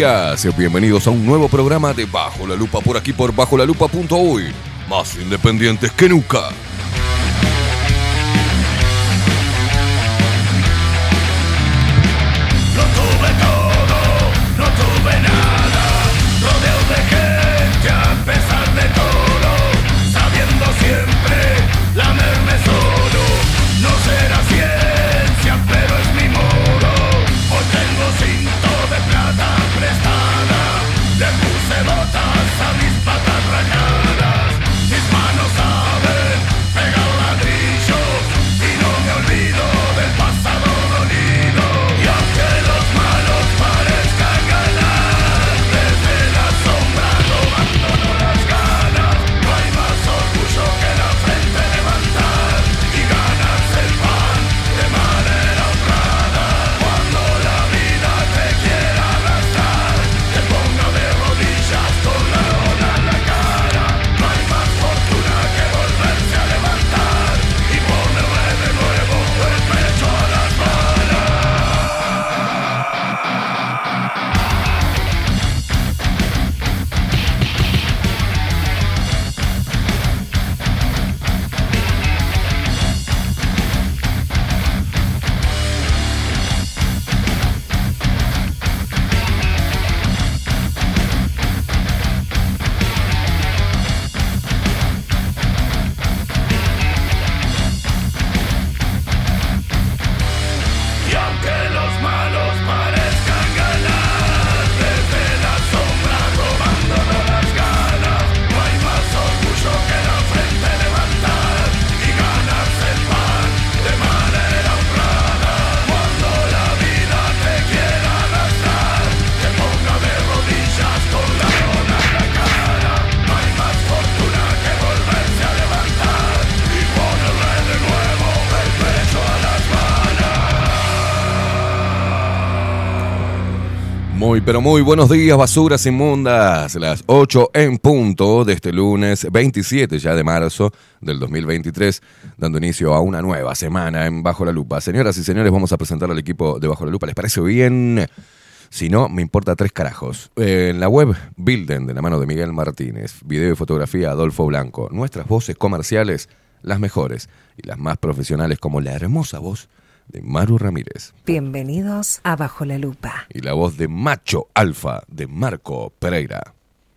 días. Bienvenidos a un nuevo programa de Bajo la Lupa por aquí por bajo la lupa.uy. Más independientes que nunca. Pero muy buenos días, basuras inmundas. Las 8 en punto de este lunes 27 ya de marzo del 2023, dando inicio a una nueva semana en Bajo la Lupa. Señoras y señores, vamos a presentar al equipo de Bajo la Lupa. ¿Les parece bien? Si no, me importa tres carajos. En la web Bilden, de la mano de Miguel Martínez. Video y fotografía Adolfo Blanco. Nuestras voces comerciales, las mejores y las más profesionales, como la hermosa voz de Maru Ramírez. Bienvenidos a Bajo la Lupa. Y la voz de Macho Alfa de Marco Pereira.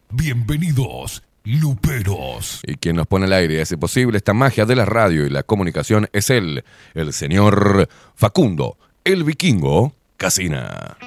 Bienvenidos, Luperos. Y quien nos pone al aire y hace posible esta magia de la radio y la comunicación es él, el señor Facundo, el vikingo Casina.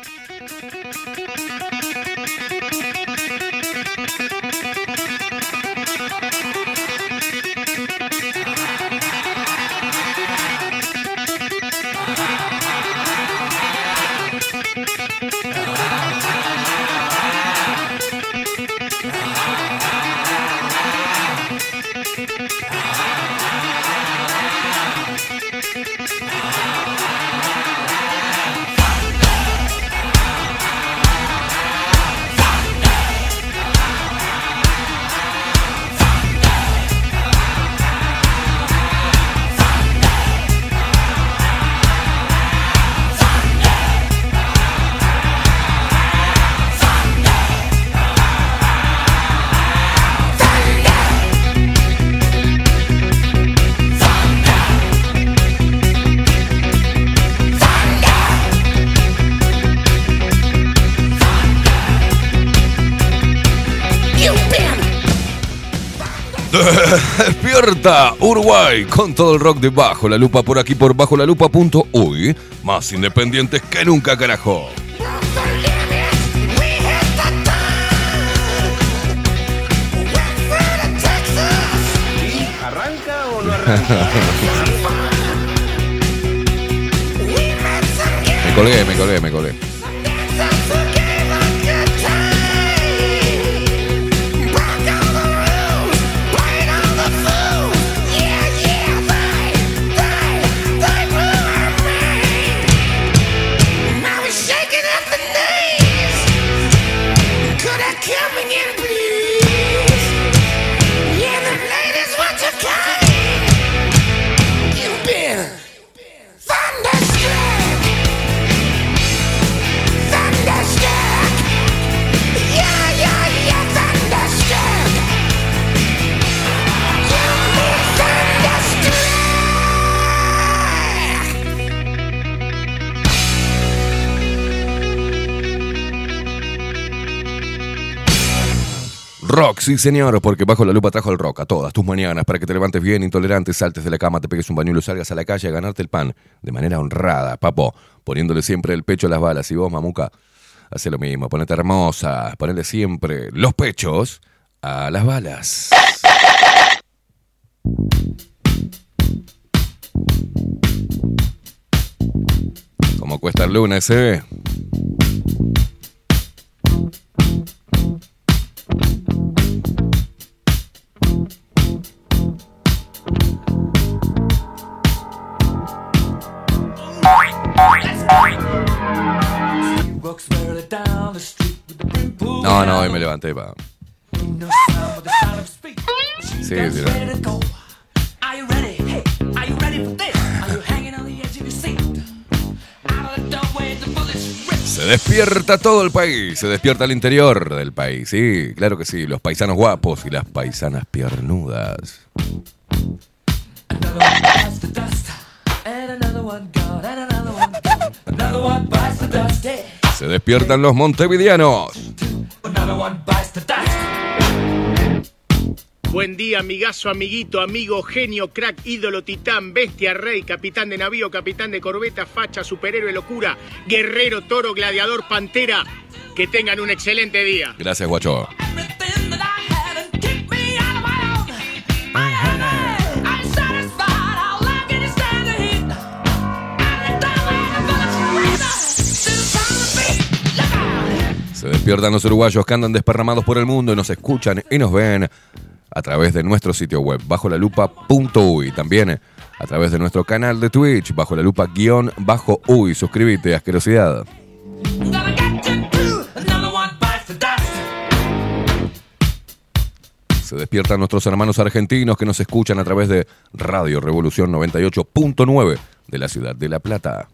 Despierta Uruguay con todo el rock de Bajo la Lupa por aquí por bajo la lupa.uy. Más independientes que nunca, carajo. ¿Arranca o no arranca? me colgué, me colgué, me colgué. Sí señor, porque bajo la lupa trajo el rock a todas tus mañanas para que te levantes bien, intolerante, saltes de la cama, te pegues un bañuelo, salgas a la calle a ganarte el pan de manera honrada, papo, poniéndole siempre el pecho a las balas. Y vos, mamuca, hace lo mismo, ponete hermosa, ponele siempre los pechos a las balas. Como cuesta el lunes, eh? No, no, hoy me levanté pa. Sí, sí. no. Se despierta todo el país, se despierta el interior del país, sí, claro que sí, los paisanos guapos y las paisanas piernudas. Se despiertan los montevideanos. Buen día, amigazo, amiguito, amigo, genio, crack, ídolo, titán, bestia, rey, capitán de navío, capitán de corbeta, facha, superhéroe, locura, guerrero, toro, gladiador, pantera. Que tengan un excelente día. Gracias, guacho. Se despiertan los uruguayos que andan desparramados por el mundo y nos escuchan y nos ven a través de nuestro sitio web bajo la. También a través de nuestro canal de Twitch bajo la lupa guion bajo uy. Suscríbete, asquerosidad. Se despiertan nuestros hermanos argentinos que nos escuchan a través de Radio Revolución 98.9 de la ciudad de La Plata.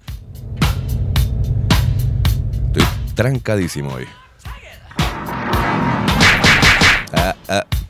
Estoy trancadísimo hoy. Ah, ah.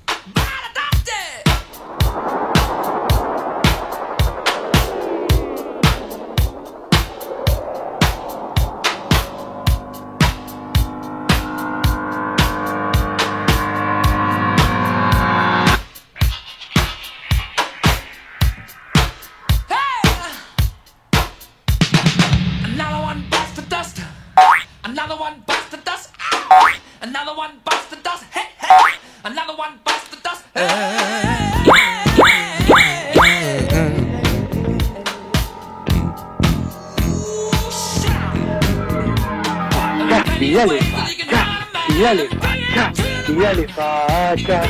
Facha, y dale facha,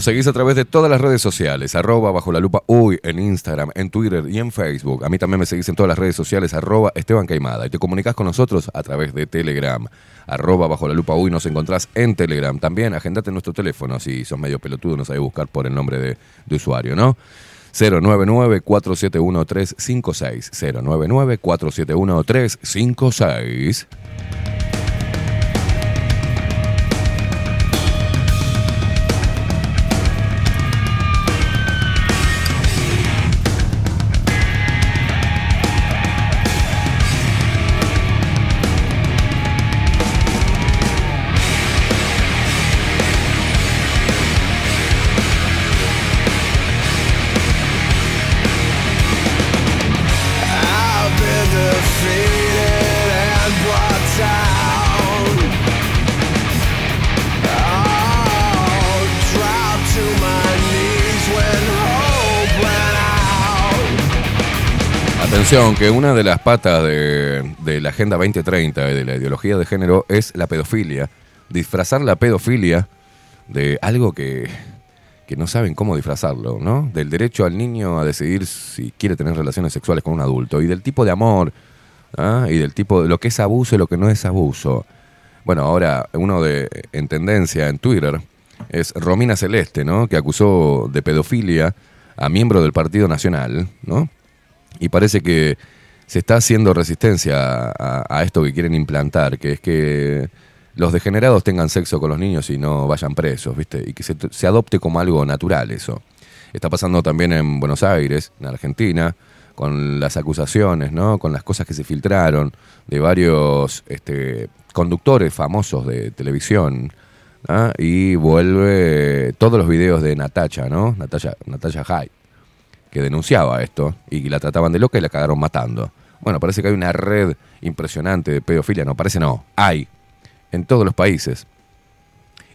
nos seguís a través de todas las redes sociales, arroba bajo la lupa uy, en Instagram, en Twitter y en Facebook. A mí también me seguís en todas las redes sociales, arroba Esteban Caimada. Y te comunicas con nosotros a través de Telegram, arroba bajo la lupa uy, nos encontrás en Telegram. También agendate nuestro teléfono, si sos medio pelotudo, no sabés buscar por el nombre de, de usuario, ¿no? 099-471-356. 099-471-356. Que una de las patas de, de la Agenda 2030 y de la ideología de género es la pedofilia. Disfrazar la pedofilia de algo que, que no saben cómo disfrazarlo, ¿no? Del derecho al niño a decidir si quiere tener relaciones sexuales con un adulto y del tipo de amor ¿ah? y del tipo de lo que es abuso y lo que no es abuso. Bueno, ahora uno de en tendencia en Twitter es Romina Celeste, ¿no? Que acusó de pedofilia a miembro del Partido Nacional, ¿no? Y parece que se está haciendo resistencia a, esto que quieren implantar, que es que los degenerados tengan sexo con los niños y no vayan presos, ¿viste? Y que se, adopte como algo natural eso. Está pasando también en Buenos Aires, en Argentina, con las acusaciones, ¿no? Con las cosas que se filtraron de varios este, conductores famosos de televisión. ¿ah? Y vuelve todos los videos de Natacha, ¿no? Natacha, Natacha Hay, que denunciaba esto y la trataban de loca y la cagaron matando. Bueno, parece que hay una red impresionante de pedofilia. No, parece no. Hay. En todos los países.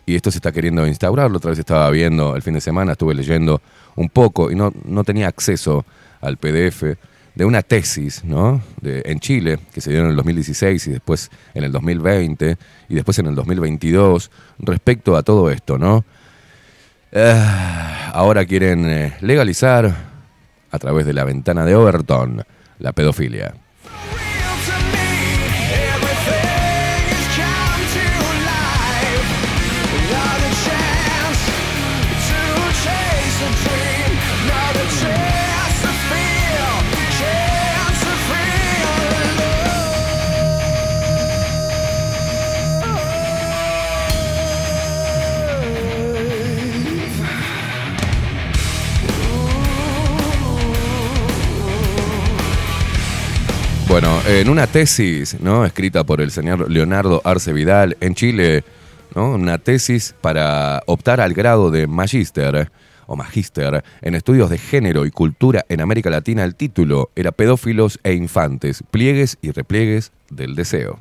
Y esto se está queriendo instaurar. La otra vez estaba viendo el fin de semana, estuve leyendo un poco y no, no tenía acceso al PDF de una tesis, ¿no? De, en Chile, que se dio en el 2016 y después en el 2020 y después en el 2022, respecto a todo esto, ¿no? Ah, ahora quieren eh, legalizar a través de la ventana de Overton la pedofilia. Bueno, en una tesis, ¿no? Escrita por el señor Leonardo Arce Vidal en Chile, ¿no? Una tesis para optar al grado de magíster o magíster en estudios de género y cultura en América Latina. El título era Pedófilos e infantes, pliegues y repliegues del deseo.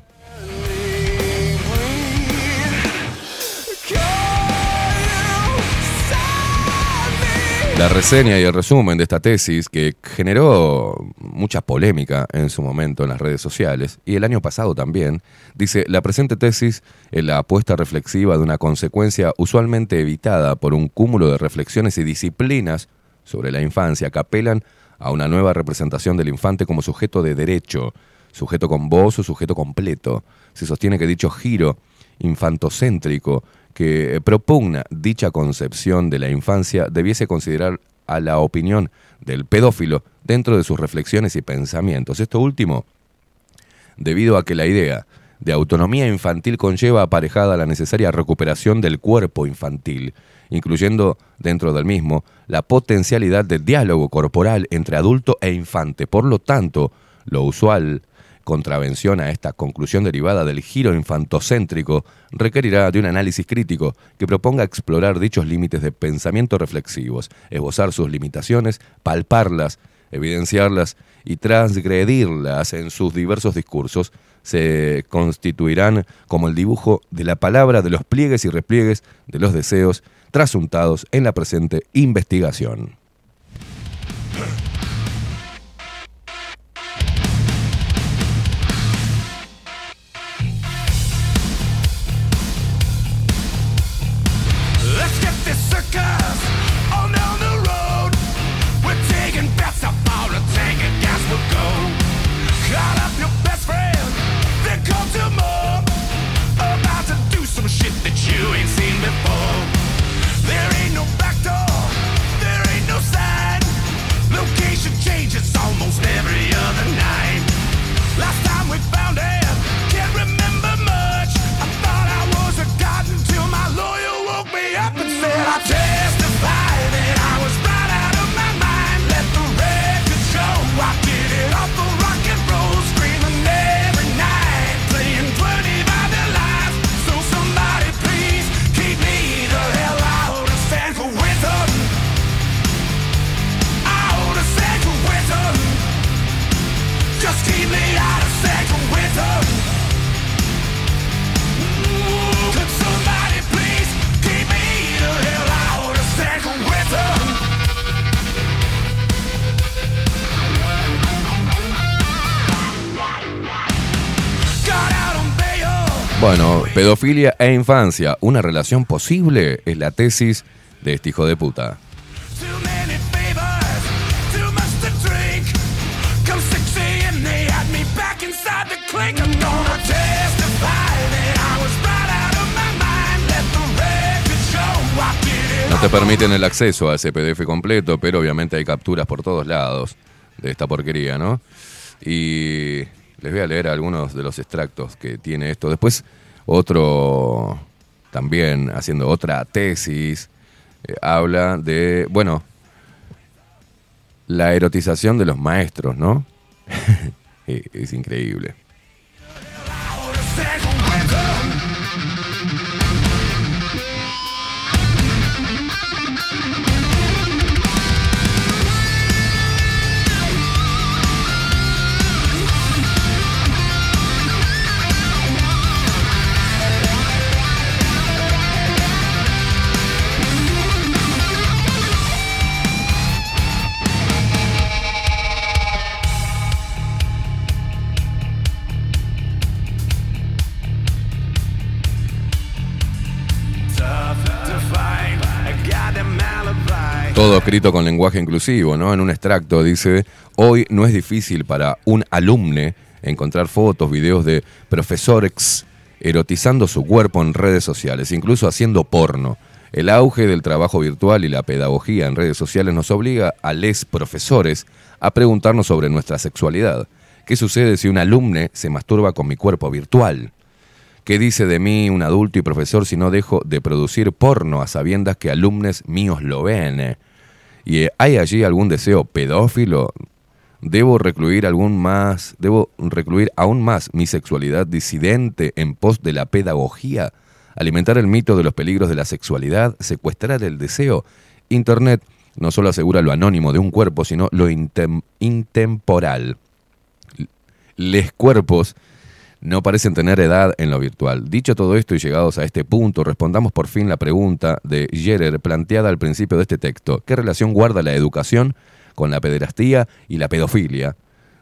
La reseña y el resumen de esta tesis, que generó mucha polémica en su momento en las redes sociales, y el año pasado también, dice, la presente tesis es la apuesta reflexiva de una consecuencia usualmente evitada por un cúmulo de reflexiones y disciplinas sobre la infancia que apelan a una nueva representación del infante como sujeto de derecho, sujeto con voz o sujeto completo. Se sostiene que dicho giro infantocéntrico que propugna dicha concepción de la infancia debiese considerar a la opinión del pedófilo dentro de sus reflexiones y pensamientos. Esto último, debido a que la idea de autonomía infantil conlleva aparejada la necesaria recuperación del cuerpo infantil, incluyendo dentro del mismo la potencialidad de diálogo corporal entre adulto e infante. Por lo tanto, lo usual contravención a esta conclusión derivada del giro infantocéntrico requerirá de un análisis crítico que proponga explorar dichos límites de pensamiento reflexivos, esbozar sus limitaciones, palparlas, evidenciarlas y transgredirlas en sus diversos discursos, se constituirán como el dibujo de la palabra de los pliegues y repliegues de los deseos trasuntados en la presente investigación. Bueno, pedofilia e infancia, ¿una relación posible? Es la tesis de este hijo de puta. Too many favors, too much to drink. Come 6 a.m. they had me back inside the clink. I'm gonna testify that I was right out of my mind. Let the record show I did it. No te permiten el acceso a ese PDF completo, pero obviamente hay capturas por todos lados de esta porquería, ¿no? Y les voy a leer algunos de los extractos que tiene esto. Después, otro, también haciendo otra tesis, eh, habla de, bueno, la erotización de los maestros, ¿no? Es increíble. Todo escrito con lenguaje inclusivo, ¿no? En un extracto dice, hoy no es difícil para un alumne encontrar fotos, videos de profesores erotizando su cuerpo en redes sociales, incluso haciendo porno. El auge del trabajo virtual y la pedagogía en redes sociales nos obliga a les profesores a preguntarnos sobre nuestra sexualidad. ¿Qué sucede si un alumne se masturba con mi cuerpo virtual? ¿Qué dice de mí un adulto y profesor si no dejo de producir porno a sabiendas que alumnos míos lo ven? ¿Y eh, hay allí algún deseo pedófilo? ¿Debo recluir algún más, debo recluir aún más mi sexualidad disidente en pos de la pedagogía? ¿Alimentar el mito de los peligros de la sexualidad? ¿Secuestrar el deseo? Internet no solo asegura lo anónimo de un cuerpo, sino lo intem- intemporal. Les cuerpos no parecen tener edad en lo virtual. Dicho todo esto y llegados a este punto, respondamos por fin la pregunta de Jerer planteada al principio de este texto. ¿Qué relación guarda la educación con la pederastía y la pedofilia?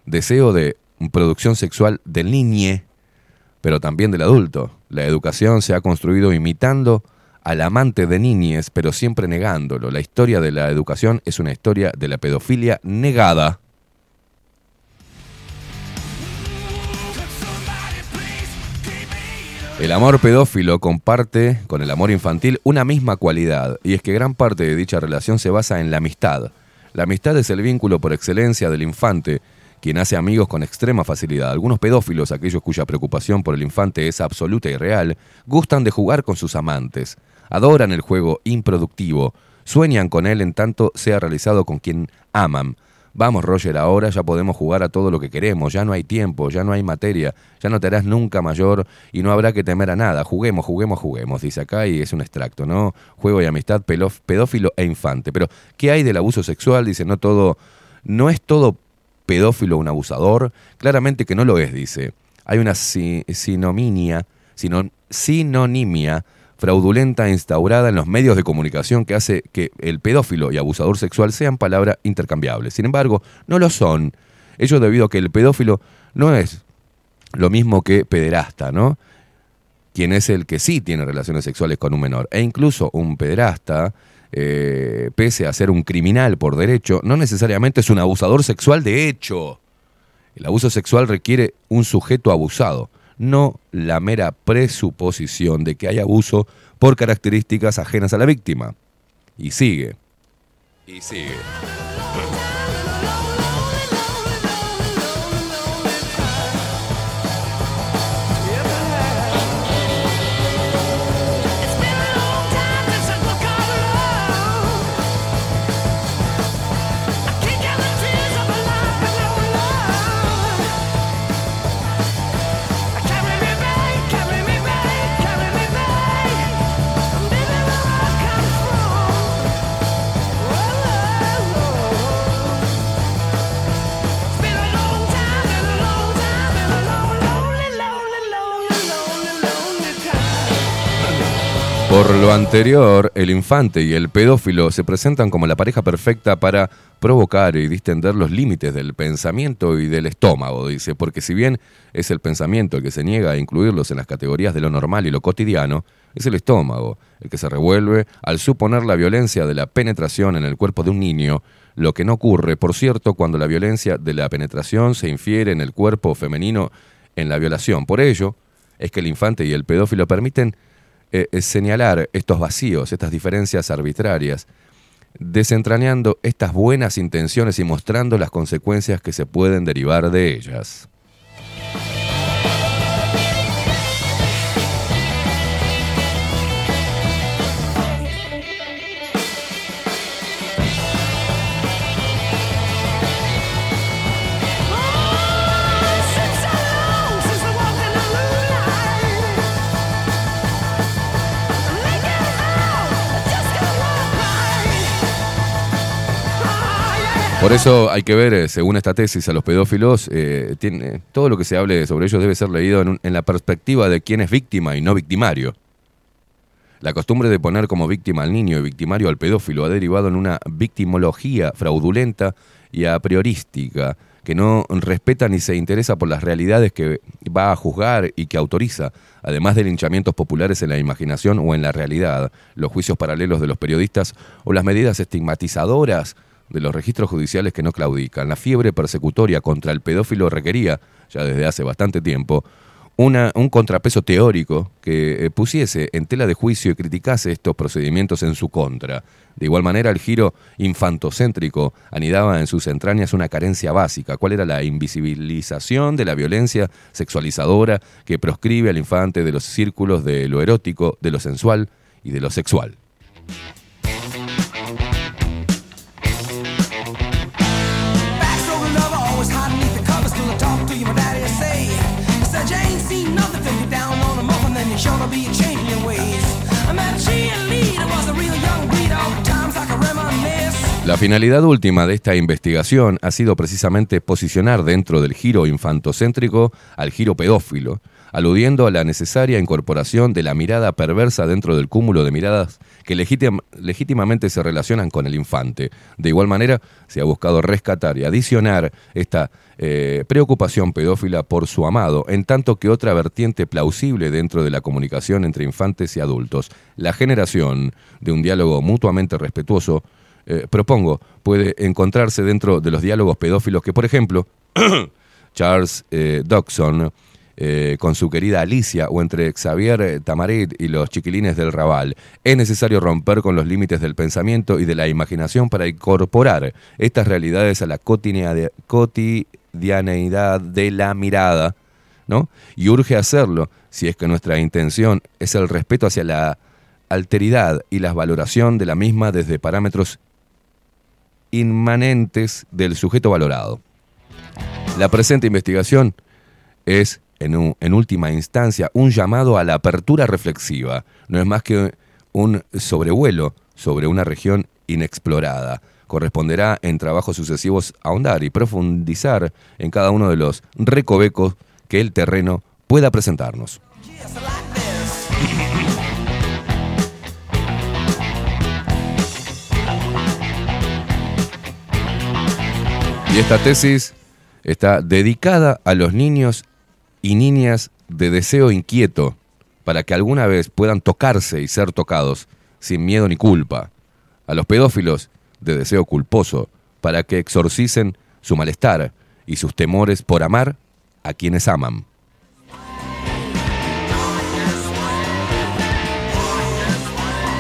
Deseo de producción sexual del niñe, pero también del adulto. La educación se ha construido imitando al amante de niñes, pero siempre negándolo. La historia de la educación es una historia de la pedofilia negada. El amor pedófilo comparte con el amor infantil una misma cualidad, y es que gran parte de dicha relación se basa en la amistad. La amistad es el vínculo por excelencia del infante, quien hace amigos con extrema facilidad. Algunos pedófilos, aquellos cuya preocupación por el infante es absoluta y real, gustan de jugar con sus amantes, adoran el juego improductivo, sueñan con él en tanto sea realizado con quien aman. Vamos, Roger, ahora ya podemos jugar a todo lo que queremos, ya no hay tiempo, ya no hay materia, ya no te harás nunca mayor y no habrá que temer a nada. Juguemos, juguemos, juguemos, dice acá y es un extracto, ¿no? Juego y amistad, pedófilo e infante. Pero, ¿qué hay del abuso sexual? Dice, no todo, no es todo pedófilo un abusador. Claramente que no lo es, dice. Hay una si- sinominia, sino- sinonimia fraudulenta instaurada en los medios de comunicación que hace que el pedófilo y abusador sexual sean palabras intercambiables. Sin embargo, no lo son. Ello debido a que el pedófilo no es lo mismo que pederasta, ¿no? Quien es el que sí tiene relaciones sexuales con un menor. E incluso un pederasta, eh, pese a ser un criminal por derecho, no necesariamente es un abusador sexual de hecho. El abuso sexual requiere un sujeto abusado, no la mera presuposición de que hay abuso por características ajenas a la víctima. Y sigue. Y sigue. Por lo anterior, el infante y el pedófilo se presentan como la pareja perfecta para provocar y distender los límites del pensamiento y del estómago, dice, porque si bien es el pensamiento el que se niega a incluirlos en las categorías de lo normal y lo cotidiano, es el estómago el que se revuelve al suponer la violencia de la penetración en el cuerpo de un niño, lo que no ocurre, por cierto, cuando la violencia de la penetración se infiere en el cuerpo femenino en la violación. Por ello, es que el infante y el pedófilo permiten eh, eh, señalar estos vacíos, estas diferencias arbitrarias, desentrañando estas buenas intenciones y mostrando las consecuencias que se pueden derivar de ellas. Por eso hay que ver, eh, según esta tesis, a los pedófilos, eh, tiene, todo lo que se hable sobre ellos debe ser leído en, un- en la perspectiva de quién es víctima y no victimario. La costumbre de poner como víctima al niño y victimario al pedófilo ha derivado en una victimología fraudulenta y a priorística, que no respeta ni se interesa por las realidades que va a juzgar y que autoriza, además de linchamientos populares en la imaginación o en la realidad, los juicios paralelos de los periodistas o las medidas estigmatizadoras de los registros judiciales que no claudican. La fiebre persecutoria contra el pedófilo requería, ya desde hace bastante tiempo, una, un contrapeso teórico que eh, pusiese en tela de juicio y criticase estos procedimientos en su contra. De igual manera, el giro infantocéntrico anidaba en sus entrañas una carencia básica. ¿Cuál era la invisibilización de la violencia sexualizadora que proscribe al infante de los círculos de lo erótico, de lo sensual y de lo sexual? La finalidad última de esta investigación ha sido precisamente posicionar dentro del giro infantocéntrico al giro pedófilo, aludiendo a la necesaria incorporación de la mirada perversa dentro del cúmulo de miradas que legítim- legítimamente se relacionan con el infante. De igual manera, se ha buscado rescatar y adicionar esta eh, preocupación pedófila por su amado, en tanto que otra vertiente plausible dentro de la comunicación entre infantes y adultos, la generación de un diálogo mutuamente respetuoso, eh, propongo, puede encontrarse dentro de los diálogos pedófilos que, por ejemplo, Charles eh, Dodson eh, con su querida Alicia o entre Xavier eh, Tamarit y los chiquilines del Raval. Es necesario romper con los límites del pensamiento y de la imaginación para incorporar estas realidades a la cotidiane- cotidianeidad de la mirada, ¿no? Y urge hacerlo si es que nuestra intención es el respeto hacia la alteridad y la valoración de la misma desde parámetros inmanentes del sujeto valorado. La presente investigación es, en, última instancia, un llamado a la apertura reflexiva. No es más que un sobrevuelo sobre una región inexplorada. Corresponderá en trabajos sucesivos ahondar y profundizar en cada uno de los recovecos que el terreno pueda presentarnos. Y esta tesis está dedicada a los niños y niñas de deseo inquieto para que alguna vez puedan tocarse y ser tocados sin miedo ni culpa. A los pedófilos de deseo culposo para que exorcicen su malestar y sus temores por amar a quienes aman.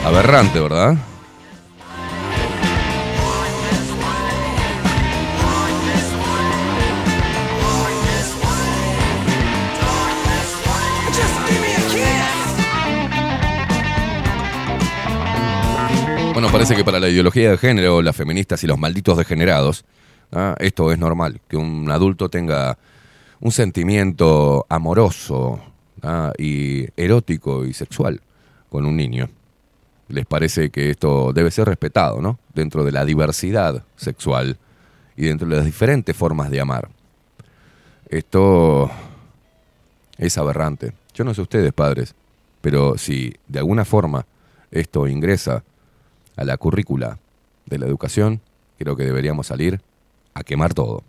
Aberrante, ¿verdad? Bueno, parece que para la ideología de género, las feministas y los malditos degenerados, ¿ah? esto es normal, que un adulto tenga un sentimiento amoroso ¿ah? y erótico y sexual con un niño. Les parece que esto debe ser respetado, ¿no? Dentro de la diversidad sexual y dentro de las diferentes formas de amar. Esto es aberrante. Yo no sé ustedes, padres, pero si de alguna forma esto ingresa a la currícula de la educación, creo que deberíamos salir a quemar todo.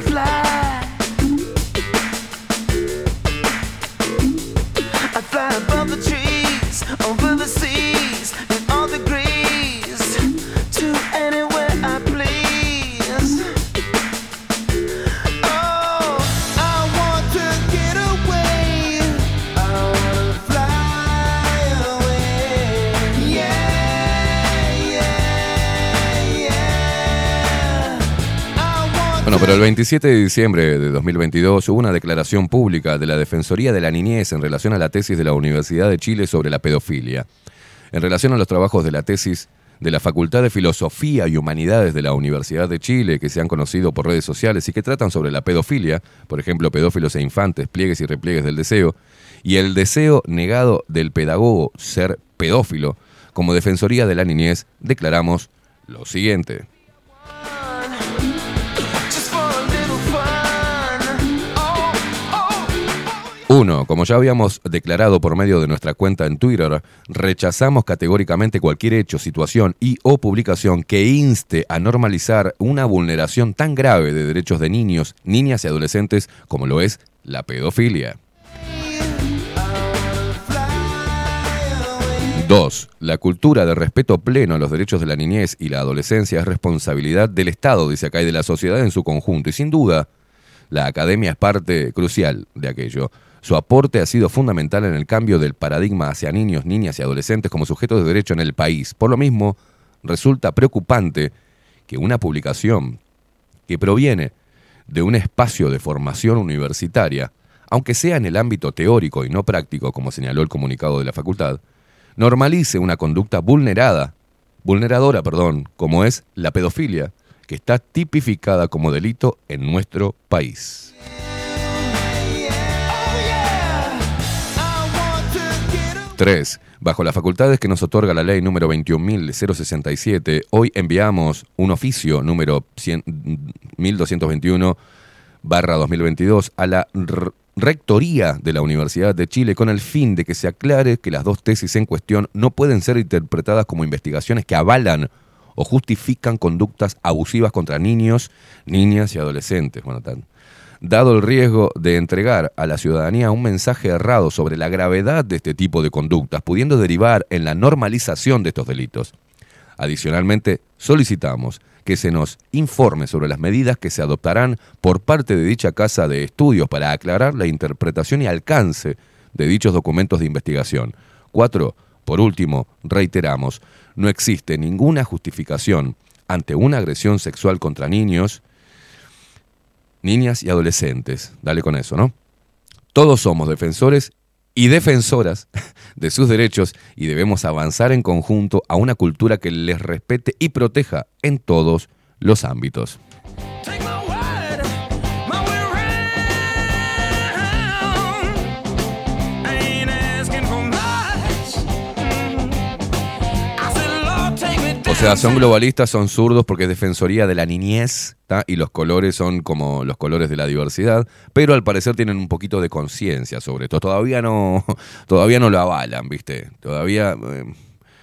Fly Pero el 27 de diciembre de 2022 hubo una declaración pública de la Defensoría de la Niñez en relación a la tesis de la Universidad de Chile sobre la pedofilia. En relación a los trabajos de la tesis de la Facultad de Filosofía y Humanidades de la Universidad de Chile, que se han conocido por redes sociales y que tratan sobre la pedofilia, por ejemplo, pedófilos e infantes, pliegues y repliegues del deseo, y el deseo negado del pedagogo ser pedófilo, como Defensoría de la Niñez declaramos lo siguiente. 1. Como ya habíamos declarado por medio de nuestra cuenta en Twitter, rechazamos categóricamente cualquier hecho, situación y o publicación que inste a normalizar una vulneración tan grave de derechos de niños, niñas y adolescentes como lo es la pedofilia. 2. La cultura de respeto pleno a los derechos de la niñez y la adolescencia es responsabilidad del Estado, dice acá, y de la sociedad en su conjunto. Y sin duda, la academia es parte crucial de aquello. Su aporte ha sido fundamental en el cambio del paradigma hacia niños, niñas y adolescentes como sujetos de derecho en el país. Por lo mismo, resulta preocupante que una publicación que proviene de un espacio de formación universitaria, aunque sea en el ámbito teórico y no práctico, como señaló el comunicado de la facultad, normalice una conducta vulnerada, vulneradora, perdón, como es la pedofilia, que está tipificada como delito en nuestro país. 3. Bajo las facultades que nos otorga la ley número 21.067, hoy enviamos un oficio número 100 1221 barra 2022 a la Rectoría de la Universidad de Chile con el fin de que se aclare que las dos tesis en cuestión no pueden ser interpretadas como investigaciones que avalan o justifican conductas abusivas contra niños, niñas y adolescentes. Bueno, tan- dado el riesgo de entregar a la ciudadanía un mensaje errado sobre la gravedad de este tipo de conductas, pudiendo derivar en la normalización de estos delitos. Adicionalmente, solicitamos que se nos informe sobre las medidas que se adoptarán por parte de dicha casa de estudios para aclarar la interpretación y alcance de dichos documentos de investigación. 4. Por último, reiteramos, no existe ninguna justificación ante una agresión sexual contra niños, niñas y adolescentes. Dale con eso, ¿no? Todos somos defensores y defensoras de sus derechos y debemos avanzar en conjunto a una cultura que les respete y proteja en todos los ámbitos. Sea, son globalistas, son zurdos porque es defensoría de la niñez ¿tá? y los colores son como los colores de la diversidad, pero al parecer tienen un poquito de conciencia sobre esto. Todavía no, todavía no lo avalan, ¿viste? Todavía eh,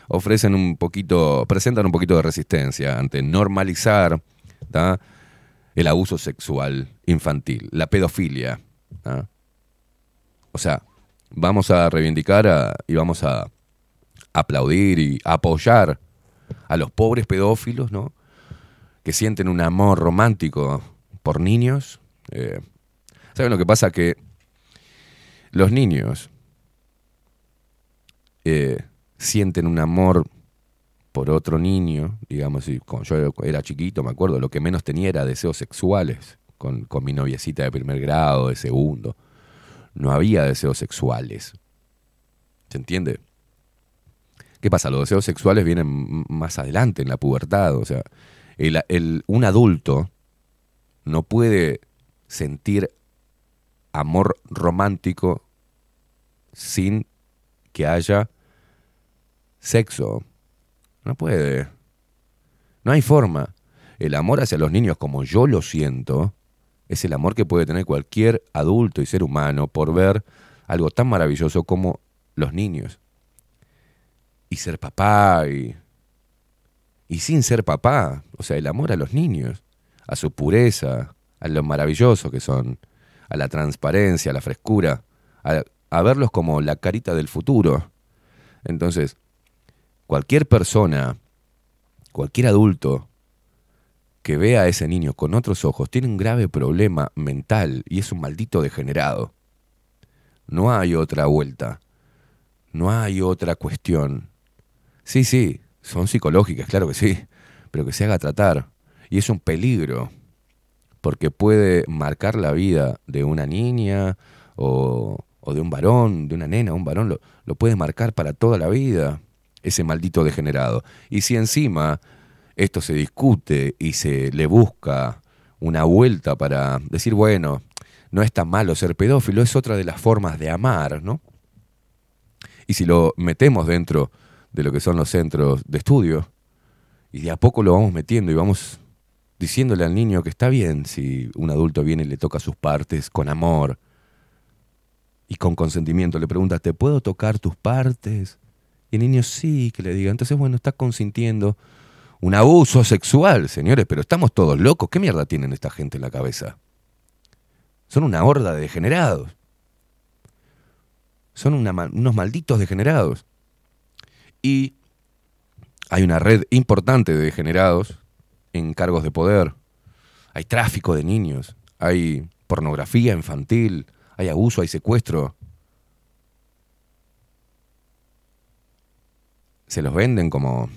ofrecen un poquito, presentan un poquito de resistencia ante normalizar ¿tá? el abuso sexual infantil, la pedofilia. ¿tá? O sea, vamos a reivindicar a- y vamos a aplaudir y apoyar a los pobres pedófilos, ¿no? Que sienten un amor romántico por niños. Eh, ¿Saben lo que pasa? Que los niños eh, sienten un amor por otro niño, digamos, y cuando yo era chiquito, me acuerdo, lo que menos tenía era deseos sexuales con, con mi noviecita de primer grado, de segundo. No había deseos sexuales. ¿Se entiende? ¿Qué pasa? Los deseos sexuales vienen más adelante en la pubertad. O sea, el- un adulto no puede sentir amor romántico sin que haya sexo. No puede. No hay forma. El amor hacia los niños como yo lo siento es el amor que puede tener cualquier adulto y ser humano por ver algo tan maravilloso como los niños. Y ser papá y, y sin ser papá. O sea, el amor a los niños, a su pureza, a lo maravilloso que son, a la transparencia, a la frescura, a, a verlos como la carita del futuro. Entonces, cualquier persona, cualquier adulto que vea a ese niño con otros ojos tiene un grave problema mental y es un maldito degenerado. No hay otra vuelta. No hay otra cuestión. Sí, sí, son psicológicas, claro que sí, pero que se haga tratar. Y es un peligro, porque puede marcar la vida de una niña o, o de un varón, de una nena, un varón, lo, lo puede marcar para toda la vida, ese maldito degenerado. Y si encima esto se discute y se le busca una vuelta para decir, bueno, no es tan malo ser pedófilo, es otra de las formas de amar, ¿no? Y si lo metemos dentro de lo que son los centros de estudio, y de a poco lo vamos metiendo y vamos diciéndole al niño que está bien si un adulto viene y le toca sus partes con amor y con consentimiento, le pregunta, ¿te puedo tocar tus partes? Y el niño sí, que le diga, entonces bueno, está consintiendo un abuso sexual, señores, pero estamos todos locos. ¿Qué mierda tienen esta gente en la cabeza? Son una horda de degenerados. Son unos malditos degenerados. Y hay una red importante de degenerados en cargos de poder. Hay tráfico de niños. Hay pornografía infantil. Hay abuso, hay secuestro. Se los venden como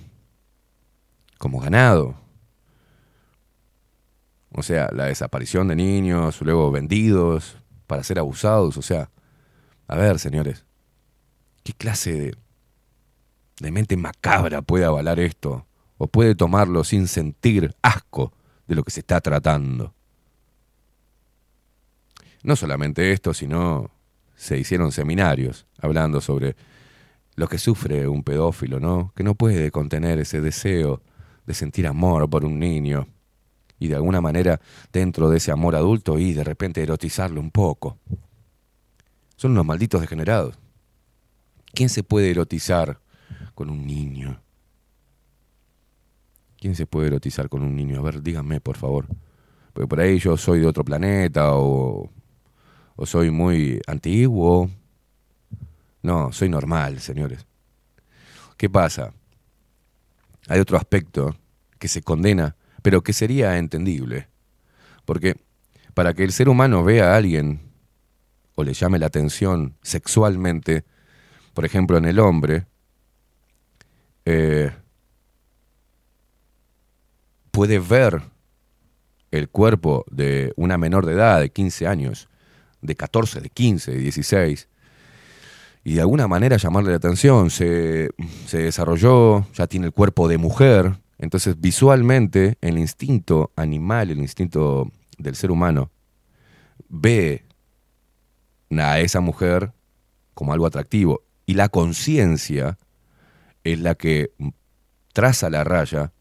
como ganado. O sea, la desaparición de niños, luego vendidos para ser abusados. O sea, a ver, señores, ¿qué clase de, de mente macabra puede avalar esto? ¿O puede tomarlo sin sentir asco de lo que se está tratando? No solamente esto, sino se hicieron seminarios hablando sobre lo que sufre un pedófilo, ¿no? Que no puede contener ese deseo de sentir amor por un niño y de alguna manera dentro de ese amor adulto y de repente erotizarlo un poco. Son unos malditos degenerados. ¿Quién se puede erotizar con un niño? ¿Quién se puede erotizar con un niño? A ver, díganme, por favor. Porque por ahí yo soy de otro planeta o, o soy muy antiguo. No, soy normal, señores. ¿Qué pasa? hay otro aspecto que se condena, pero que sería entendible. Porque para que el ser humano vea a alguien o le llame la atención sexualmente, por ejemplo en el hombre, eh, puede ver el cuerpo de una menor de edad, de 15 años, de 14, de 15, de 16, y de alguna manera llamarle la atención. Se, se desarrolló, ya tiene el cuerpo de mujer, entonces visualmente el instinto animal, el instinto del ser humano, ve a esa mujer como algo atractivo. Y la conciencia es la que traza la raya,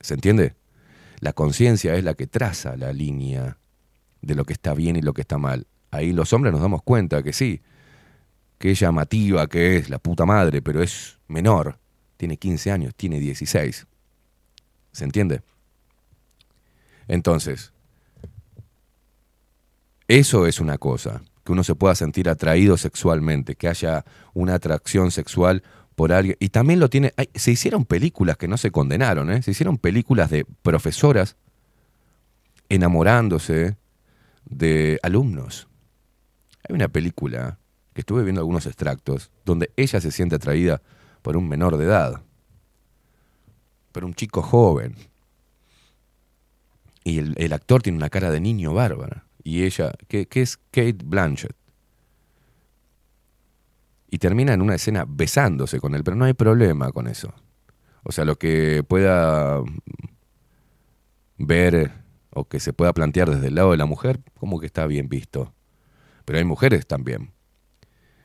¿se entiende? La conciencia es la que traza la línea de lo que está bien y lo que está mal. Ahí los hombres nos damos cuenta que sí, es llamativa, que es la puta madre, pero es menor. Tiene 15 años, tiene 16. ¿Se entiende? Entonces, eso es una cosa, que uno se pueda sentir atraído sexualmente, que haya una atracción sexual por alguien. Y también lo tiene, se hicieron películas que no se condenaron, ¿eh? se hicieron películas de profesoras enamorándose de alumnos. Hay una película que estuve viendo algunos extractos donde ella se siente atraída por un menor de edad, por un chico joven. Y el, el actor tiene una cara de niño bárbara. Y ella, que, que es Kate Blanchett. Y termina en una escena besándose con él, pero no hay problema con eso. O sea, lo que pueda ver o que se pueda plantear desde el lado de la mujer, como que está bien visto. Pero hay mujeres también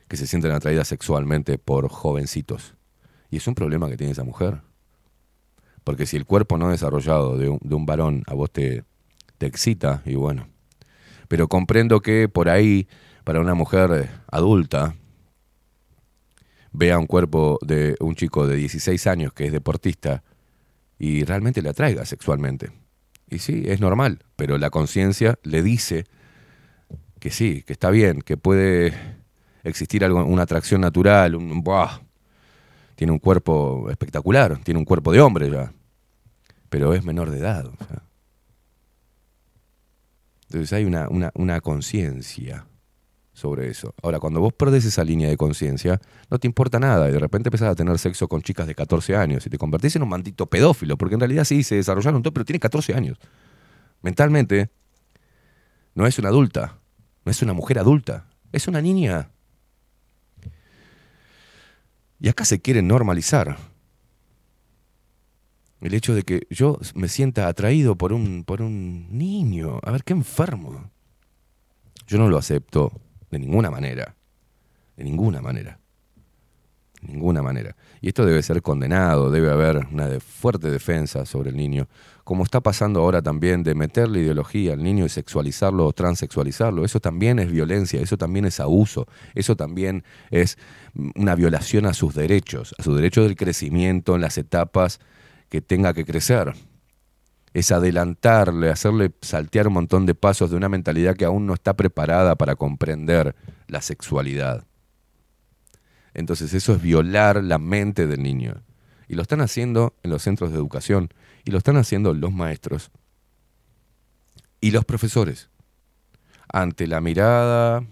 que se sienten atraídas sexualmente por jovencitos. Y es un problema que tiene esa mujer. Porque si el cuerpo no desarrollado de un, de un varón a vos te, te excita, y bueno. Pero comprendo que por ahí, para una mujer adulta, vea un cuerpo de un chico de 16 años que es deportista y realmente le atraiga sexualmente. Y sí, es normal, pero la conciencia le dice que sí, que está bien, que puede existir algo, una atracción natural, un ¡buah! tiene un cuerpo espectacular, tiene un cuerpo de hombre ya, pero es menor de edad. Entonces hay una, una conciencia sobre eso. Ahora, cuando vos perdés esa línea de conciencia, no te importa nada y de repente empezás a tener sexo con chicas de 14 años y te convertís en un maldito pedófilo, porque en realidad sí, se desarrollaron todo, pero tiene 14 años. Mentalmente, no es una adulta, no es una mujer adulta, es una niña. Y acá se quiere normalizar el hecho de que yo me sienta atraído por un, por un niño. A ver, qué enfermo. Yo no lo acepto de ninguna manera. De ninguna manera. De ninguna manera. Y esto debe ser condenado, debe haber una fuerte defensa sobre el niño, como está pasando ahora también de meterle ideología al niño y sexualizarlo o transexualizarlo. Eso también es violencia, eso también es abuso, eso también es una violación a sus derechos, a su derecho del crecimiento en las etapas que tenga que crecer es adelantarle, hacerle saltear un montón de pasos de una mentalidad que aún no está preparada para comprender la sexualidad. Entonces eso es violar la mente del niño. Y lo están haciendo en los centros de educación, y lo están haciendo los maestros y los profesores. Ante la mirada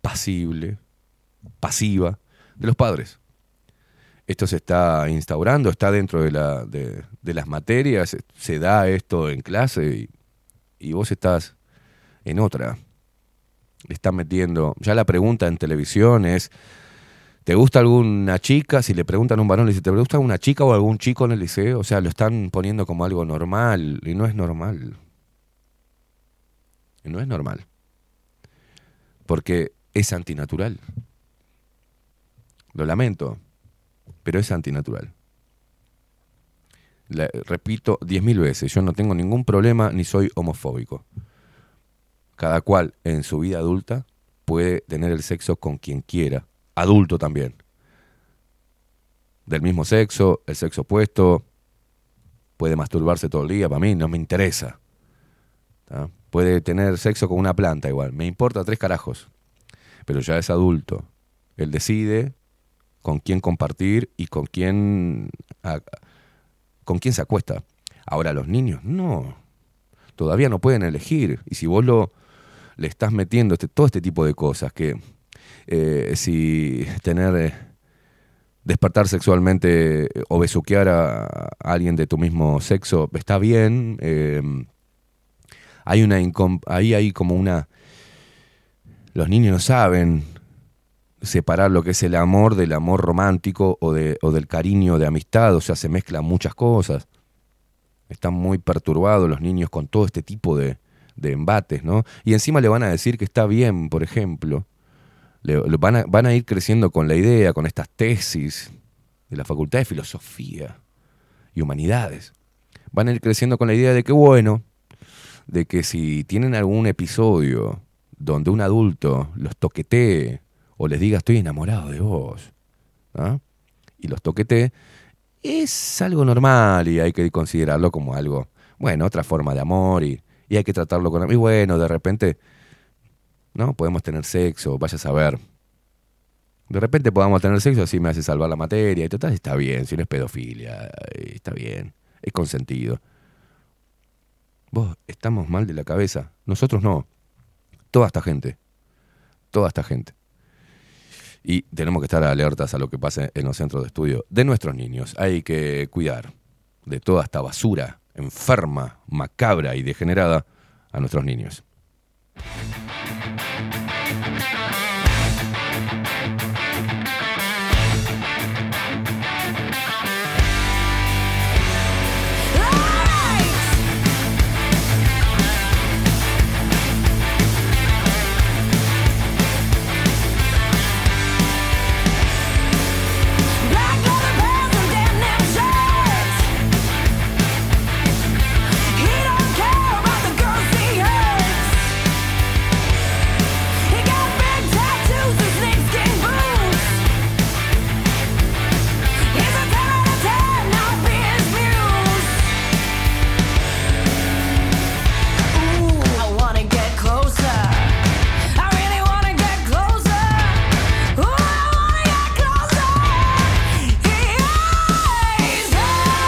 pasible, pasiva de los padres esto se está instaurando, está dentro de, la, de, las materias, se da esto en clase y, vos estás en otra. Le metiendo. Ya la pregunta en televisión es: ¿te gusta alguna chica? Si le preguntan a un varón, le dice: ¿te gusta alguna chica o algún chico en el liceo? O sea, lo están poniendo como algo normal y no es normal. Y no es normal. Porque es antinatural. Lo lamento, pero es antinatural. La- repito diez mil veces, yo no tengo ningún problema ni soy homofóbico. Cada cual en su vida adulta puede tener el sexo con quien quiera, adulto también. Del mismo sexo, el sexo opuesto, puede masturbarse todo el día, para mí no me interesa. Puede tener sexo con una planta igual, me importa tres carajos. Pero ya es adulto. Él decide con quién compartir y con quién con quién se acuesta. Ahora los niños no. Todavía no pueden elegir y si vos lo le estás metiendo este, todo este tipo de cosas que eh, si tener eh, despertar sexualmente eh, o besuquear a, a alguien de tu mismo sexo está bien eh, hay una ahí hay como una los niños no saben separar lo que es el amor del amor romántico o, de, o del cariño de amistad, o sea, se mezclan muchas cosas. Están muy perturbados los niños con todo este tipo de, de embates, ¿no? Y encima le van a decir que está bien, por ejemplo. Van, a, van a ir creciendo con la idea, con estas tesis de la Facultad de Filosofía y Humanidades. Van a ir creciendo con la idea de que, bueno, de que si tienen algún episodio donde un adulto los toquetee o les diga estoy enamorado de vos, y los toquetee, es algo normal y hay que considerarlo como algo, bueno, otra forma de amor y, y hay que tratarlo con... Y bueno, de repente, ¿no? Podemos tener sexo, vaya a saber. De repente podamos tener sexo, así me hace salvar la materia y total, está bien, si no es pedofilia, eh, está bien, es consentido. Vos, estamos mal de la cabeza. Nosotros no. Toda esta gente. Toda esta gente. Y tenemos que estar alertas a lo que pasa en los centros de estudio de nuestros niños. Hay que cuidar de toda esta basura enferma, macabra y degenerada a nuestros niños.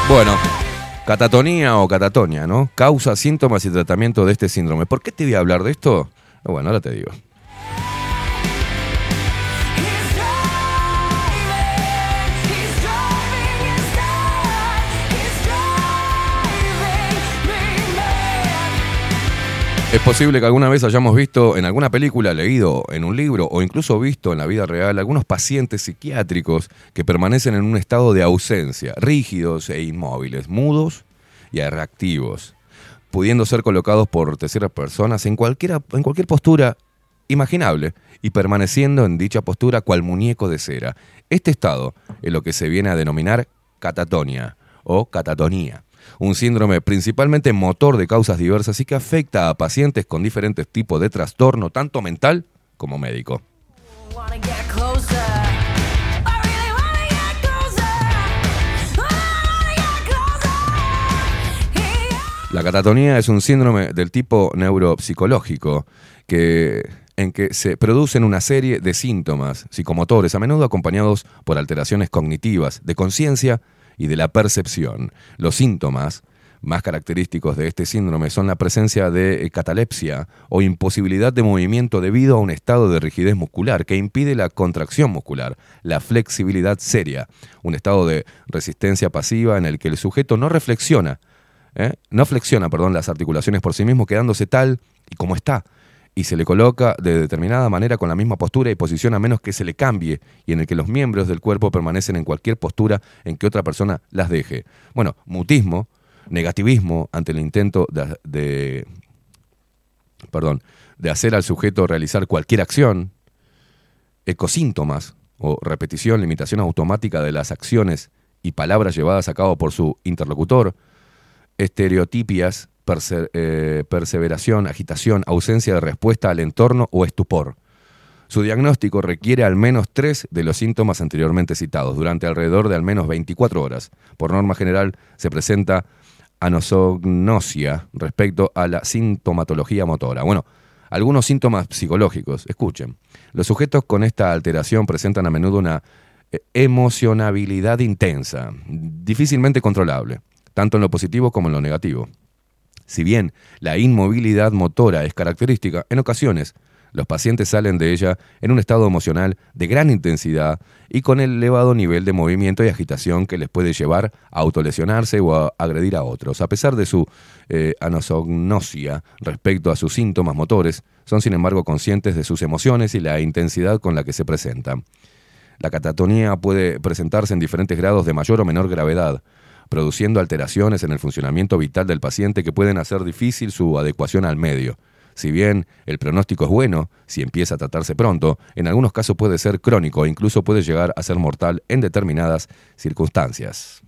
Bueno, catatonía o catatonia, ¿no? Causa, síntomas y tratamiento de este síndrome. ¿Por qué te voy a hablar de esto? Bueno, ahora te digo. Es posible que alguna vez hayamos visto en alguna película, leído en un libro o incluso visto en la vida real algunos pacientes psiquiátricos que permanecen en un estado de ausencia, rígidos e inmóviles, mudos y reactivos, pudiendo ser colocados por terceras personas en, cualquiera, en cualquier postura imaginable y permaneciendo en dicha postura cual muñeco de cera. Este estado es lo que se viene a denominar catatonia o catatonía un síndrome principalmente motor de causas diversas y que afecta a pacientes con diferentes tipos de trastorno, tanto mental como médico. La catatonía es un síndrome del tipo neuropsicológico que, en que se producen una serie de síntomas psicomotores, a menudo acompañados por alteraciones cognitivas, de conciencia y de la percepción. Los síntomas más característicos de este síndrome son la presencia de eh, catalepsia o imposibilidad de movimiento debido a un estado de rigidez muscular que impide la contracción muscular, la flexibilidad seria, un estado de resistencia pasiva en el que el sujeto no reflexiona, ¿eh? no flexiona, perdón, las articulaciones por sí mismo, quedándose tal y como está, y se le coloca de determinada manera con la misma postura y posición a menos que se le cambie y en el que los miembros del cuerpo permanecen en cualquier postura en que otra persona las deje. Bueno, mutismo, negativismo ante el intento de, de- perdón, de hacer al sujeto realizar cualquier acción, ecosíntomas o repetición, limitación automática de las acciones y palabras llevadas a cabo por su interlocutor, estereotipias, eh, perseveración, agitación, ausencia de respuesta al entorno o estupor. Su diagnóstico requiere al menos tres de los síntomas anteriormente citados durante alrededor de al menos 24 horas. Por norma general, se presenta anosognosia respecto a la sintomatología motora. Bueno, algunos síntomas psicológicos. Escuchen. Los sujetos con esta alteración presentan a menudo una eh, emocionabilidad intensa, difícilmente controlable, tanto en lo positivo como en lo negativo. Si bien la inmovilidad motora es característica, en ocasiones los pacientes salen de ella en un estado emocional de gran intensidad y con elevado nivel de movimiento y agitación que les puede llevar a autolesionarse o a agredir a otros. A pesar de su eh, anosognosia respecto a sus síntomas motores, son sin embargo conscientes de sus emociones y la intensidad con la que se presentan. La catatonía puede presentarse en diferentes grados de mayor o menor gravedad, produciendo alteraciones en el funcionamiento vital del paciente que pueden hacer difícil su adecuación al medio. Si bien el pronóstico es bueno, si empieza a tratarse pronto, en algunos casos puede ser crónico e incluso puede llegar a ser mortal en determinadas circunstancias.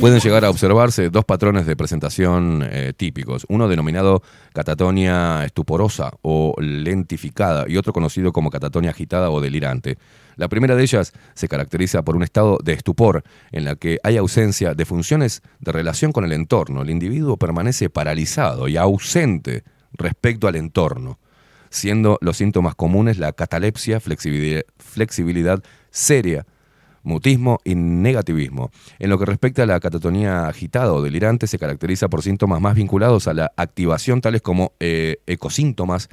Pueden llegar a observarse dos patrones de presentación eh, típicos, uno denominado catatonia estuporosa o lentificada y otro conocido como catatonia agitada o delirante. La primera de ellas se caracteriza por un estado de estupor en la que hay ausencia de funciones de relación con el entorno. El individuo permanece paralizado y ausente respecto al entorno, siendo los síntomas comunes la catalepsia, flexibilidad, flexibilidad seria, mutismo y negativismo. En lo que respecta a la catatonía agitada o delirante, se caracteriza por síntomas más vinculados a la activación, tales como eh, ecosíntomas,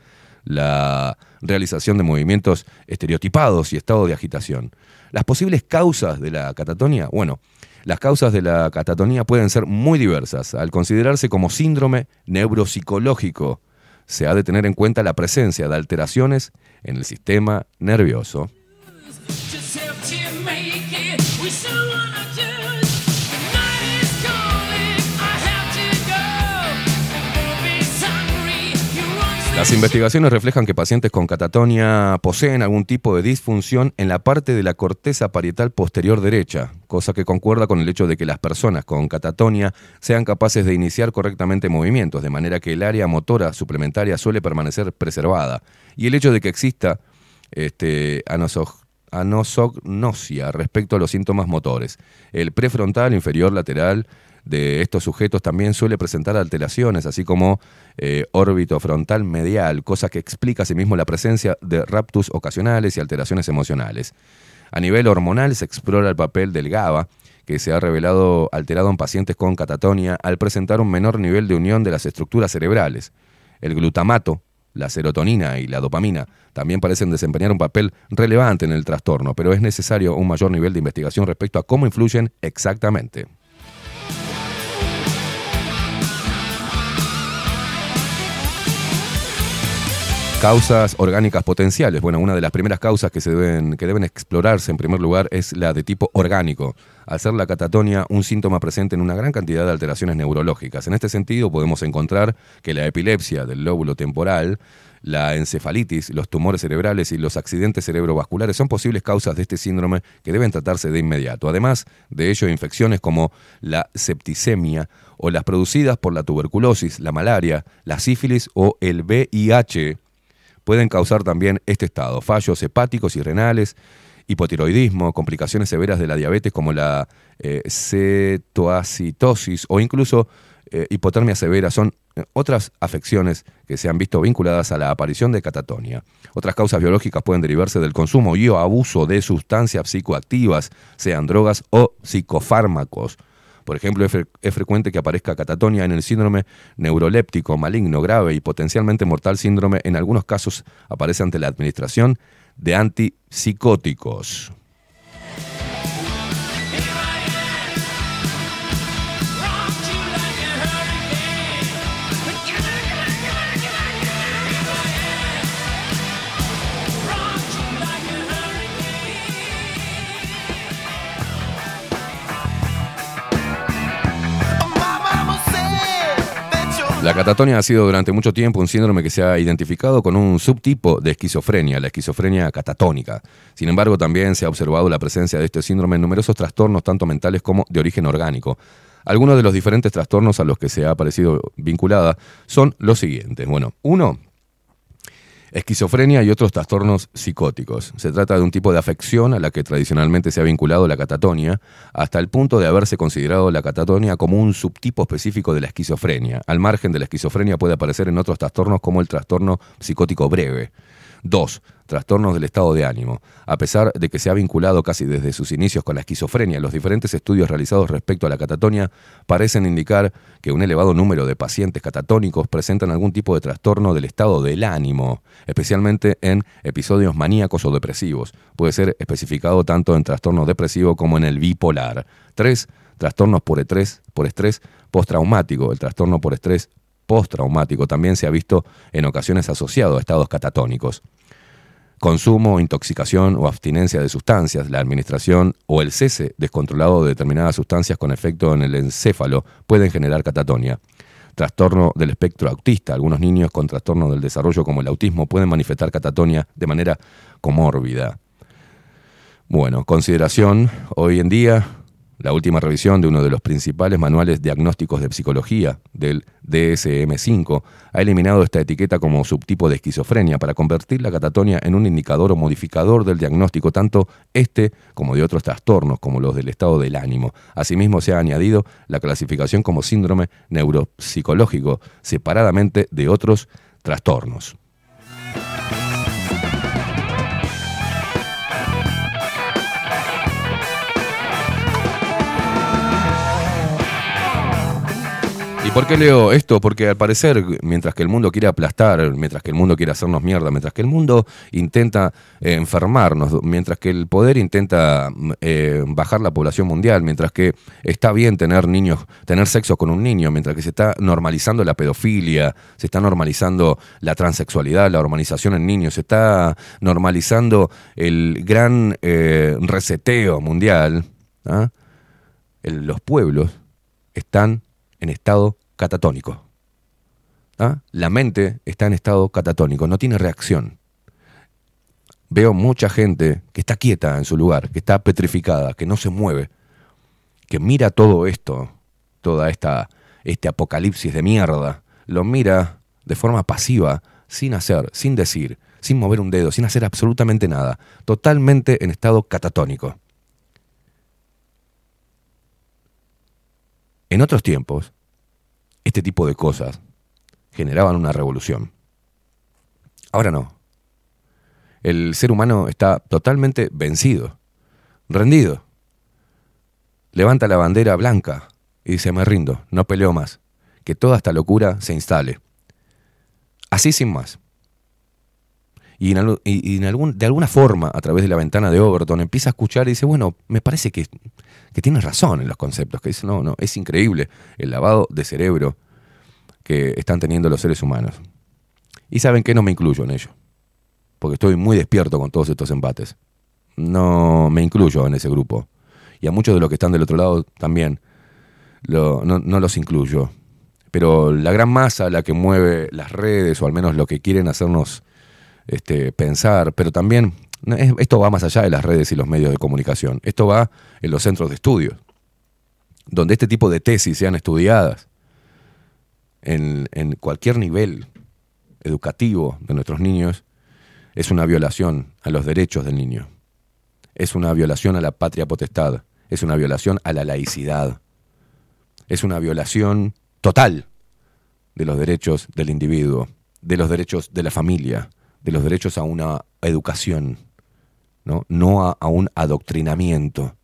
la realización de movimientos estereotipados y estado de agitación. Las posibles causas de la catatonia, bueno, las causas de la catatonía pueden ser muy diversas. Al considerarse como síndrome neuropsicológico, se ha de tener en cuenta la presencia de alteraciones en el sistema nervioso. Las investigaciones reflejan que pacientes con catatonia poseen algún tipo de disfunción en la parte de la corteza parietal posterior derecha, cosa que concuerda con el hecho de que las personas con catatonia sean capaces de iniciar correctamente movimientos, de manera que el área motora suplementaria suele permanecer preservada, y el hecho de que exista este, anosog- anosognosia respecto a los síntomas motores. El prefrontal, inferior, lateral, de estos sujetos también suele presentar alteraciones, así como eh, órbito frontal medial, cosa que explica asimismo la presencia de raptus ocasionales y alteraciones emocionales. A nivel hormonal se explora el papel del GABA, que se ha revelado alterado en pacientes con catatonia al presentar un menor nivel de unión de las estructuras cerebrales. El glutamato, la serotonina y la dopamina también parecen desempeñar un papel relevante en el trastorno, pero es necesario un mayor nivel de investigación respecto a cómo influyen exactamente. Causas orgánicas potenciales. Bueno, una de las primeras causas que, se deben, que deben explorarse en primer lugar es la de tipo orgánico, al ser la catatonia un síntoma presente en una gran cantidad de alteraciones neurológicas. En este sentido, podemos encontrar que la epilepsia del lóbulo temporal, la encefalitis, los tumores cerebrales y los accidentes cerebrovasculares son posibles causas de este síndrome que deben tratarse de inmediato. Además de ello, infecciones como la septicemia o las producidas por la tuberculosis, la malaria, la sífilis o el VIH pueden causar también este estado, fallos hepáticos y renales, hipotiroidismo, complicaciones severas de la diabetes como la eh, cetoacitosis o incluso eh, hipotermia severa son eh, otras afecciones que se han visto vinculadas a la aparición de catatonia. Otras causas biológicas pueden derivarse del consumo y o abuso de sustancias psicoactivas, sean drogas o psicofármacos. Por ejemplo, es, fre- es frecuente que aparezca catatonia en el síndrome neuroléptico maligno grave y potencialmente mortal síndrome. En algunos casos aparece ante la administración de antipsicóticos. La catatonia ha sido durante mucho tiempo un síndrome que se ha identificado con un subtipo de esquizofrenia, la esquizofrenia catatónica. Sin embargo, también se ha observado la presencia de este síndrome en numerosos trastornos, tanto mentales como de origen orgánico. Algunos de los diferentes trastornos a los que se ha aparecido vinculada son los siguientes. Bueno, uno, esquizofrenia y otros trastornos psicóticos. Se trata de un tipo de afección a la que tradicionalmente se ha vinculado la catatonia, hasta el punto de haberse considerado la catatonia como un subtipo específico de la esquizofrenia. Al margen de la esquizofrenia puede aparecer en otros trastornos como el trastorno psicótico breve. 2. Trastornos del estado de ánimo. A pesar de que se ha vinculado casi desde sus inicios con la esquizofrenia, los diferentes estudios realizados respecto a la catatonia parecen indicar que un elevado número de pacientes catatónicos presentan algún tipo de trastorno del estado del ánimo, especialmente en episodios maníacos o depresivos. Puede ser especificado tanto en trastorno depresivo como en el bipolar. 3. Trastornos por estrés, por estrés postraumático. El trastorno por estrés postraumático también se ha visto en ocasiones asociado a estados catatónicos. Consumo, intoxicación o abstinencia de sustancias, la administración o el cese descontrolado de determinadas sustancias con efecto en el encéfalo pueden generar catatonia. Trastorno del espectro autista. Algunos niños con trastorno del desarrollo como el autismo pueden manifestar catatonia de manera comórbida. Bueno, consideración hoy en día, la última revisión de uno de los principales manuales diagnósticos de psicología, del DSM-5, ha eliminado esta etiqueta como subtipo de esquizofrenia para convertir la catatonia en un indicador o modificador del diagnóstico, tanto este como de otros trastornos, como los del estado del ánimo. Asimismo, se ha añadido la clasificación como síndrome neuropsicológico, separadamente de otros trastornos. Por qué leo esto? Porque al parecer, mientras que el mundo quiere aplastar, mientras que el mundo quiere hacernos mierda, mientras que el mundo intenta eh, enfermarnos, mientras que el poder intenta mm, eh, bajar la población mundial, mientras que está bien tener niños, tener sexo con un niño, mientras que se está normalizando la pedofilia, se está normalizando la transexualidad, la hormonización en niños, se está normalizando el gran eh, reseteo mundial, ¿ah? Los pueblos están en estado catatónico. La mente está en estado catatónico, no tiene reacción. Veo mucha gente que está quieta en su lugar, que está petrificada, que no se mueve, que mira todo esto, toda esta este apocalipsis de mierda, lo mira de forma pasiva, sin hacer, sin decir, sin mover un dedo, sin hacer absolutamente nada, totalmente en estado catatónico. En otros tiempos, este tipo de cosas generaban una revolución. Ahora no. El ser humano está totalmente vencido, rendido. Levanta la bandera blanca y dice, me rindo, no peleo más. Que toda esta locura se instale. Así sin más. Y, de alguna forma, a través de la ventana de Overton, empieza a escuchar y dice, bueno, me parece que, que tienes razón en los conceptos. Que dice, no, no, es increíble el lavado de cerebro que están teniendo los seres humanos. Y saben que no me incluyo en ello. Porque estoy muy despierto con todos estos embates. No me incluyo en ese grupo. Y a muchos de los que están del otro lado también no, no los incluyo. Pero la gran masa, la que mueve las redes, o al menos lo que quieren hacernos este, pensar, pero también esto va más allá de las redes y los medios de comunicación. Esto va en los centros de estudios, donde este tipo de tesis sean estudiadas en, en cualquier nivel educativo de nuestros niños, es una violación a los derechos del niño. Es una violación a la patria potestad. Es una violación a la laicidad. Es una violación total de los derechos del individuo, de los derechos de la familia, de los derechos a una educación, no, a, un adoctrinamiento.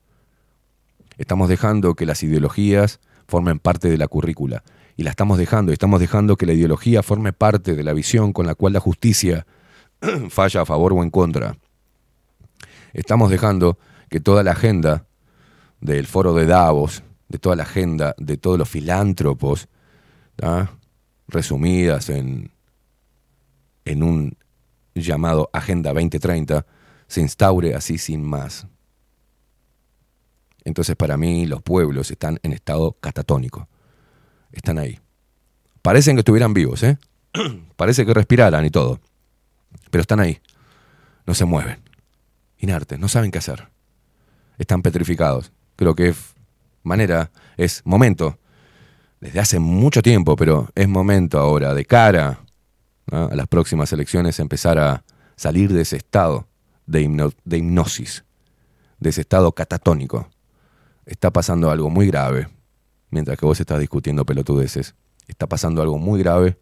Estamos dejando que las ideologías formen parte de la currícula y la estamos dejando, estamos dejando que la ideología forme parte de la visión con la cual la justicia falla a favor o en contra. Estamos dejando que toda la agenda del foro de Davos, de toda la agenda de todos los filántropos, resumidas en, en un llamado Agenda 2030, se instaure así sin más. Entonces para mí los pueblos están en estado catatónico. Están ahí. Parecen que estuvieran vivos, ¿eh? Parece que respiraran y todo. Pero están ahí. No se mueven. Inertes, no saben qué hacer. Están petrificados. Creo que es manera, es momento, desde hace mucho tiempo, pero es momento ahora, de cara a las próximas elecciones, empezar a salir de ese estado de, hipno- de hipnosis, de ese estado catatónico. Está pasando algo muy grave, mientras que vos estás discutiendo pelotudeces. Está pasando algo muy grave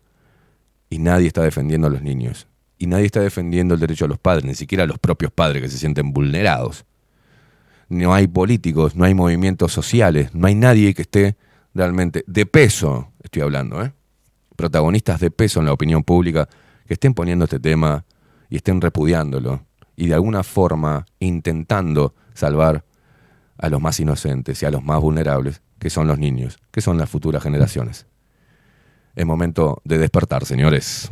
y nadie está defendiendo a los niños. Y nadie está defendiendo el derecho a los padres, ni siquiera a los propios padres que se sienten vulnerados. No hay políticos, no hay movimientos sociales, no hay nadie que esté realmente de peso, estoy hablando, ¿eh? protagonistas de peso en la opinión pública que estén poniendo este tema y estén repudiándolo y de alguna forma intentando salvar a los más inocentes y a los más vulnerables, que son los niños, que son las futuras generaciones. Es momento de despertar, señores.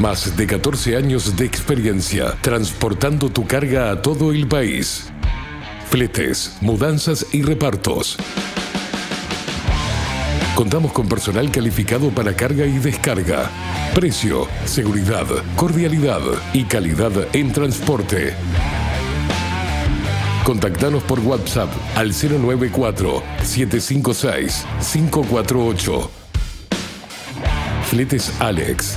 más de 14 años de experiencia transportando tu carga a todo el país. Fletes, mudanzas y repartos. Contamos con personal calificado para carga y descarga. Precio, seguridad, cordialidad y calidad en transporte. Contactanos por WhatsApp al 094-756-548. Fletes Alex.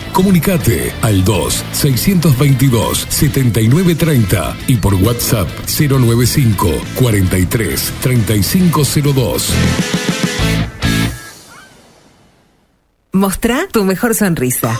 Comunicate al 2-622-7930 y por WhatsApp 095 43 3502. Mostrá tu mejor sonrisa.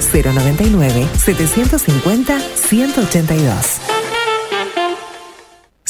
099-750-182.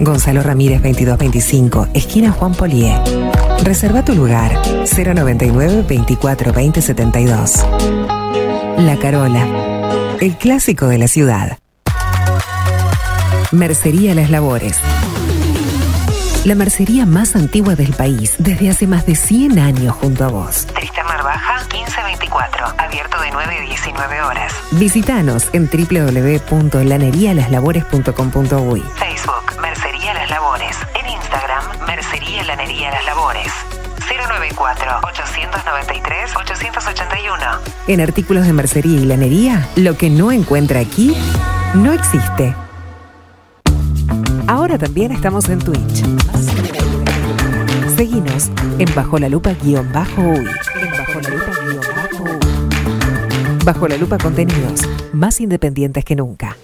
Gonzalo Ramírez 2225, esquina Juan Polié. Reserva tu lugar 099 24 20 72. La Carola, el clásico de la ciudad. Mercería Las Labores. La mercería más antigua del país, desde hace más de 100 años junto a vos. Tristán Baja 1524, abierto de 9 a 19 horas. Visítanos en www.lanerialaslavores.com.uy. Facebook, Mercería Lanería Las Labores. 094-893-881. En artículos de mercería y lanería, lo que no encuentra aquí, no existe. Ahora también estamos en Twitch. Seguinos. En Bajo la Lupa guion bajo uy. Bajo la Lupa contenidos más independientes que nunca.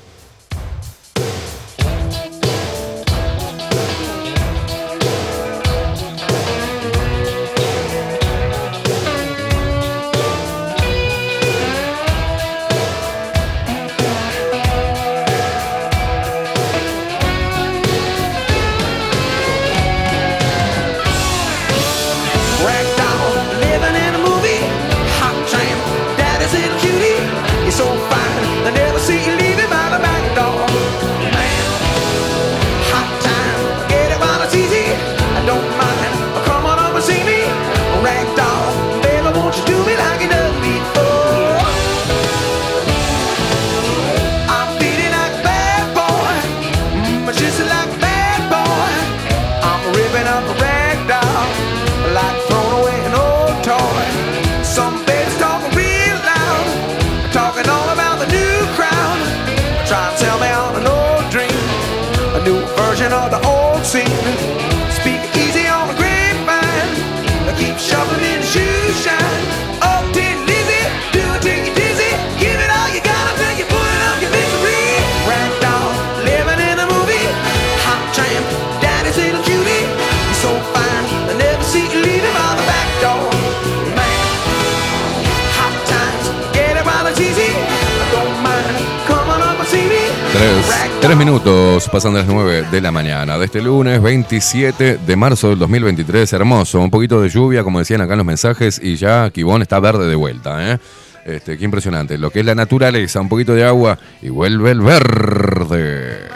Tres, minutos pasando las 9 de la mañana de este lunes 27 de marzo del 2023. Hermoso, un poquito de lluvia, como decían acá en los mensajes, y ya Kibón está verde de vuelta. ¿eh? Este, qué impresionante. Lo que es la naturaleza, un poquito de agua y vuelve el verde.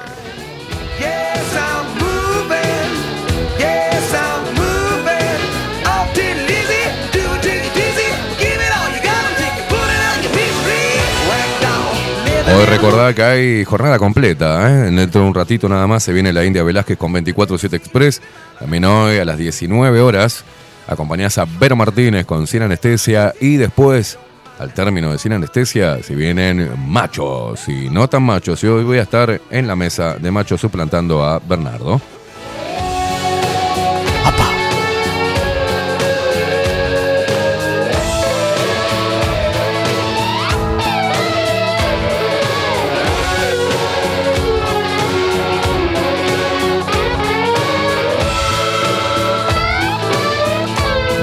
Hoy recordar que hay jornada completa. ¿eh? Dentro de un ratito nada más se viene la India Velázquez con 24-7 Express. También hoy a las 19 horas acompañás a Vero Martínez con Sin Anestesia. Y después, al término de Sin Anestesia, si vienen machos y no tan machos. Y hoy voy a estar en la mesa de machos suplantando a Bernardo.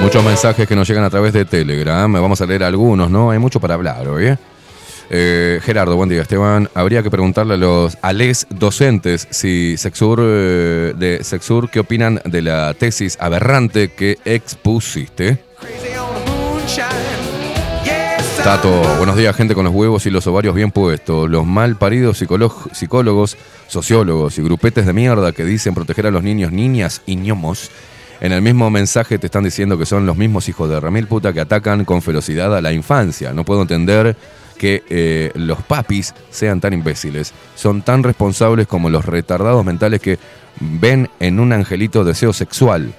Muchos mensajes que nos llegan a través de Telegram. Vamos a leer algunos, ¿no? Hay mucho para hablar hoy, ¿eh? Eh, Gerardo, buen día, Esteban. Habría que preguntarle a los ales docentes si Sexur, eh, de Sexur, ¿qué opinan de la tesis aberrante que expusiste? Tato, buenos días, gente con los huevos y los ovarios bien puestos. Los mal paridos psicólog- psicólogos, sociólogos y grupetes de mierda que dicen proteger a los niños, niñas y ñomos. En el mismo mensaje te están diciendo que son los mismos hijos de Ramil puta que atacan con ferocidad a la infancia. No puedo entender que eh, los papis sean tan imbéciles. Son tan responsables como los retardados mentales que ven en un angelito deseo sexual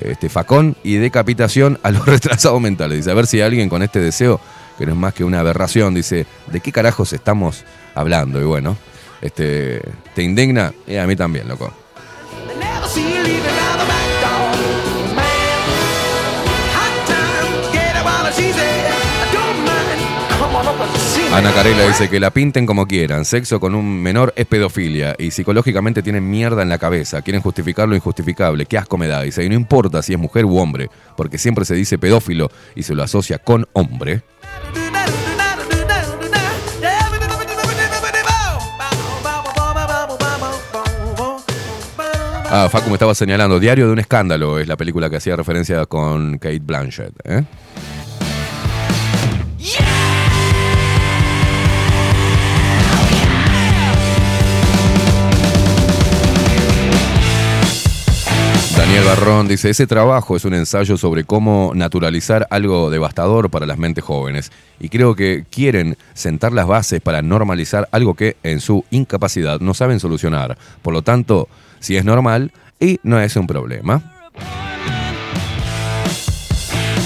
este, facón y decapitación a los retrasados mentales. Dice, a ver si alguien con este deseo, que no es más que una aberración, dice, ¿de qué carajos estamos hablando? Y bueno, este, ¿te indigna? Y a mí también, loco. Ana Carela dice que la pinten como quieran. Sexo con un menor es pedofilia y psicológicamente tienen mierda en la cabeza. Quieren justificar lo injustificable. Qué asco me da. Dice, y no importa si es mujer u hombre, porque siempre se dice pedófilo y se lo asocia con hombre. Ah, Facu me estaba señalando. Diario de un escándalo es la película que hacía referencia con Kate Blanchett. ¿eh? Daniel Barrón dice, ese trabajo es un ensayo sobre cómo naturalizar algo devastador para las mentes jóvenes. Y creo que quieren sentar las bases para normalizar algo que en su incapacidad no saben solucionar. Por lo tanto, si es normal y no es un problema.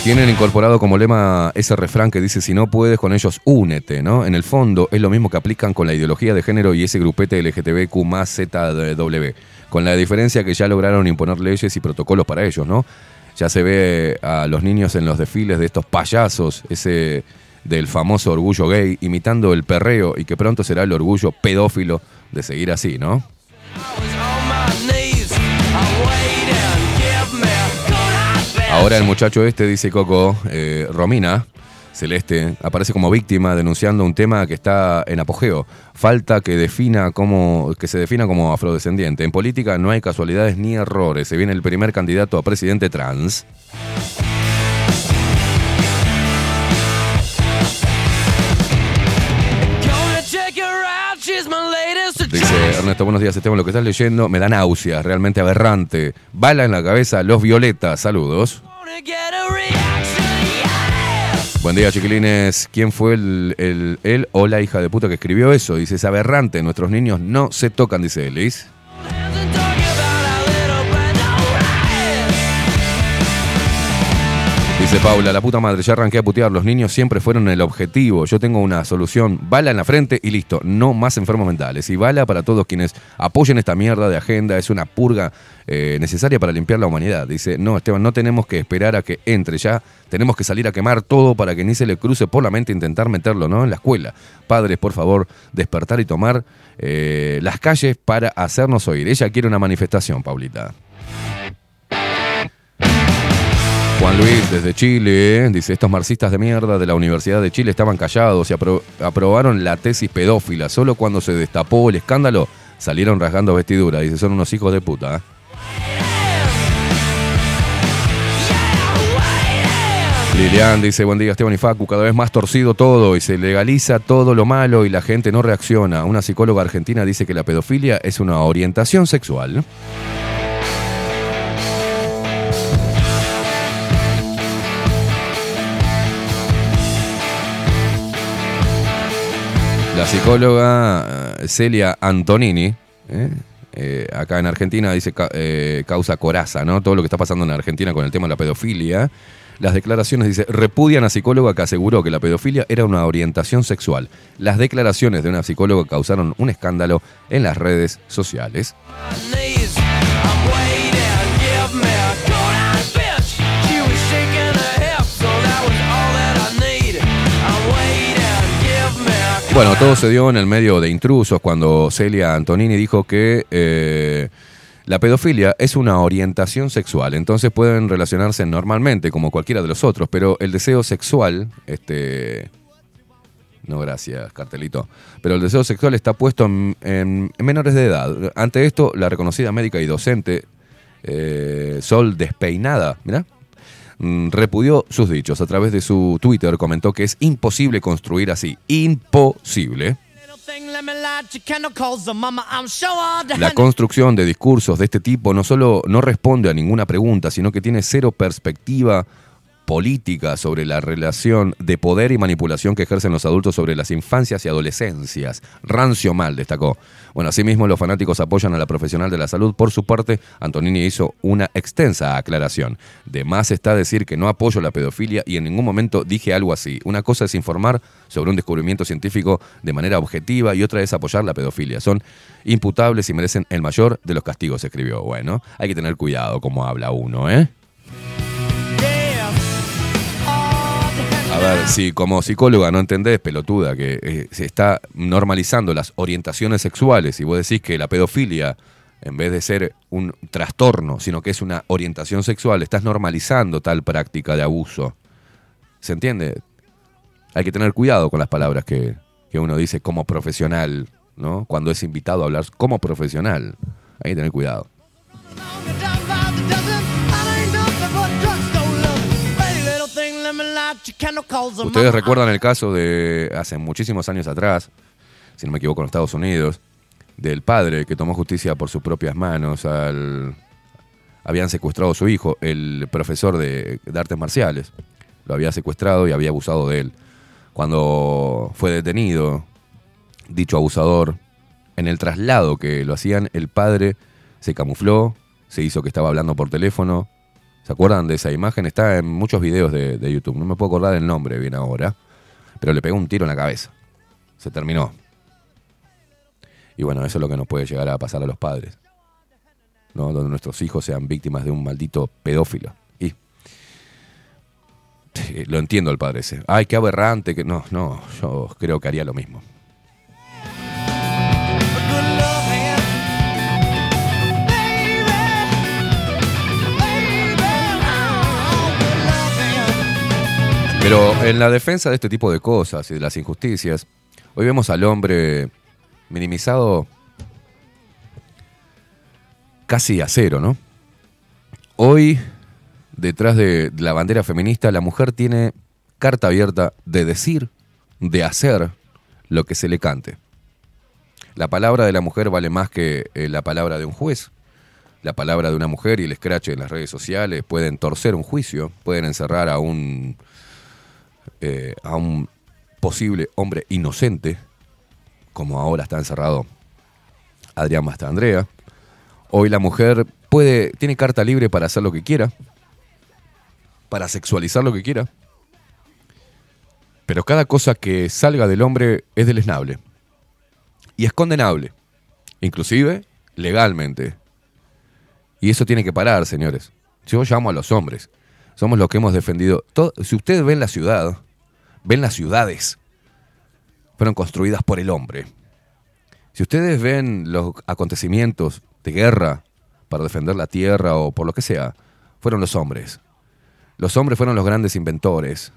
Tienen incorporado como lema ese refrán que dice, si no puedes con ellos, únete, ¿no? En el fondo es lo mismo que aplican con la ideología de género y ese grupete LGTBQ más ZW, con la diferencia que ya lograron imponer leyes y protocolos para ellos, ¿no? Ya se ve a los niños en los desfiles de estos payasos, ese del famoso orgullo gay, imitando el perreo y que pronto será el orgullo pedófilo de seguir así, ¿no? Ahora el muchacho este, dice Coco, eh, Romina, Celeste, aparece como víctima denunciando un tema que está en apogeo. Falta que, defina como, que se defina como afrodescendiente. En política no hay casualidades ni errores. Se viene el primer candidato a presidente trans. Dice Ernesto, buenos días Esteban, lo que estás leyendo me da náuseas, realmente aberrante. Bala en la cabeza, los violetas, saludos. Buen día, chiquilines. ¿Quién fue el, o la hija de puta que escribió eso? Dice, es aberrante, nuestros niños no se tocan, dice Elis. Dice Paula, la puta madre, ya arranqué a putear, los niños siempre fueron el objetivo, yo tengo una solución, bala en la frente y listo, no más enfermos mentales. Y bala para todos quienes apoyen esta mierda de agenda, es una purga eh, necesaria para limpiar la humanidad. Dice, no, Esteban, no tenemos que esperar a que entre ya, tenemos que salir a quemar todo para que ni se le cruce por la mente intentar meterlo, ¿no? En la escuela. Padres, por favor, despertar y tomar eh, las calles para hacernos oír. Ella quiere una manifestación, Paulita. Juan Luis, desde Chile, dice, estos marxistas de mierda de la Universidad de Chile estaban callados y apro- aprobaron la tesis pedófila. Solo cuando se destapó el escándalo salieron rasgando vestidura. Dice, son unos hijos de puta. ¿eh? Lilian dice, buen día Esteban y Facu, cada vez más torcido todo y se legaliza todo lo malo y la gente no reacciona. Una psicóloga argentina dice que la pedofilia es una orientación sexual. La psicóloga eh, Celia Antonini, eh, eh, acá en Argentina, dice eh, causa coraza, ¿no? Todo lo que está pasando en Argentina con el tema de la pedofilia. Las declaraciones, dice, repudian a psicóloga que aseguró que la pedofilia era una orientación sexual. Las declaraciones de una psicóloga causaron un escándalo en las redes sociales. Bueno, todo se dio en el medio de intrusos cuando Celia Antonini dijo que eh, la pedofilia es una orientación sexual, entonces pueden relacionarse normalmente como cualquiera de los otros, pero el deseo sexual, este, No, gracias, cartelito. Pero el deseo sexual está puesto en, en- en menores de edad. Ante esto, la reconocida médica y docente eh, Sol Despeinada, mirá, mm, repudió sus dichos. A través de su Twitter comentó que es imposible construir así. Imposible. La construcción de discursos de este tipo no solo no responde a ninguna pregunta, sino que tiene cero perspectiva política sobre la relación de poder y manipulación que ejercen los adultos sobre las infancias y adolescencias. Rancio mal, destacó. Bueno, asimismo los fanáticos apoyan a la profesional de la salud. Por su parte, Antonini hizo una extensa aclaración. De más está decir que no apoyo la pedofilia y en ningún momento dije algo así. Una cosa es informar sobre un descubrimiento científico de manera objetiva y otra es apoyar la pedofilia. Son imputables y merecen el mayor de los castigos, escribió. Bueno, hay que tener cuidado como habla uno, ¿eh? A ver, si como psicóloga no entendés, pelotuda, que eh, se está normalizando las orientaciones sexuales y vos decís que la pedofilia, en vez de ser un trastorno, sino que es una orientación sexual, estás normalizando tal práctica de abuso. ¿Se entiende? Hay que tener cuidado con las palabras que, que uno dice como profesional, ¿no? Cuando es invitado a hablar como profesional. Hay que tener cuidado. Ustedes recuerdan el caso de hace muchísimos años atrás, si no me equivoco, en Estados Unidos, del padre que tomó justicia por sus propias manos al... Habían secuestrado a su hijo, el profesor de, de artes marciales. Lo había secuestrado y había abusado de él. Cuando fue detenido, dicho abusador, en el traslado que lo hacían, el padre se camufló, se hizo que estaba hablando por teléfono. ¿Se acuerdan de esa imagen? Está en muchos videos de, de YouTube. No me puedo acordar el nombre bien ahora. Pero le pegó un tiro en la cabeza. Se terminó. Y bueno, eso es lo que nos puede llegar a pasar a los padres. ¿no? Donde nuestros hijos sean víctimas de un maldito pedófilo. Y eh, lo entiendo el padre ese. Ay, qué aberrante. Que... No, no, yo creo que haría lo mismo. Pero en la defensa de este tipo de cosas y de las injusticias, hoy vemos al hombre minimizado casi a cero, ¿no? Hoy, detrás de la bandera feminista, la mujer tiene carta abierta de decir, de hacer lo que se le cante. La palabra de la mujer vale más que eh, la palabra de un juez. La palabra de una mujer y el escrache en las redes sociales pueden torcer un juicio, pueden encerrar a un, eh, a un posible hombre inocente, como ahora está encerrado Adrián Mastandrea. Hoy la mujer puede, tiene carta libre para hacer lo que quiera, para sexualizar lo que quiera, pero cada cosa que salga del hombre es deleznable y es condenable, inclusive legalmente. Y eso tiene que parar, señores. Yo llamo a los hombres. Somos los que hemos defendido. si ustedes ven la ciudad, ven las ciudades, fueron construidas por el hombre. Si ustedes ven los acontecimientos de guerra para defender la tierra o por lo que sea, fueron los hombres. Los hombres fueron los grandes inventores.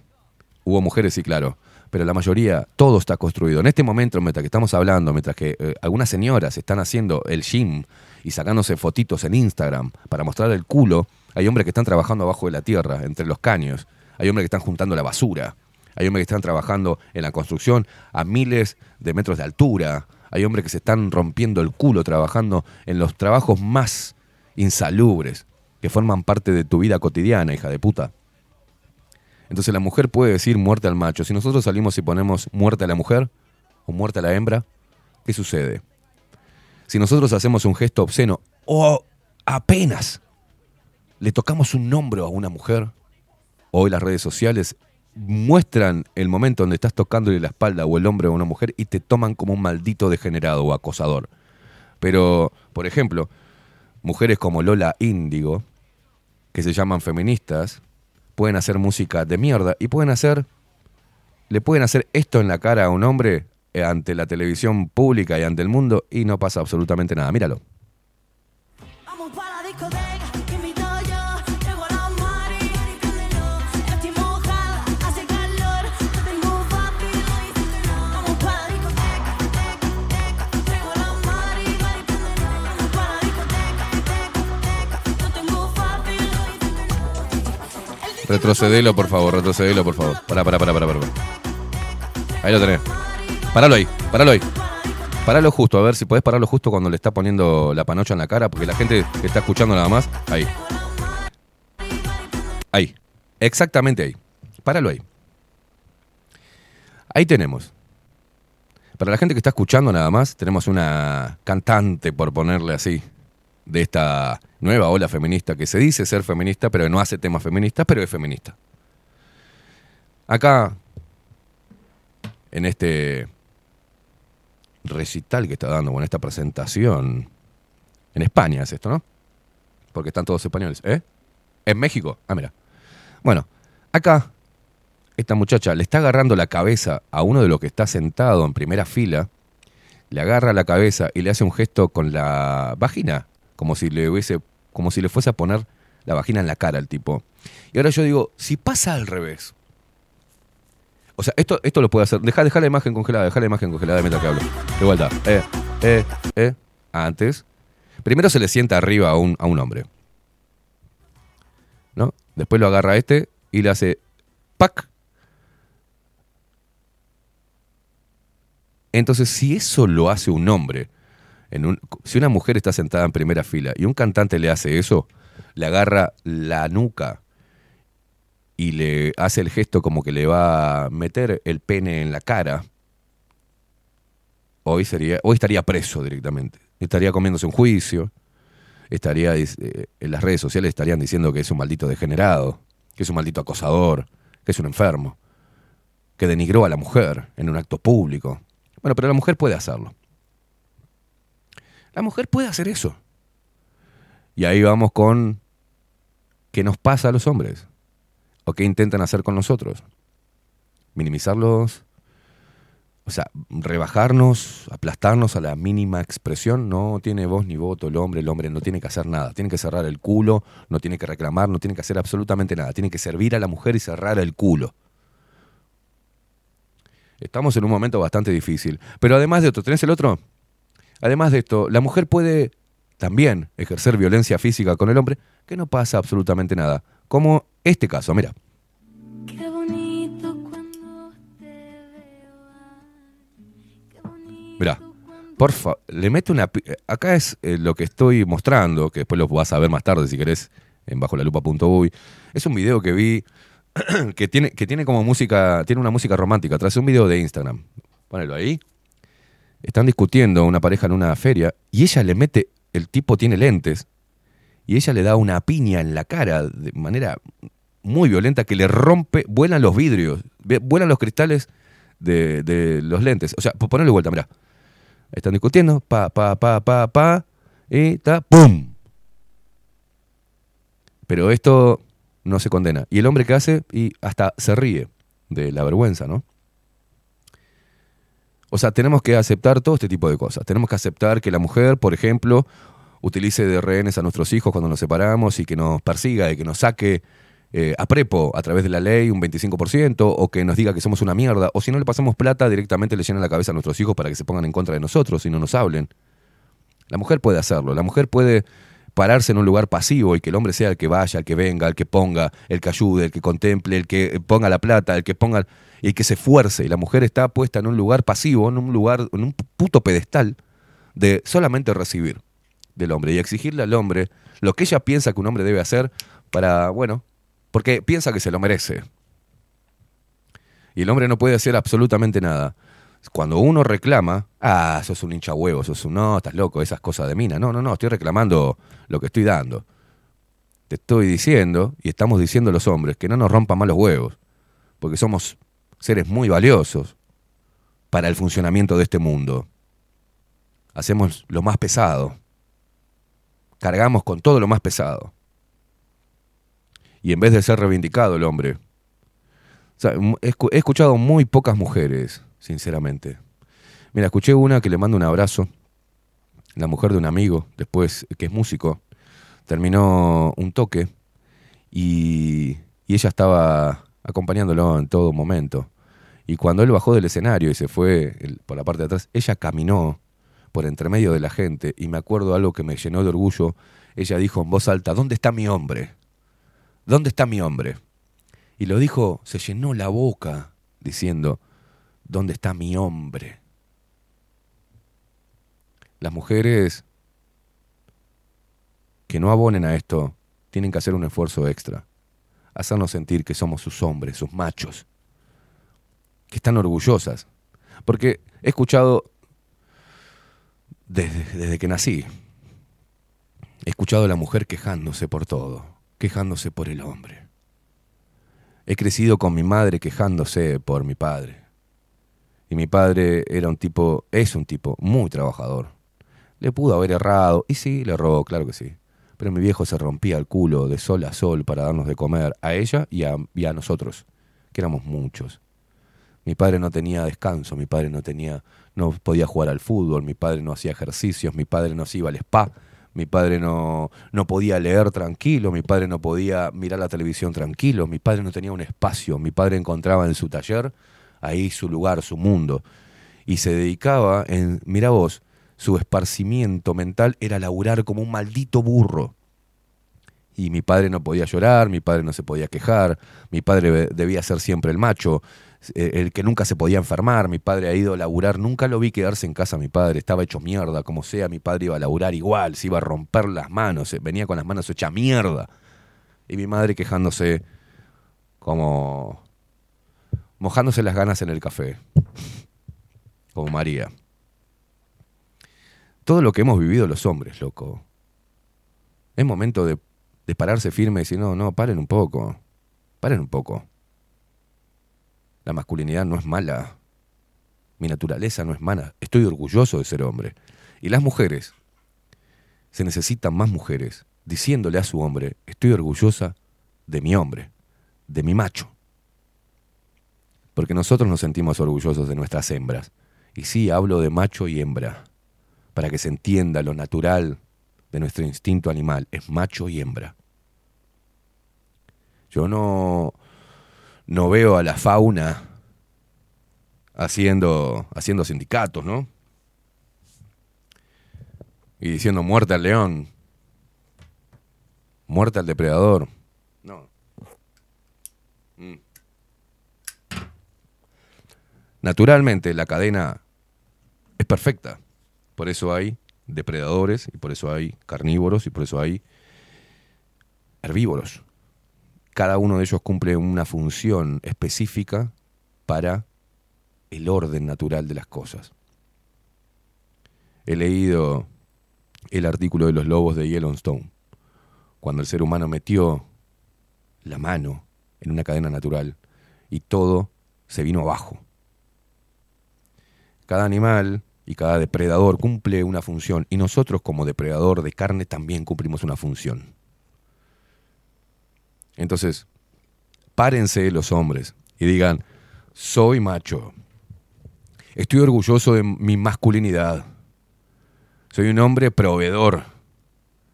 Hubo mujeres, sí, claro. Pero la mayoría, todo está construido. En este momento, mientras que estamos hablando, mientras que eh, algunas señoras están haciendo el gym y sacándose fotitos en Instagram para mostrar el culo, hay hombres que están trabajando abajo de la tierra, entre los caños. Hay hombres que están juntando la basura. Hay hombres que están trabajando en la construcción a miles de metros de altura. Hay hombres que se están rompiendo el culo trabajando en los trabajos más insalubres que forman parte de tu vida cotidiana, hija de puta. Entonces la mujer puede decir muerte al macho. Si nosotros salimos y ponemos muerte a la mujer o muerte a la hembra, ¿qué sucede? Si nosotros hacemos un gesto obsceno o apenas le tocamos un hombro a una mujer, hoy las redes sociales muestran el momento donde estás tocándole la espalda o el hombro a una mujer y te toman como un maldito degenerado o acosador. Pero, por ejemplo, mujeres como Lola Índigo, que se llaman feministas, pueden hacer música de mierda y pueden hacer, le pueden hacer esto en la cara a un hombre ante la televisión pública y ante el mundo y no pasa absolutamente nada. Míralo. Retrocedelo, por favor, retrocedelo, por favor. Pará, pará, pará, pará, pará. Ahí lo tenés. Paralo ahí, paralo ahí. Paralo justo, a ver si podés pararlo justo cuando le está poniendo la panocha en la cara, porque la gente que está escuchando nada más, ahí. Ahí. Exactamente ahí. Páralo ahí. Ahí tenemos. Para la gente que está escuchando nada más, tenemos una cantante, por ponerle así, de esta nueva ola feminista que se dice ser feminista, pero no hace temas feministas, pero es feminista. Acá, en este recital que está dando, con esta presentación, en España es esto, ¿no? Porque están todos españoles, ¿eh? En México, ah, mira. Bueno, acá, esta muchacha le está agarrando la cabeza a uno de los que está sentado en primera fila, le agarra la cabeza y le hace un gesto con la vagina, como si le hubiese, como si le fuese a poner la vagina en la cara al tipo. Y ahora yo digo, si pasa al revés. O sea, esto, esto lo puede hacer. Deja, deja la imagen congelada, deja la imagen congelada mientras que hablo. De vuelta. Eh, eh, eh. Antes. Primero se le sienta arriba a un, a un hombre. ¿No? Después lo agarra a este y le hace ¡pac! Entonces, si eso lo hace un hombre, si una mujer está sentada en primera fila y un cantante le hace eso, le agarra la nuca y le hace el gesto como que le va a meter el pene en la cara, hoy, sería, hoy estaría preso directamente. Estaría comiéndose un juicio, estaría eh, en las redes sociales estarían diciendo que es un maldito degenerado, que es un maldito acosador, que es un enfermo, que denigró a la mujer en un acto público. Bueno, pero la mujer puede hacerlo. La mujer puede hacer eso. Y ahí vamos con qué nos pasa a los hombres o qué intentan hacer con nosotros. Minimizarlos, o sea, rebajarnos, aplastarnos a la mínima expresión. No tiene voz ni voto el hombre, el hombre no tiene que hacer nada. Tiene que cerrar el culo, no tiene que reclamar, no tiene que hacer absolutamente nada. Tiene que servir a la mujer y cerrar el culo. Estamos en un momento bastante difícil. Pero además de esto, ¿tenés el otro? Además de esto, la mujer puede también ejercer violencia física con el hombre, que no pasa absolutamente nada. Como este caso, mira. Qué bonito cuando te veo. Qué bonito. Mirá, porfa, le mete una... pi- Acá es eh, lo que estoy mostrando, que después lo vas a ver más tarde si querés en bajolalupa.uy. Es un video que vi que tiene, que tiene como música, tiene una música romántica, tras un video de Instagram. Ponelo ahí. Están discutiendo una pareja en una feria y ella le mete, el tipo tiene lentes, y ella le da una piña en la cara de manera muy violenta que le rompe, vuelan los vidrios, vuelan los cristales de, los lentes. O sea, po- ponelo de vuelta, mirá. Están discutiendo, pa, pa, pa, pa, pa, y ta, ¡pum! Pero esto no se condena. Y el hombre que hace, y hasta se ríe de la vergüenza, ¿no? O sea, tenemos que aceptar todo este tipo de cosas. Tenemos que aceptar que la mujer, por ejemplo, utilice de rehenes a nuestros hijos cuando nos separamos y que nos persiga y que nos saque eh, a prepo a través de la ley un 25% o que nos diga que somos una mierda o si no le pasamos plata directamente le llenan la cabeza a nuestros hijos para que se pongan en contra de nosotros y no nos hablen. La mujer puede hacerlo, la mujer puede pararse en un lugar pasivo y que el hombre sea el que vaya, el que venga, el que ponga, el que ayude, el que contemple, el que ponga la plata, el que ponga y que se esfuerce y la mujer está puesta en un lugar pasivo, en un lugar en un puto pedestal de solamente recibir del hombre y exigirle al hombre lo que ella piensa que un hombre debe hacer para, bueno, porque piensa que se lo merece. Y el hombre no puede hacer absolutamente nada. Cuando uno reclama, ah, sos un hincha huevo, sos un, no, estás loco, esas cosas de mina. No, no, no, estoy reclamando lo que estoy dando. Te estoy diciendo, y estamos diciendo los hombres, que no nos rompan más los huevos, porque somos seres muy valiosos para el funcionamiento de este mundo. Hacemos lo más pesado. Cargamos con todo lo más pesado. Y en vez de ser reivindicado el hombre, he escu- he escuchado muy pocas mujeres, sinceramente. Mira, escuché una que le manda un abrazo, la mujer de un amigo, después, que es músico, terminó un toque y, y ella estaba acompañándolo en todo momento. Y cuando él bajó del escenario y se fue por la parte de atrás, ella caminó por entre medio de la gente y me acuerdo algo que me llenó de orgullo. Ella dijo en voz alta, ¿dónde está mi hombre? ¿Dónde está mi hombre? Y lo dijo, se llenó la boca diciendo, ¿dónde está mi hombre? Las mujeres que no abonen a esto tienen que hacer un esfuerzo extra, hacernos sentir que somos sus hombres, sus machos, que están orgullosas. Porque he escuchado desde, desde que nací, he escuchado a la mujer quejándose por todo, quejándose por el hombre. He crecido con mi madre quejándose por mi padre. Y mi padre era un tipo, es un tipo muy trabajador. Le pudo haber errado, y sí, le erró, claro que sí. Pero mi viejo se rompía el culo de sol a sol para darnos de comer a ella y a, y a nosotros, que éramos muchos. Mi padre no tenía descanso, mi padre no tenía, no podía jugar al fútbol, mi padre no hacía ejercicios, mi padre no se iba al spa, mi padre no, no podía leer tranquilo, mi padre no podía mirar la televisión tranquilo, mi padre no tenía un espacio, mi padre encontraba en su taller ahí su lugar, su mundo, y se dedicaba en, mira vos, su esparcimiento mental era laburar como un maldito burro. Y mi padre no podía llorar, mi padre no se podía quejar, mi padre debía ser siempre el macho, eh, el que nunca se podía enfermar, mi padre ha ido a laburar, nunca lo vi quedarse en casa mi padre, estaba hecho mierda, como sea, mi padre iba a laburar igual, se iba a romper las manos, eh, venía con las manos hechas mierda. Y mi madre quejándose como mojándose las ganas en el café, como María. Todo lo que hemos vivido los hombres, loco. Es momento de pararse firme y decir, no, no, paren un poco, paren un poco. La masculinidad no es mala. Mi naturaleza no es mala. Estoy orgulloso de ser hombre. Y las mujeres, se necesitan más mujeres diciéndole a su hombre, estoy orgullosa de mi hombre, de mi macho. Porque nosotros nos sentimos orgullosos de nuestras hembras. Y sí, hablo de macho y hembra, para que se entienda lo natural de nuestro instinto animal. Es macho y hembra. Yo no, no veo a la fauna haciendo, haciendo sindicatos, ¿no? Y diciendo muerte al león, muerte al depredador. No. Mm. Naturalmente la cadena es perfecta. Por eso hay depredadores y por eso hay carnívoros y por eso hay herbívoros. Cada uno de ellos cumple una función específica para el orden natural de las cosas. He leído el artículo de los lobos de Yellowstone, cuando el ser humano metió la mano en una cadena natural y todo se vino abajo. Cada animal y cada depredador cumple una función y nosotros como depredador de carne también cumplimos una función. Entonces, párense los hombres y digan, soy macho, estoy orgulloso de mi masculinidad, soy un hombre proveedor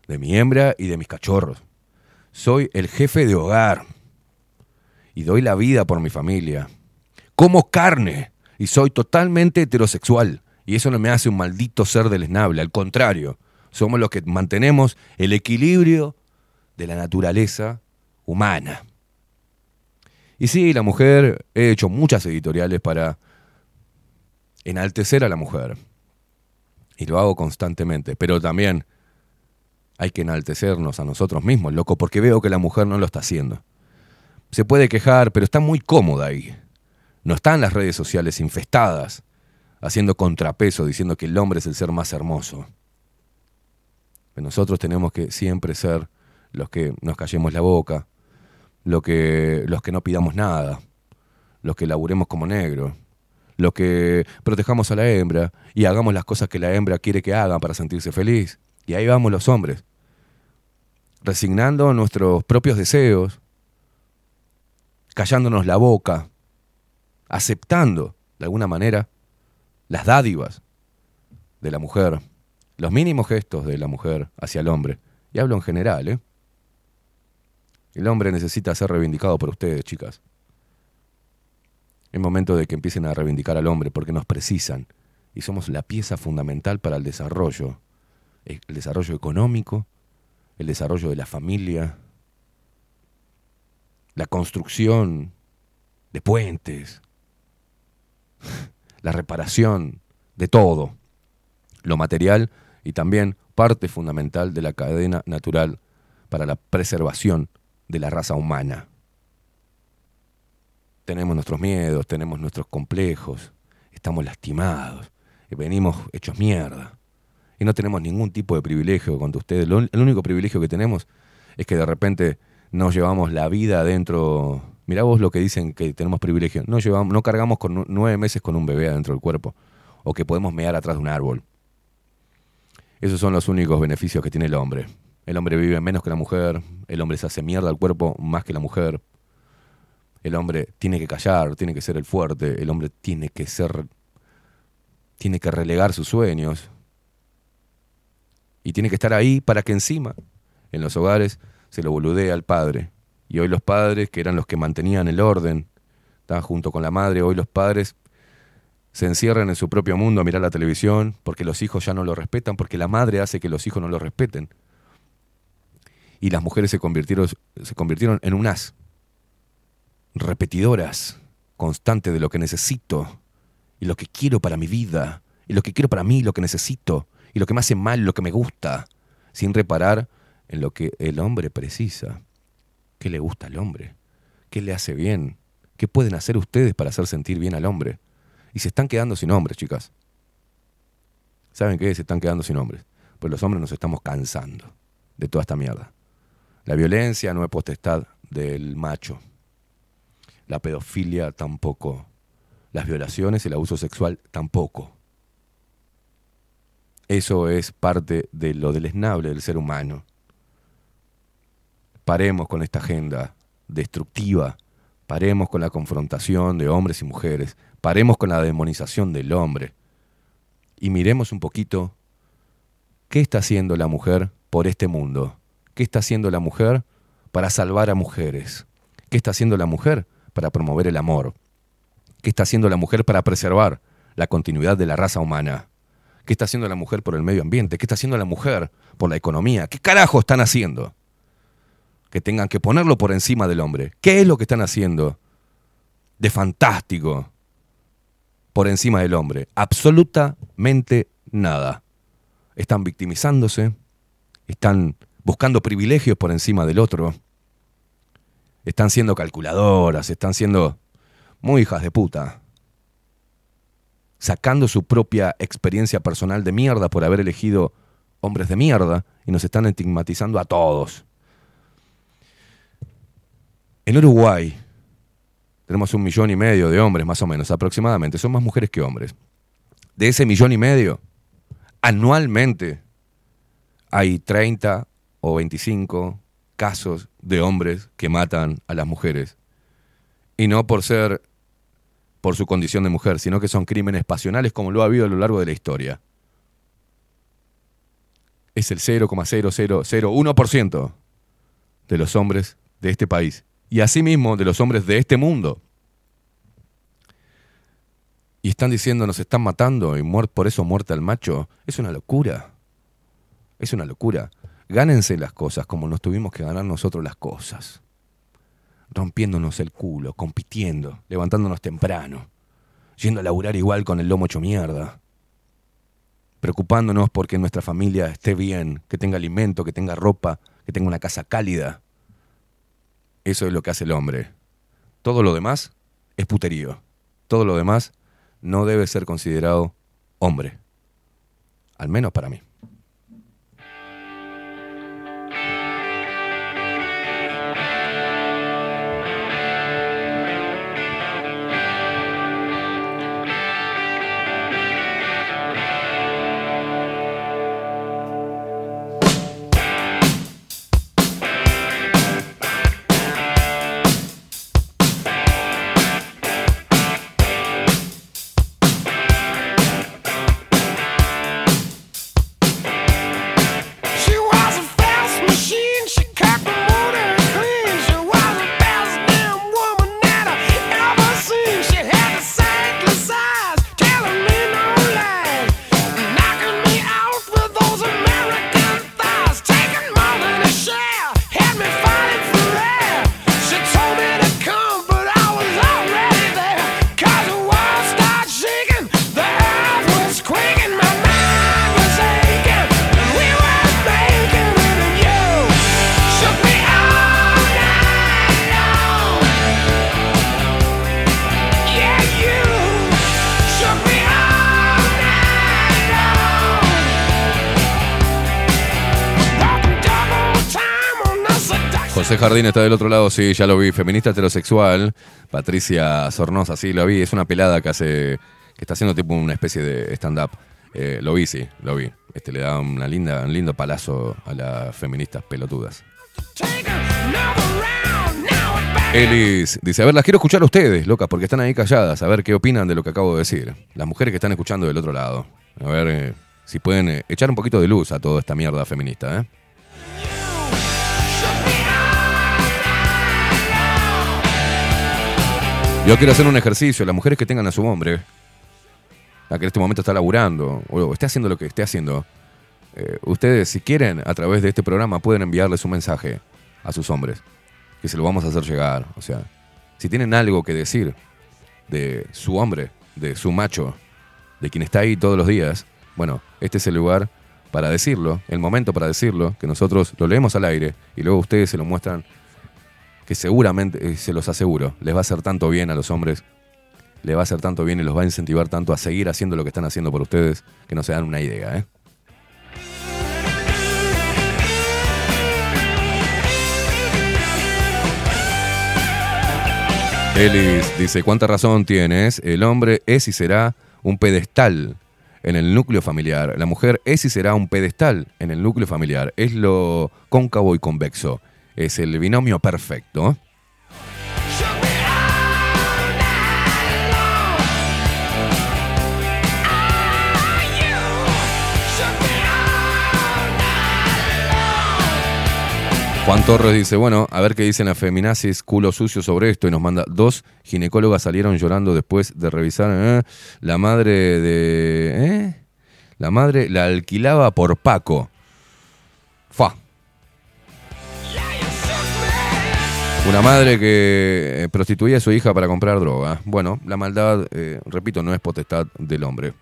de mi hembra y de mis cachorros, soy el jefe de hogar y doy la vida por mi familia, como carne y soy totalmente heterosexual. Y eso no me hace un maldito ser del esnable, al contrario, somos los que mantenemos el equilibrio de la naturaleza humana. Y sí, la mujer, he hecho muchas editoriales para enaltecer a la mujer. Y lo hago constantemente, pero también hay que enaltecernos a nosotros mismos, loco, porque veo que la mujer no lo está haciendo. Se puede quejar, pero está muy cómoda ahí. No está en las redes sociales infestadas, haciendo contrapeso, diciendo que el hombre es el ser más hermoso. Nosotros tenemos que siempre ser los que nos callemos la boca, lo que, los que no pidamos nada, los que laburemos como negro, los que protejamos a la hembra y hagamos las cosas que la hembra quiere que hagan para sentirse feliz. Y ahí vamos los hombres, resignando nuestros propios deseos, callándonos la boca, aceptando de alguna manera las dádivas de la mujer, los mínimos gestos de la mujer hacia el hombre. Y hablo en general, ¿eh? El hombre necesita ser reivindicado por ustedes, chicas. Es momento de que empiecen a reivindicar al hombre porque nos precisan y somos la pieza fundamental para el desarrollo, el desarrollo económico, el desarrollo de la familia. la construcción de puentes, la reparación de todo, lo material y también parte fundamental de la cadena natural para la preservación de la raza humana. Tenemos nuestros miedos, tenemos nuestros complejos, estamos lastimados, y venimos hechos mierda. Y no tenemos ningún tipo de privilegio contra ustedes. El único privilegio que tenemos es que de repente nos llevamos la vida adentro. Mirá vos lo que dicen que tenemos privilegio. No, llevamos, no cargamos con nu- nueve meses con un bebé adentro del cuerpo. O que podemos mear atrás de un árbol. Esos son los únicos beneficios que tiene el hombre. El hombre vive menos que la mujer. El hombre se hace mierda al cuerpo más que la mujer. El hombre tiene que callar, tiene que ser el fuerte. El hombre tiene que ser. Tiene que relegar sus sueños. Y tiene que estar ahí para que encima, en los hogares, se lo boludee al padre. Y hoy los padres, que eran los que mantenían el orden, estaban junto con la madre, hoy los padres se encierran en su propio mundo a mirar la televisión porque los hijos ya no lo respetan, porque la madre hace que los hijos no lo respeten. Y las mujeres se convirtieron, se convirtieron en unas repetidoras constantes de lo que necesito y lo que quiero para mi vida y lo que quiero para mí, lo que necesito y lo que me hace mal, lo que me gusta, sin reparar en lo que el hombre precisa. ¿Qué le gusta al hombre? ¿Qué le hace bien? ¿Qué pueden hacer ustedes para hacer sentir bien al hombre? Y se están quedando sin hombres, chicas. ¿Saben qué? Se están quedando sin hombres. Pues los hombres nos estamos cansando de toda esta mierda. La violencia no es potestad del macho. La pedofilia tampoco. Las violaciones y el abuso sexual tampoco. Eso es parte de lo deleznable del ser humano. Paremos con esta agenda destructiva. Paremos con la confrontación de hombres y mujeres. Paremos con la demonización del hombre. Y miremos un poquito qué está haciendo la mujer por este mundo. ¿Qué está haciendo la mujer para salvar a mujeres? ¿Qué está haciendo la mujer para promover el amor? ¿Qué está haciendo la mujer para preservar la continuidad de la raza humana? ¿Qué está haciendo la mujer por el medio ambiente? ¿Qué está haciendo la mujer por la economía? ¿Qué carajo están haciendo? Que tengan que ponerlo por encima del hombre. ¿Qué es lo que están haciendo de fantástico por encima del hombre? Absolutamente nada. Están victimizándose, están buscando privilegios por encima del otro, están siendo calculadoras, están siendo muy hijas de puta sacando su propia experiencia personal de mierda por haber elegido hombres de mierda y nos están estigmatizando a todos. En Uruguay tenemos un millón y medio de hombres, más o menos, aproximadamente. Son más mujeres que hombres. De ese millón y medio, anualmente hay 30 o 25 casos de hombres que matan a las mujeres. Y no por ser por su condición de mujer, sino que son crímenes pasionales como lo ha habido a lo largo de la historia. Es el 0,0001% de los hombres de este país y asimismo de los hombres de este mundo. Y están diciendo nos están matando y por eso muerte al macho. Es una locura. Es una locura. Gánense las cosas como nos tuvimos que ganar nosotros las cosas rompiéndonos el culo, compitiendo, levantándonos temprano, yendo a laburar igual con el lomo hecho mierda, preocupándonos porque nuestra familia esté bien, que tenga alimento, que tenga ropa, que tenga una casa cálida. Eso es lo que hace el hombre. Todo lo demás es puterío. Todo lo demás no debe ser considerado hombre. Al menos para mí. Jardín está del otro lado, sí, ya lo vi. Feminista heterosexual. Patricia Sornosa, sí, lo vi. Es una pelada que hace. que está haciendo tipo una especie de stand-up. Eh, lo vi, sí, lo vi. Este le da una linda, un lindo palazo a las feministas pelotudas. Elis dice, a ver, las quiero escuchar a ustedes, locas, porque están ahí calladas, a ver qué opinan de lo que acabo de decir. Las mujeres que están escuchando del otro lado. A ver eh, si pueden eh, echar un poquito de luz a toda esta mierda feminista, ¿eh? Yo quiero hacer un ejercicio, las mujeres que tengan a su hombre, la que en este momento está laburando, o esté haciendo lo que esté haciendo, eh, ustedes, si quieren, a través de este programa, pueden enviarles un mensaje a sus hombres, que se lo vamos a hacer llegar. O sea, si tienen algo que decir de su hombre, de su macho, de quien está ahí todos los días, bueno, este es el lugar para decirlo, el momento para decirlo, que nosotros lo leemos al aire y luego ustedes se lo muestran, que seguramente, eh, se los aseguro, les va a hacer tanto bien a los hombres, les va a hacer tanto bien y los va a incentivar tanto a seguir haciendo lo que están haciendo por ustedes, que no se dan una idea, ¿eh? Elis dice, ¿cuánta razón tienes? El hombre es y será un pedestal en el núcleo familiar. La mujer es y será un pedestal en el núcleo familiar. Es lo cóncavo y convexo. Es el binomio perfecto. Juan Torres dice, bueno, a ver qué dicen las feminazis culo sucio sobre esto y nos manda dos ginecólogas salieron llorando después de revisar ¿eh? la madre de ¿eh? la madre la alquilaba por Paco. Una madre que eh, prostituía a su hija para comprar droga. Bueno, la maldad, eh, repito, no es potestad del hombre.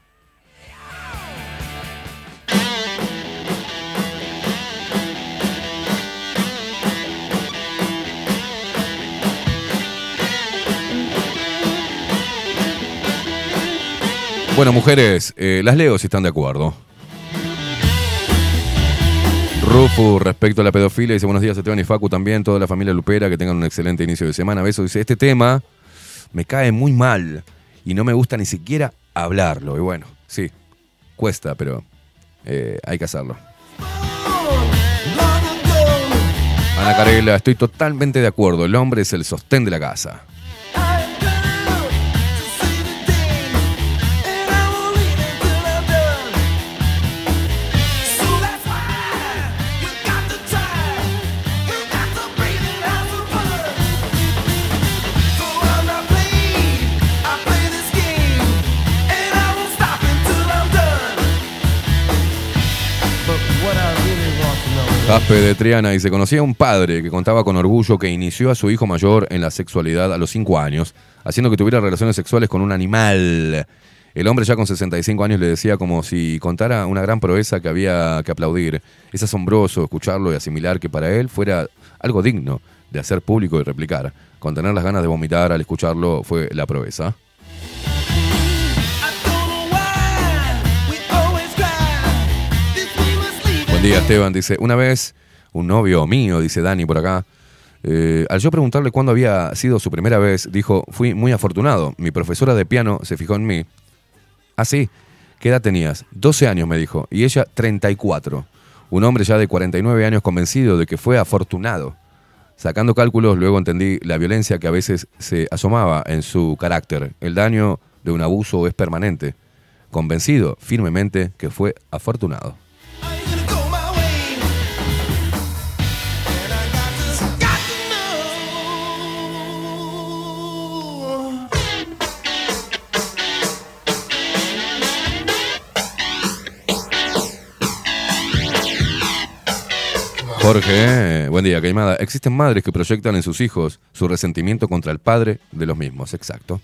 Bueno, mujeres, eh, las leo si están de acuerdo. Rufu, respecto a la pedofilia, dice buenos días Esteban y Facu también, toda la familia Lupera, que tengan un excelente inicio de semana. Beso, dice, este tema me cae muy mal y no me gusta ni siquiera hablarlo. Y bueno, sí, cuesta, pero eh, hay que hacerlo. Ana Carela, estoy totalmente de acuerdo, el hombre es el sostén de la casa. Jaspe de Triana dice, conocía a un padre que contaba con orgullo que inició a su hijo mayor en la sexualidad a los 5 años, haciendo que tuviera relaciones sexuales con un animal. El hombre ya con 65 años le decía como si contara una gran proeza que había que aplaudir. Es asombroso escucharlo y asimilar que para él fuera algo digno de hacer público y replicar. Contener las ganas de vomitar al escucharlo fue la proeza. Buen día, Esteban. Dice, una vez un novio mío, dice Dani por acá, eh, al yo preguntarle cuándo había sido su primera vez, dijo, fui muy afortunado. Mi profesora de piano se fijó en mí. Ah, sí. ¿Qué edad tenías? 12 años, me dijo. Y ella, 34. Un hombre ya de 49 años convencido de que fue afortunado. Sacando cálculos, luego entendí la violencia que a veces se asomaba en su carácter. El daño de un abuso es permanente. Convencido firmemente que fue afortunado. Jorge, buen día, Caimada. Existen madres que proyectan en sus hijos su resentimiento contra el padre de los mismos, exacto.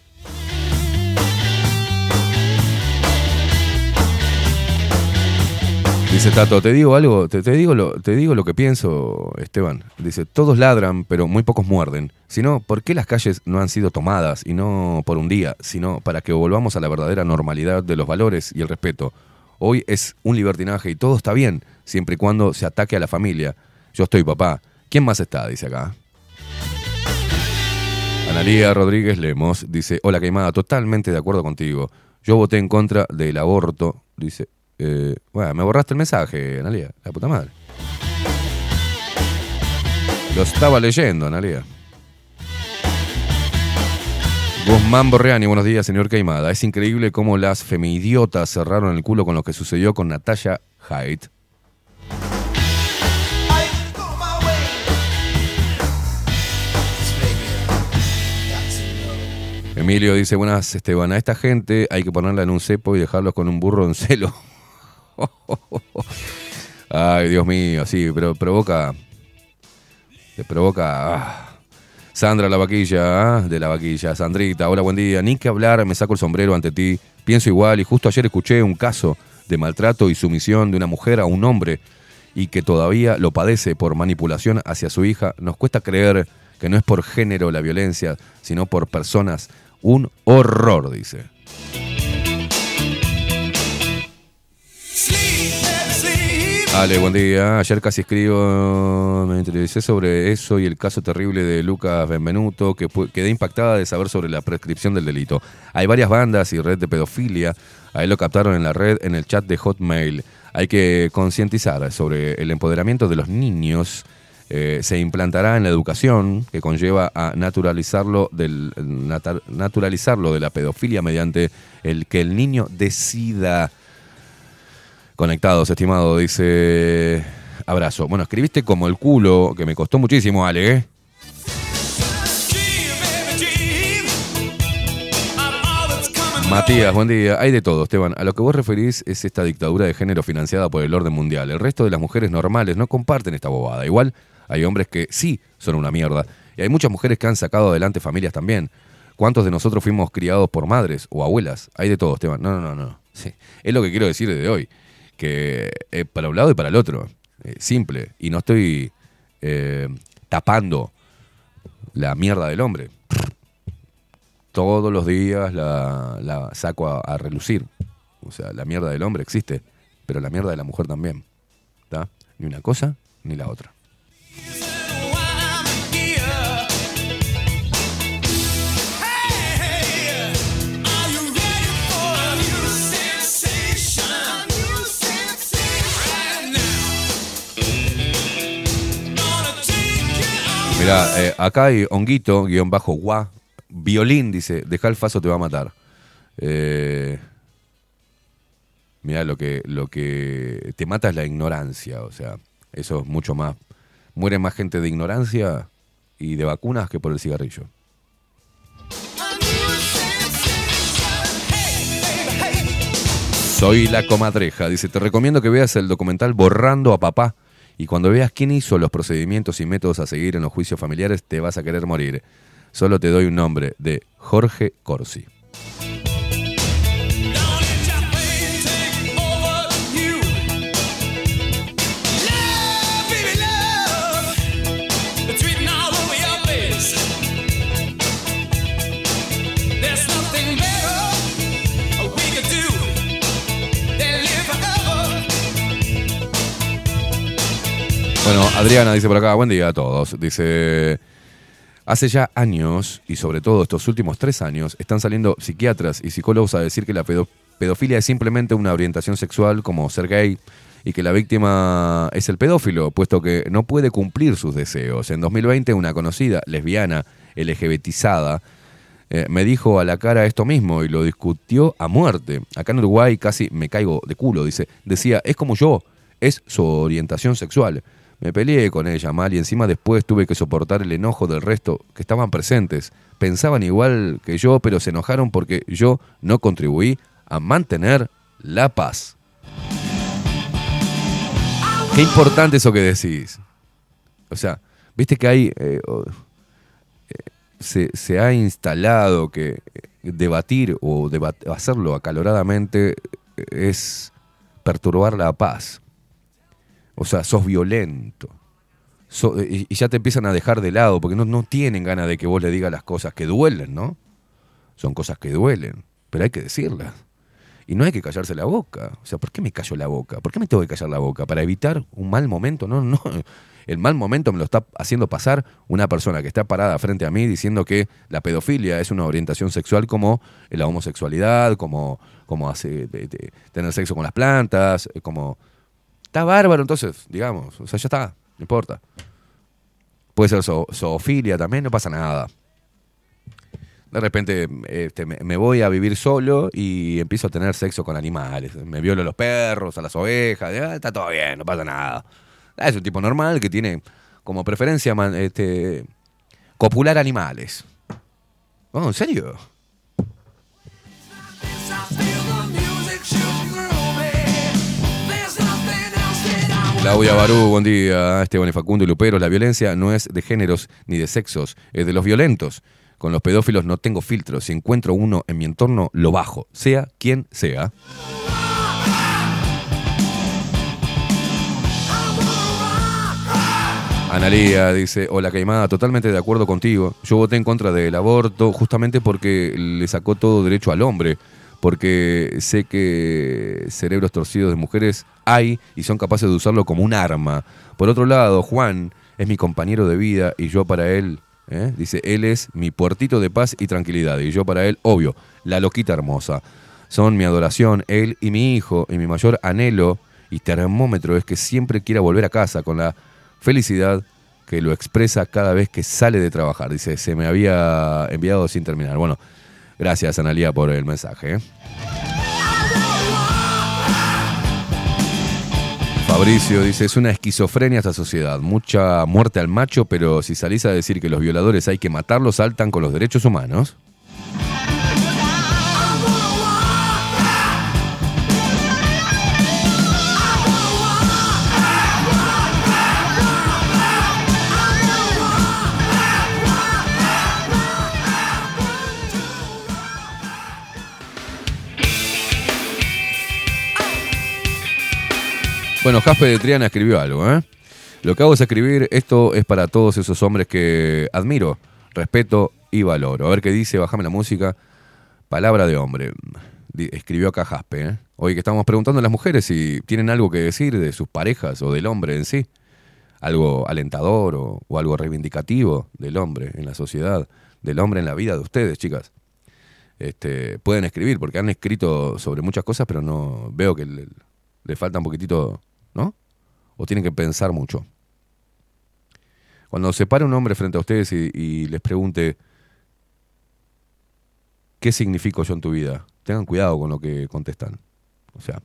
Dice Tato, te digo algo, te digo lo, te digo lo que pienso, Esteban. Dice, todos ladran, pero muy pocos muerden. Si no, ¿por qué las calles no han sido tomadas y no por un día, sino para que volvamos a la verdadera normalidad de los valores y el respeto? Hoy es un libertinaje y todo está bien, siempre y cuando se ataque a la familia. Yo estoy papá ¿Quién más está? Dice acá. Analía Rodríguez Lemos dice, hola Queimada, totalmente de acuerdo contigo. Yo voté en contra del aborto. Dice, eh, bueno, me borraste el mensaje, Analía, la puta madre. Lo estaba leyendo, Analía. Guzmán Borreani, buenos días, señor Queimada. Es increíble cómo las femidiotas cerraron el culo con lo que sucedió con Natalia Haidt. Emilio dice, buenas Esteban, a esta gente hay que ponerla en un cepo y dejarlos con un burro en celo. Ay, Dios mío, sí, pero provoca... Te provoca... ah. Sandra La Vaquilla, ah, de La Vaquilla. Sandrita, hola, buen día. Ni que hablar, me saco el sombrero ante ti. Pienso igual y justo ayer escuché un caso de maltrato y sumisión de una mujer a un hombre y que todavía lo padece por manipulación hacia su hija. Nos cuesta creer que no es por género la violencia, sino por personas. Un horror, dice. Ale, buen día. Ayer casi escribo, me entrevisté sobre eso y el caso terrible de Lucas Benvenuto, que quedé impactada de saber sobre la prescripción del delito. Hay varias bandas y red de pedofilia. A él lo captaron en la red, en el chat de Hotmail. Hay que concientizar sobre el empoderamiento de los niños. Eh, se implantará en la educación, que conlleva a naturalizarlo, del, naturalizarlo de la pedofilia mediante el que el niño decida Conectados, estimado, dice. Abrazo. Bueno, escribiste como el culo, que me costó muchísimo, Ale, ¿eh? Matías, buen día. Hay de todo, Esteban. A lo que vos referís es esta dictadura de género financiada por el orden mundial. El resto de las mujeres normales no comparten esta bobada. Igual hay hombres que sí son una mierda. Y hay muchas mujeres que han sacado adelante familias también. ¿Cuántos de nosotros fuimos criados por madres o abuelas? Hay de todo. No, no, no, no. Es lo que quiero decir desde hoy. Que eh, para un lado y para el otro. Eh, simple. Y no estoy eh, tapando la mierda del hombre. Todos los días la, saco a, a relucir. O sea, la mierda del hombre existe, pero la mierda de la mujer también. ¿Está? Ni una cosa ni la otra. Mira, eh, acá hay honguito, guion bajo, gua, violín, dice, deja el faso, te va a matar. Eh, mira, lo que, lo que te mata es la ignorancia, o sea, eso es mucho más. Muere más gente de ignorancia y de vacunas que por el cigarrillo. Soy la comadreja. Dice, te recomiendo que veas el documental Borrando a Papá. Y cuando veas quién hizo los procedimientos y métodos a seguir en los juicios familiares, te vas a querer morir. Solo te doy un nombre, de Jorge Corsi. Bueno, Adriana dice por acá, buen día a todos. Dice, hace ya años, y sobre todo estos últimos tres años, están saliendo psiquiatras y psicólogos a decir que la pedo- pedofilia es simplemente una orientación sexual como ser gay y que la víctima es el pedófilo, puesto que no puede cumplir sus deseos. En 2020, una conocida lesbiana LGBTizada eh, me dijo a la cara esto mismo y lo discutió a muerte. Acá en Uruguay casi me caigo de culo, dice. Decía, es como yo, es su orientación sexual. Me peleé con ella mal y encima después tuve que soportar el enojo del resto que estaban presentes. Pensaban igual que yo, pero se enojaron porque yo no contribuí a mantener la paz. Qué importante eso que decís. O sea, viste que hay... eh, eh, se, se ha instalado que eh, debatir o hacerlo acaloradamente es perturbar la paz. O sea, sos violento. So- y, ya te empiezan a dejar de lado porque no, no tienen ganas de que vos le digas las cosas que duelen, ¿no? Son cosas que duelen, pero hay que decirlas. Y no hay que callarse la boca. O sea, ¿por qué me callo la boca? ¿Por qué me tengo que callar la boca? ¿Para evitar un mal momento? No, no. el mal momento me lo está haciendo pasar una persona que está parada frente a mí diciendo que la pedofilia es una orientación sexual como la homosexualidad, como, como hace, tener sexo con las plantas, eh, como... Está bárbaro, entonces, digamos, o sea, ya está, no importa. Puede ser zo- zoofilia también, no pasa nada. De repente este, me, voy a vivir solo y empiezo a tener sexo con animales. Me violo a los perros, a las ovejas. ah, está todo bien, no pasa nada. Es un tipo normal que tiene como preferencia este, copular animales. Oh, ¿en serio? Claudia Barú, buen día. Esteban y Facundo y Lupero. La violencia no es de géneros ni de sexos, es de los violentos. Con los pedófilos no tengo filtro. Si encuentro uno en mi entorno, lo bajo, sea quien sea. Analía dice, hola Caimada, totalmente de acuerdo contigo. Yo voté en contra del aborto justamente porque le sacó todo derecho al hombre, porque sé que cerebros torcidos de mujeres hay y son capaces de usarlo como un arma. Por otro lado, Juan es mi compañero de vida y yo para él, ¿eh? dice, él es mi puertito de paz y tranquilidad y yo para él, obvio, la loquita hermosa. Son mi adoración, él y mi hijo y mi mayor anhelo y termómetro es que siempre quiera volver a casa con la felicidad que lo expresa cada vez que sale de trabajar. Dice, se me había enviado sin terminar. Bueno, gracias Analía por el mensaje. ¿eh? Fabricio dice, es una esquizofrenia esta sociedad. Mucha muerte al macho, pero si salís a decir que los violadores hay que matarlos, saltan con los derechos humanos. Bueno, Jaspe de Triana escribió algo, ¿eh? Lo que hago es escribir, esto es para todos esos hombres que admiro, respeto y valoro. A ver qué dice, bájame la música. Palabra de hombre. Escribió acá Jaspe, ¿eh? Hoy que estamos preguntando a las mujeres si tienen algo que decir de sus parejas o del hombre en sí. Algo alentador o, algo reivindicativo del hombre en la sociedad, del hombre en la vida de ustedes, chicas. Este, pueden escribir, porque han escrito sobre muchas cosas, pero no veo que le falta un poquitito, ¿no? O tienen que pensar mucho. Cuando se para un hombre frente a ustedes y, les pregunte, ¿qué significo yo en tu vida? Tengan cuidado con lo que contestan. O sea,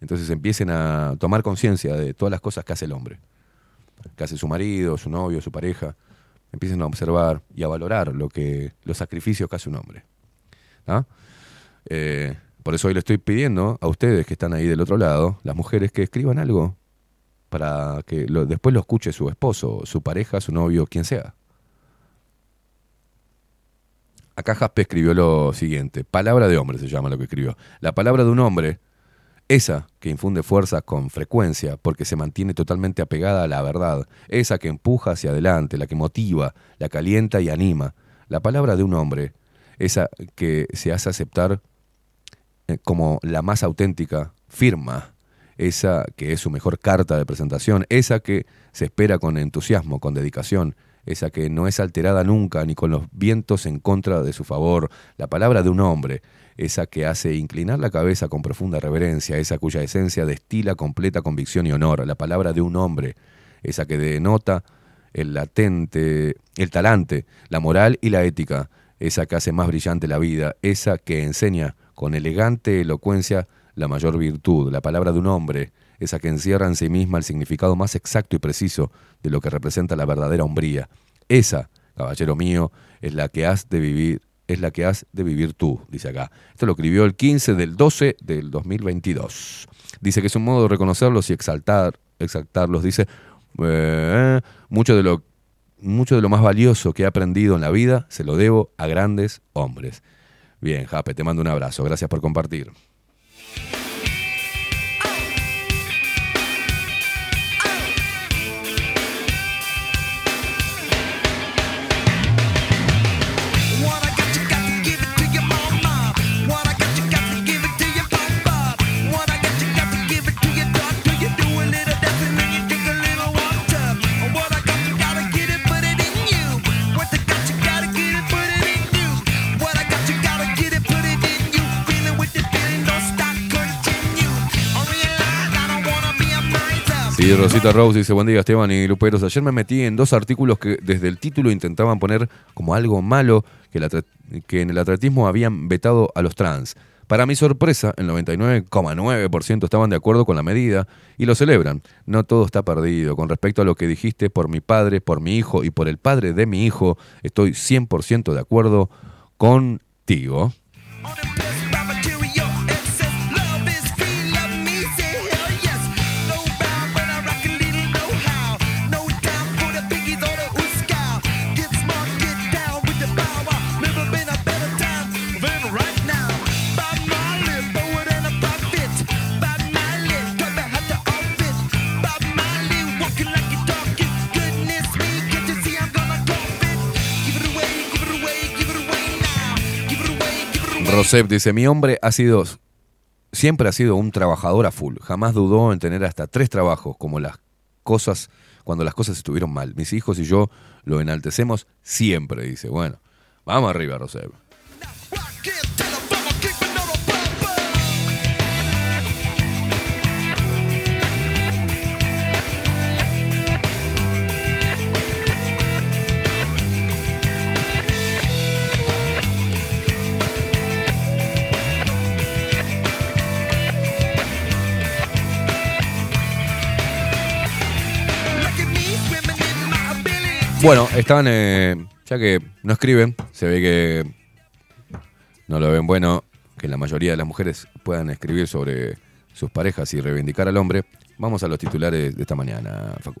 entonces empiecen a tomar conciencia de todas las cosas que hace el hombre. Que hace su marido, su novio, su pareja. Empiecen a observar y a valorar lo que, los sacrificios que hace un hombre. ¿Ah? Por eso hoy le estoy pidiendo a ustedes que están ahí del otro lado, las mujeres, que escriban algo para que después lo escuche su esposo, su pareja, su novio, quien sea. Acá Jaspe escribió lo siguiente, palabra de hombre se llama lo que escribió. La palabra de un hombre, esa que infunde fuerza con frecuencia porque se mantiene totalmente apegada a la verdad, esa que empuja hacia adelante, la que motiva, la calienta y anima. La palabra de un hombre, esa que se hace aceptar como la más auténtica, firma, esa que es su mejor carta de presentación, esa que se espera con entusiasmo, con dedicación, esa que no es alterada nunca ni con los vientos en contra de su favor, la palabra de un hombre, esa que hace inclinar la cabeza con profunda reverencia, esa cuya esencia destila completa convicción y honor, la palabra de un hombre, esa que denota el latente, el talante, la moral y la ética, esa que hace más brillante la vida, esa que enseña con elegante elocuencia la mayor virtud, la palabra de un hombre, esa que encierra en sí misma el significado más exacto y preciso de lo que representa la verdadera hombría. Esa, caballero mío, es la que has de vivir, es la que has de vivir tú, dice acá. Esto lo escribió el 15 del 12 del 2022. Dice que es un modo de reconocerlos y exaltar, exaltarlos. Dice, eh, mucho de lo mucho de lo más valioso que he aprendido en la vida se lo debo a grandes hombres. Bien, Jape, te mando un abrazo. Gracias por compartir. Rosita Rose dice, buen día Esteban y Luperos. Ayer me metí en dos artículos que desde el título intentaban poner como algo malo que, que en el atletismo habían vetado a los trans. Para mi sorpresa, el 99,9% estaban de acuerdo con la medida y lo celebran. No todo está perdido. Con respecto a lo que dijiste por mi padre, por mi hijo y por el padre de mi hijo, estoy 100% de acuerdo contigo. Rosep dice, mi hombre ha sido, siempre ha sido un trabajador a full. Jamás dudó en tener hasta tres trabajos, como las cosas, cuando las cosas estuvieron mal. Mis hijos y yo lo enaltecemos siempre, dice. Bueno, vamos arriba, Rosep. Bueno, están, eh, ya que no escriben, se ve que no lo ven bueno que la mayoría de las mujeres puedan escribir sobre sus parejas y reivindicar al hombre. Vamos a los titulares de esta mañana, Facu.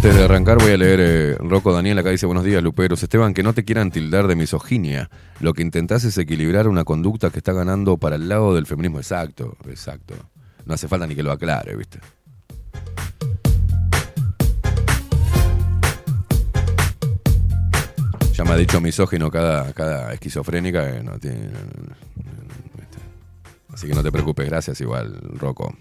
Antes de arrancar voy a leer eh, Rocco Daniel, acá dice buenos días Luperos. Esteban, que no te quieran tildar de misoginia. Lo que intentás es equilibrar una conducta que está ganando para el lado del feminismo. Exacto, exacto. No hace falta ni que lo aclare, ¿viste? Ya me ha dicho misógino cada, cada esquizofrénica que no tiene. Así que no te preocupes, gracias igual, Rocco.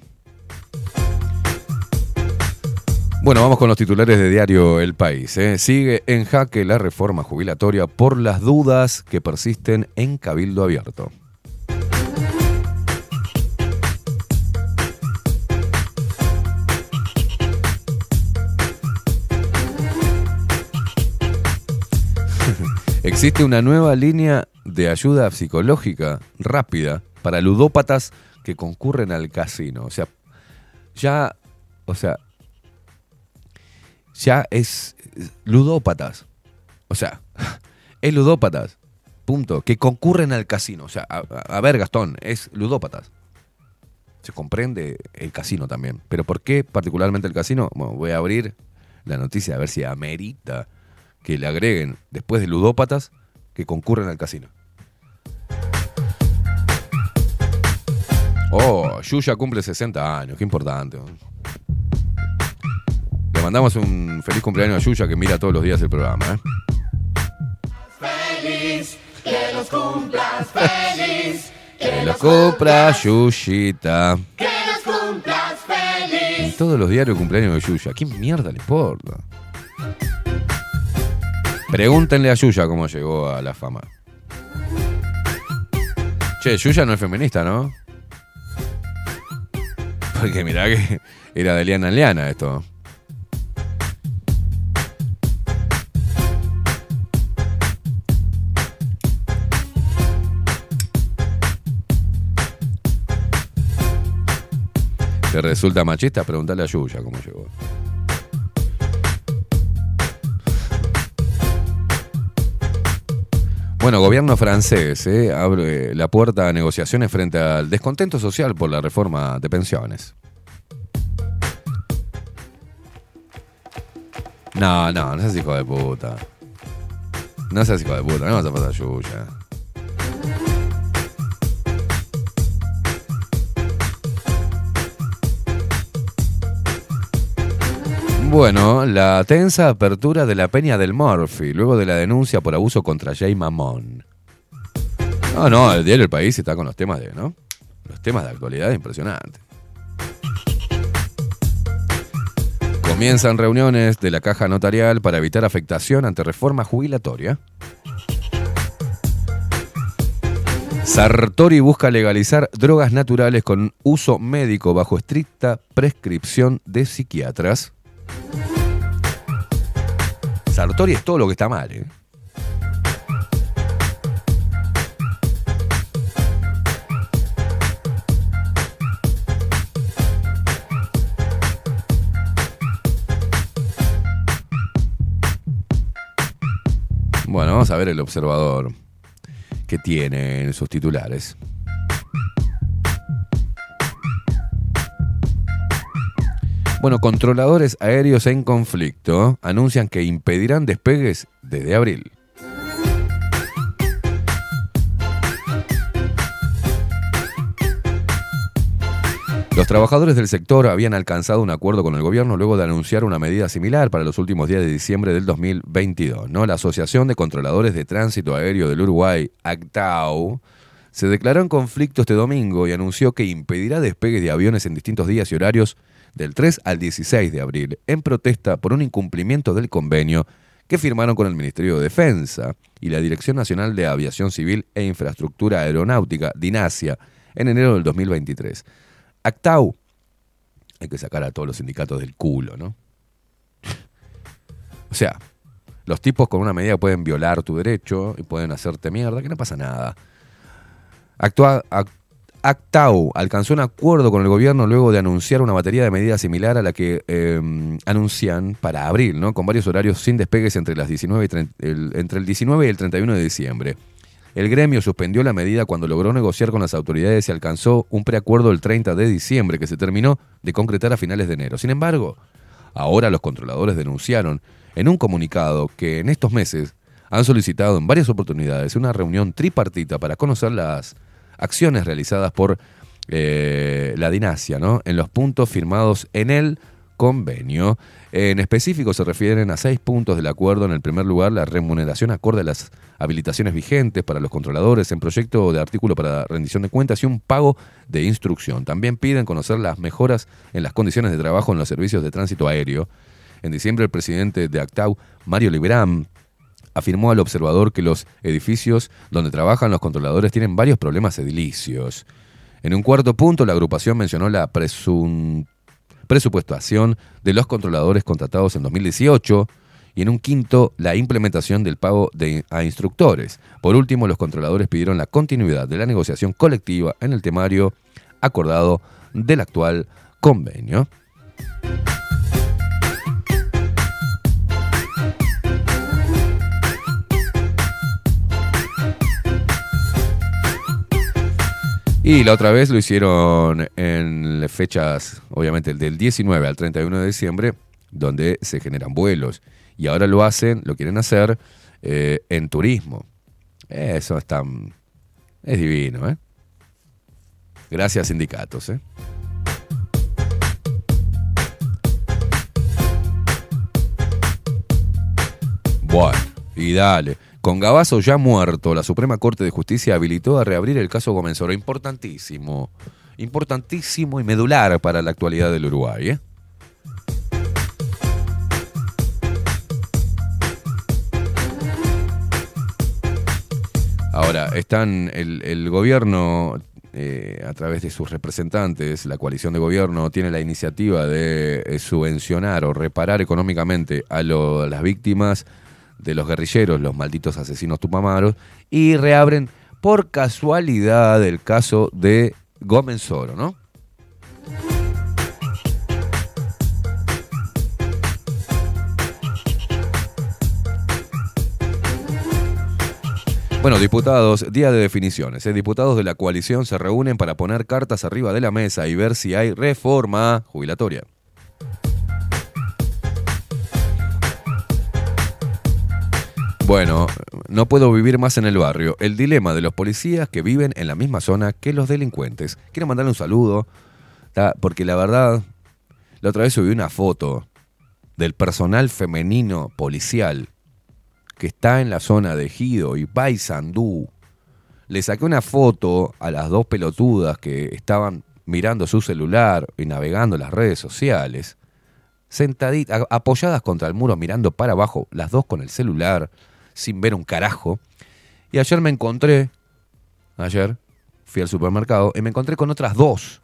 Bueno, vamos con los titulares de diario El País. ¿eh? Sigue en jaque la reforma jubilatoria por las dudas que persisten en Cabildo Abierto. Existe una nueva línea de ayuda psicológica rápida para ludópatas que concurren al casino. O sea, ya, o sea, ya es ludópatas. O sea, es ludópatas. Punto. Que concurren al casino. O sea, a, ver, Gastón, es ludópatas. Se comprende el casino también. Pero ¿por qué particularmente el casino? Voy a abrir la noticia a ver si amerita que le agreguen, después de ludópatas, que concurren al casino. Oh, Yuya cumple 60 años, qué importante. Le mandamos un feliz cumpleaños a Yuya que mira todos los días el programa. ¿eh? Feliz, que los cumplas feliz, Que lo compra Yuyita. que los cumplas En feliz. todos los diarios cumpleaños de Yuya. ¿Qué mierda le importa? Pregúntenle a Yuya cómo llegó a la fama. Che, Yuya no es feminista, ¿no? Porque mirá que era de Liana Liana esto. ¿Te resulta machista? Preguntale a Yuya cómo llegó. Bueno, gobierno francés eh, abre la puerta a negociaciones frente al descontento social por la reforma de pensiones. No, no, no seas hijo de puta. No seas hijo de puta, no vas a pasar yuya. Bueno, la tensa apertura de la Peña del Murphy, luego de la denuncia por abuso contra Jay Mamón. No, no, el diario El País está con los temas de, ¿no? Los temas de actualidad impresionantes. Comienzan reuniones de la caja notarial para evitar afectación ante reforma jubilatoria. Sartori busca legalizar drogas naturales con uso médico bajo estricta prescripción de psiquiatras. Sartori es todo lo que está mal, ¿eh? Bueno, vamos a ver el observador que tiene en sus titulares. Bueno, controladores aéreos en conflicto anuncian que impedirán despegues desde abril. Los trabajadores del sector habían alcanzado un acuerdo con el gobierno luego de anunciar una medida similar para los últimos días de diciembre del 2022. ¿no? La Asociación de Controladores de Tránsito Aéreo del Uruguay, ACTAU, se declaró en conflicto este domingo y anunció que impedirá despegues de aviones en distintos días y horarios del 3 al 16 de abril, en protesta por un incumplimiento del convenio que firmaron con el Ministerio de Defensa y la Dirección Nacional de Aviación Civil e Infraestructura Aeronáutica, DINASIA, en enero del 2023. ACTAU, hay que sacar a todos los sindicatos del culo, ¿no? o sea, los tipos con una medida pueden violar tu derecho y pueden hacerte mierda, que no pasa nada. Actua- ac- ACTAU alcanzó un acuerdo con el gobierno luego de anunciar una batería de medidas similar a la que eh, anuncian para abril, ¿no? con varios horarios sin despegues entre, las 19 y el- entre el 19 y el 31 de diciembre. El gremio suspendió la medida cuando logró negociar con las autoridades y alcanzó un preacuerdo el 30 de diciembre que se terminó de concretar a finales de enero. Sin embargo, ahora los controladores denunciaron en un comunicado que en estos meses han solicitado en varias oportunidades una reunión tripartita para conocer las acciones realizadas por eh, la dinasia, ¿no? En los puntos firmados en el convenio. En específico se refieren a seis puntos del acuerdo. En el primer lugar, la remuneración acorde a las habilitaciones vigentes para los controladores en proyecto de artículo para rendición de cuentas y un pago de instrucción. También piden conocer las mejoras en las condiciones de trabajo en los servicios de tránsito aéreo. En diciembre, el presidente de ACTAU, Mario Liberam, afirmó al observador que los edificios donde trabajan los controladores tienen varios problemas edilicios. En un cuarto punto, la agrupación mencionó la presupuestación de los controladores contratados en 2018 y en un quinto, la implementación del pago de, a instructores. Por último, los controladores pidieron la continuidad de la negociación colectiva en el temario acordado del actual convenio. Y la otra vez lo hicieron en fechas, obviamente, del 19 al 31 de diciembre, donde se generan vuelos. Y ahora lo hacen, lo quieren hacer eh, en turismo. Eso está, es divino, ¿eh? Gracias, sindicatos, ¿eh? Bueno, y dale. Con Gabazo ya muerto, la Suprema Corte de Justicia habilitó a reabrir el caso Gomenzoro. Importantísimo. Importantísimo y medular para la actualidad del Uruguay. ¿eh? Ahora, están el, el gobierno, eh, a través de sus representantes, la coalición de gobierno, tiene la iniciativa de eh, subvencionar o reparar económicamente a las víctimas de los guerrilleros, los malditos asesinos tupamaros, y reabren por casualidad el caso de Gómez Soro, ¿no? Bueno, diputados, día de definiciones. ¿eh? Diputados de la coalición se reúnen para poner cartas arriba de la mesa y ver si hay reforma jubilatoria. Bueno, no puedo vivir más en el barrio. El dilema de los policías que viven en la misma zona que los delincuentes. Quiero mandarle un saludo, porque la verdad, la otra vez subí una foto del personal femenino policial que está en la zona de Ejido y Paysandú. Le saqué una foto a las dos pelotudas que estaban mirando su celular y navegando las redes sociales, sentaditas, apoyadas contra el muro, mirando para abajo, las dos con el celular, sin ver un carajo. Y ayer me encontré, ayer fui al supermercado y me encontré con otras dos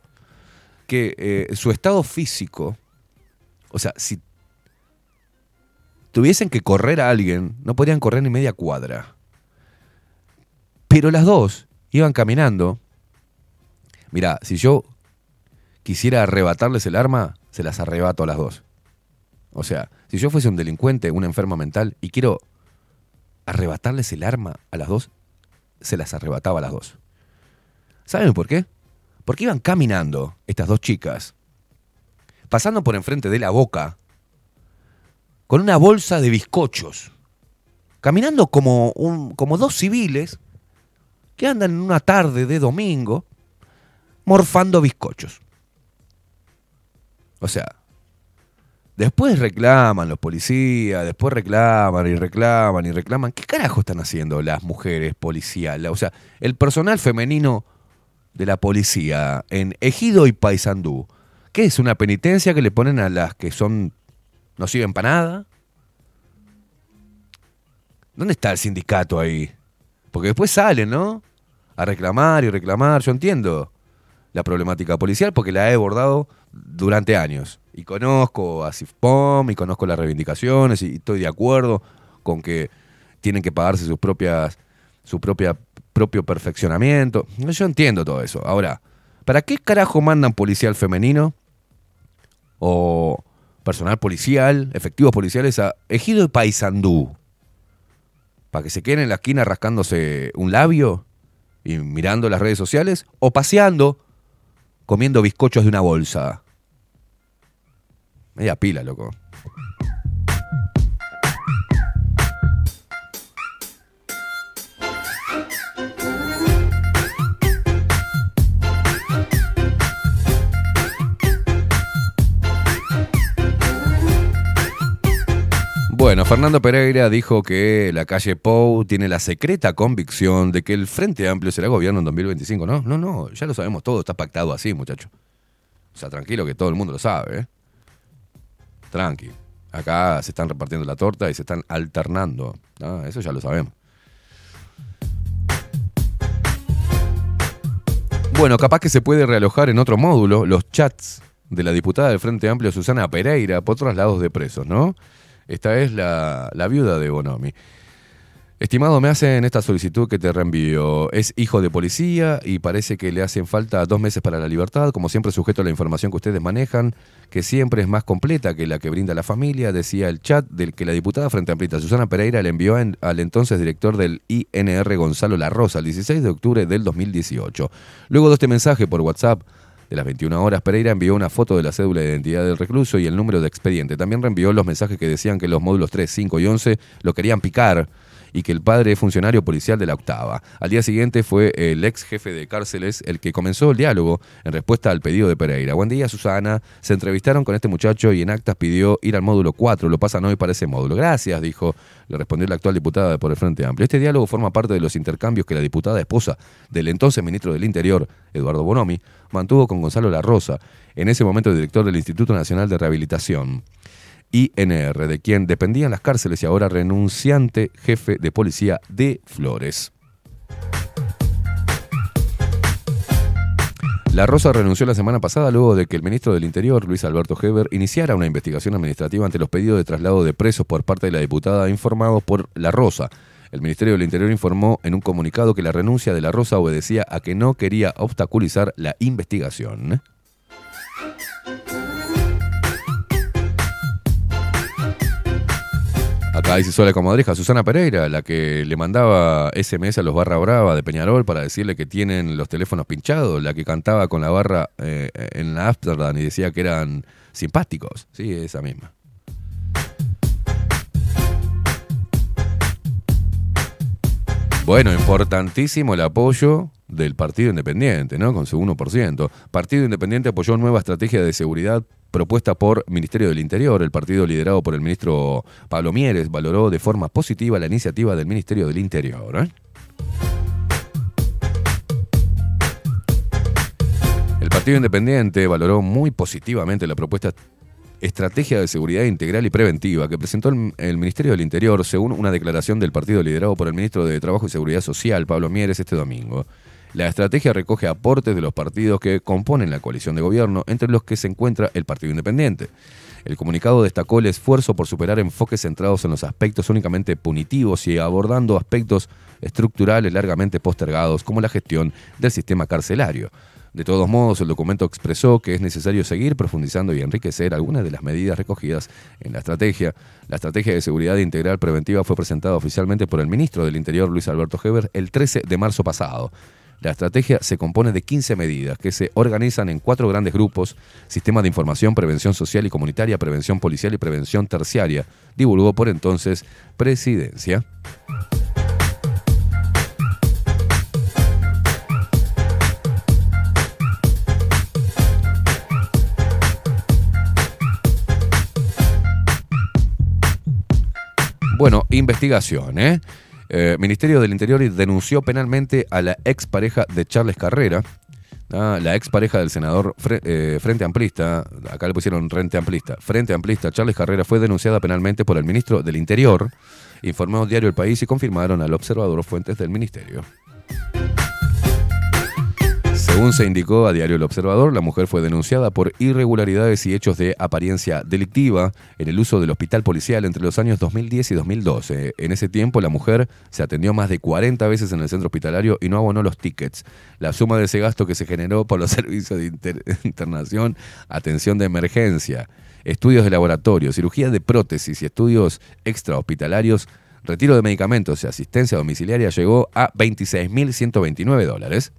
que eh, su estado físico, o sea, si tuviesen que correr a alguien, no podrían correr ni media cuadra. Pero las dos iban caminando. Mirá, si yo quisiera arrebatarles el arma, se las arrebato a las dos. O sea, si yo fuese un delincuente, un enfermo mental, y quiero arrebatarles el arma a las dos, se las arrebataba a las dos. ¿Saben por qué? Porque iban caminando estas dos chicas, pasando por enfrente de la boca, con una bolsa de bizcochos, caminando como, un, como dos civiles que andan en una tarde de domingo morfando bizcochos. O sea, después reclaman los policías, después reclaman y reclaman y reclaman. ¿Qué carajo están haciendo las mujeres policiales? O sea, el personal femenino de la policía en Ejido y Paysandú, ¿qué es una penitencia que le ponen a las que son no sirven para nada? ¿Dónde está el sindicato ahí? Porque después salen, ¿no? A reclamar y reclamar. Yo entiendo la problemática policial porque la he abordado durante años. Y conozco a CIFPOM y conozco las reivindicaciones y estoy de acuerdo con que tienen que pagarse sus propias, su propia, propio perfeccionamiento. Yo entiendo todo eso. Ahora, ¿para qué carajo mandan policial femenino o personal policial, efectivos policiales a Ejido y Paysandú? ¿Para que se queden en la esquina rascándose un labio y mirando las redes sociales? ¿O paseando comiendo bizcochos de una bolsa? Media pila, loco. Bueno, Fernando Pereira dijo que la calle Pou tiene la secreta convicción de que el Frente Amplio será gobierno en 2025. No, no, no, ya lo sabemos todo, está pactado así, muchacho. O sea, tranquilo que todo el mundo lo sabe, ¿eh? Tranqui. Acá se están repartiendo la torta y se están alternando. Eso ya lo sabemos. Bueno, capaz que se puede realojar en otro módulo los chats de la diputada del Frente Amplio Susana Pereira por traslados de presos, ¿no? Esta es la, la viuda de Bonomi. Estimado, me hacen esta solicitud que te reenvío. Es hijo de policía y parece que le hacen falta dos meses para la libertad. Como siempre, sujeto a la información que ustedes manejan, que siempre es más completa que la que brinda la familia, decía el chat del que la diputada Frente Amplista Susana Pereira le envió en- al entonces director del INR Gonzalo La Rosa el 16 de octubre del 2018. Luego de este mensaje por WhatsApp, de las 21 horas, Pereira envió una foto de la cédula de identidad del recluso y el número de expediente. También reenvió los mensajes que decían que los módulos 3, 5 y 11 lo querían picar y que el padre es funcionario policial de la octava. Al día siguiente fue el ex jefe de cárceles el que comenzó el diálogo en respuesta al pedido de Pereira. Buen día, Susana. Se entrevistaron con este muchacho y en actas pidió ir al módulo 4. Lo pasan hoy para ese módulo. Gracias, dijo, le respondió la actual diputada por el Frente Amplio. Este diálogo forma parte de los intercambios que la diputada esposa del entonces ministro del Interior, Eduardo Bonomi, mantuvo con Gonzalo La Rosa, en ese momento director del Instituto Nacional de Rehabilitación. INR, de quien dependían las cárceles y ahora renunciante jefe de policía de Flores. La Rosa renunció la semana pasada luego de que el ministro del Interior, Luis Alberto Heber, iniciara una investigación administrativa ante los pedidos de traslado de presos por parte de la diputada informados por La Rosa. El Ministerio del Interior informó en un comunicado que la renuncia de La Rosa obedecía a que no quería obstaculizar la investigación. Acá dice Sola Comadreja, Susana Pereira, la que le mandaba SMS a los barra brava de Peñarol para decirle que tienen los teléfonos pinchados, la que cantaba con la barra eh, en la Amsterdam y decía que eran simpáticos. Sí, esa misma. Bueno, importantísimo el apoyo del Partido Independiente, ¿no? Con su 1%. Partido Independiente apoyó nueva estrategia de seguridad propuesta por Ministerio del Interior. El partido liderado por el ministro Pablo Mieres valoró de forma positiva la iniciativa del Ministerio del Interior. ¿eh? El Partido Independiente valoró muy positivamente la propuesta Estrategia de Seguridad Integral y Preventiva que presentó el, el Ministerio del Interior según una declaración del partido liderado por el ministro de Trabajo y Seguridad Social, Pablo Mieres, este domingo. La estrategia recoge aportes de los partidos que componen la coalición de gobierno, entre los que se encuentra el Partido Independiente. El comunicado destacó el esfuerzo por superar enfoques centrados en los aspectos únicamente punitivos y abordando aspectos estructurales largamente postergados, como la gestión del sistema carcelario. De todos modos, el documento expresó que es necesario seguir profundizando y enriquecer algunas de las medidas recogidas en la estrategia. La estrategia de seguridad integral preventiva fue presentada oficialmente por el ministro del Interior, Luis Alberto Heber, el 13 de marzo pasado. La estrategia se compone de 15 medidas que se organizan en cuatro grandes grupos, Sistema de Información, Prevención Social y Comunitaria, Prevención Policial y Prevención Terciaria, divulgó por entonces Presidencia. Bueno, investigación, ¿eh? Eh, Ministerio del Interior denunció penalmente a la expareja de Charles Carrera, ¿ah? la expareja del senador eh, Frente Amplista, acá le pusieron Frente Amplista, Frente Amplista, Charles Carrera fue denunciada penalmente por el ministro del Interior, informó Diario El País y confirmaron al observador fuentes del ministerio. Según se indicó a Diario El Observador, la mujer fue denunciada por irregularidades y hechos de apariencia delictiva en el uso del hospital policial entre los años 2010 y 2012. En ese tiempo, la mujer se atendió más de 40 veces en el centro hospitalario y no abonó los tickets. La suma de ese gasto que se generó por los servicios de inter- internación, atención de emergencia, estudios de laboratorio, cirugía de prótesis y estudios extrahospitalarios, retiro de medicamentos y asistencia domiciliaria llegó a 26.129 dólares.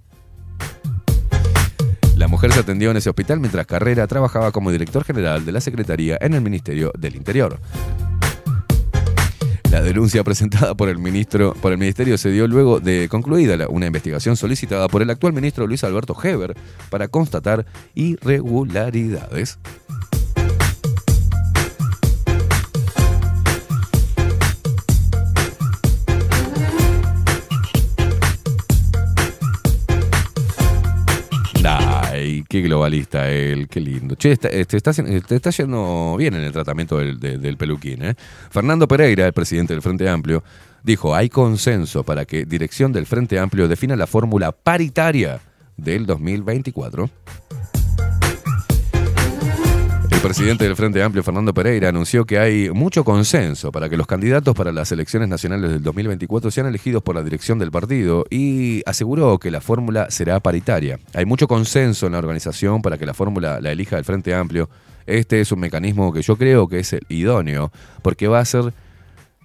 La mujer se atendió en ese hospital mientras Carrera trabajaba como director general de la Secretaría en el Ministerio del Interior. La denuncia presentada por el ministro, por el ministerio se dio luego de concluida una investigación solicitada por el actual ministro Luis Alberto Heber para constatar irregularidades. Qué globalista él, qué lindo. Che, eh, te, está, te yendo bien en el tratamiento del, de- del peluquín. ¿eh? Fernando Pereira, el presidente del Frente Amplio, dijo, hay consenso para que dirección del Frente Amplio defina la fórmula paritaria del 2024. El presidente del Frente Amplio, Fernando Pereira, anunció que hay mucho consenso para que los candidatos para las elecciones nacionales del 2024 sean elegidos por la dirección del partido y aseguró que la fórmula será paritaria. Hay mucho consenso en la organización para que la fórmula la elija el Frente Amplio. Este es un mecanismo que yo creo que es el idóneo, porque va a ser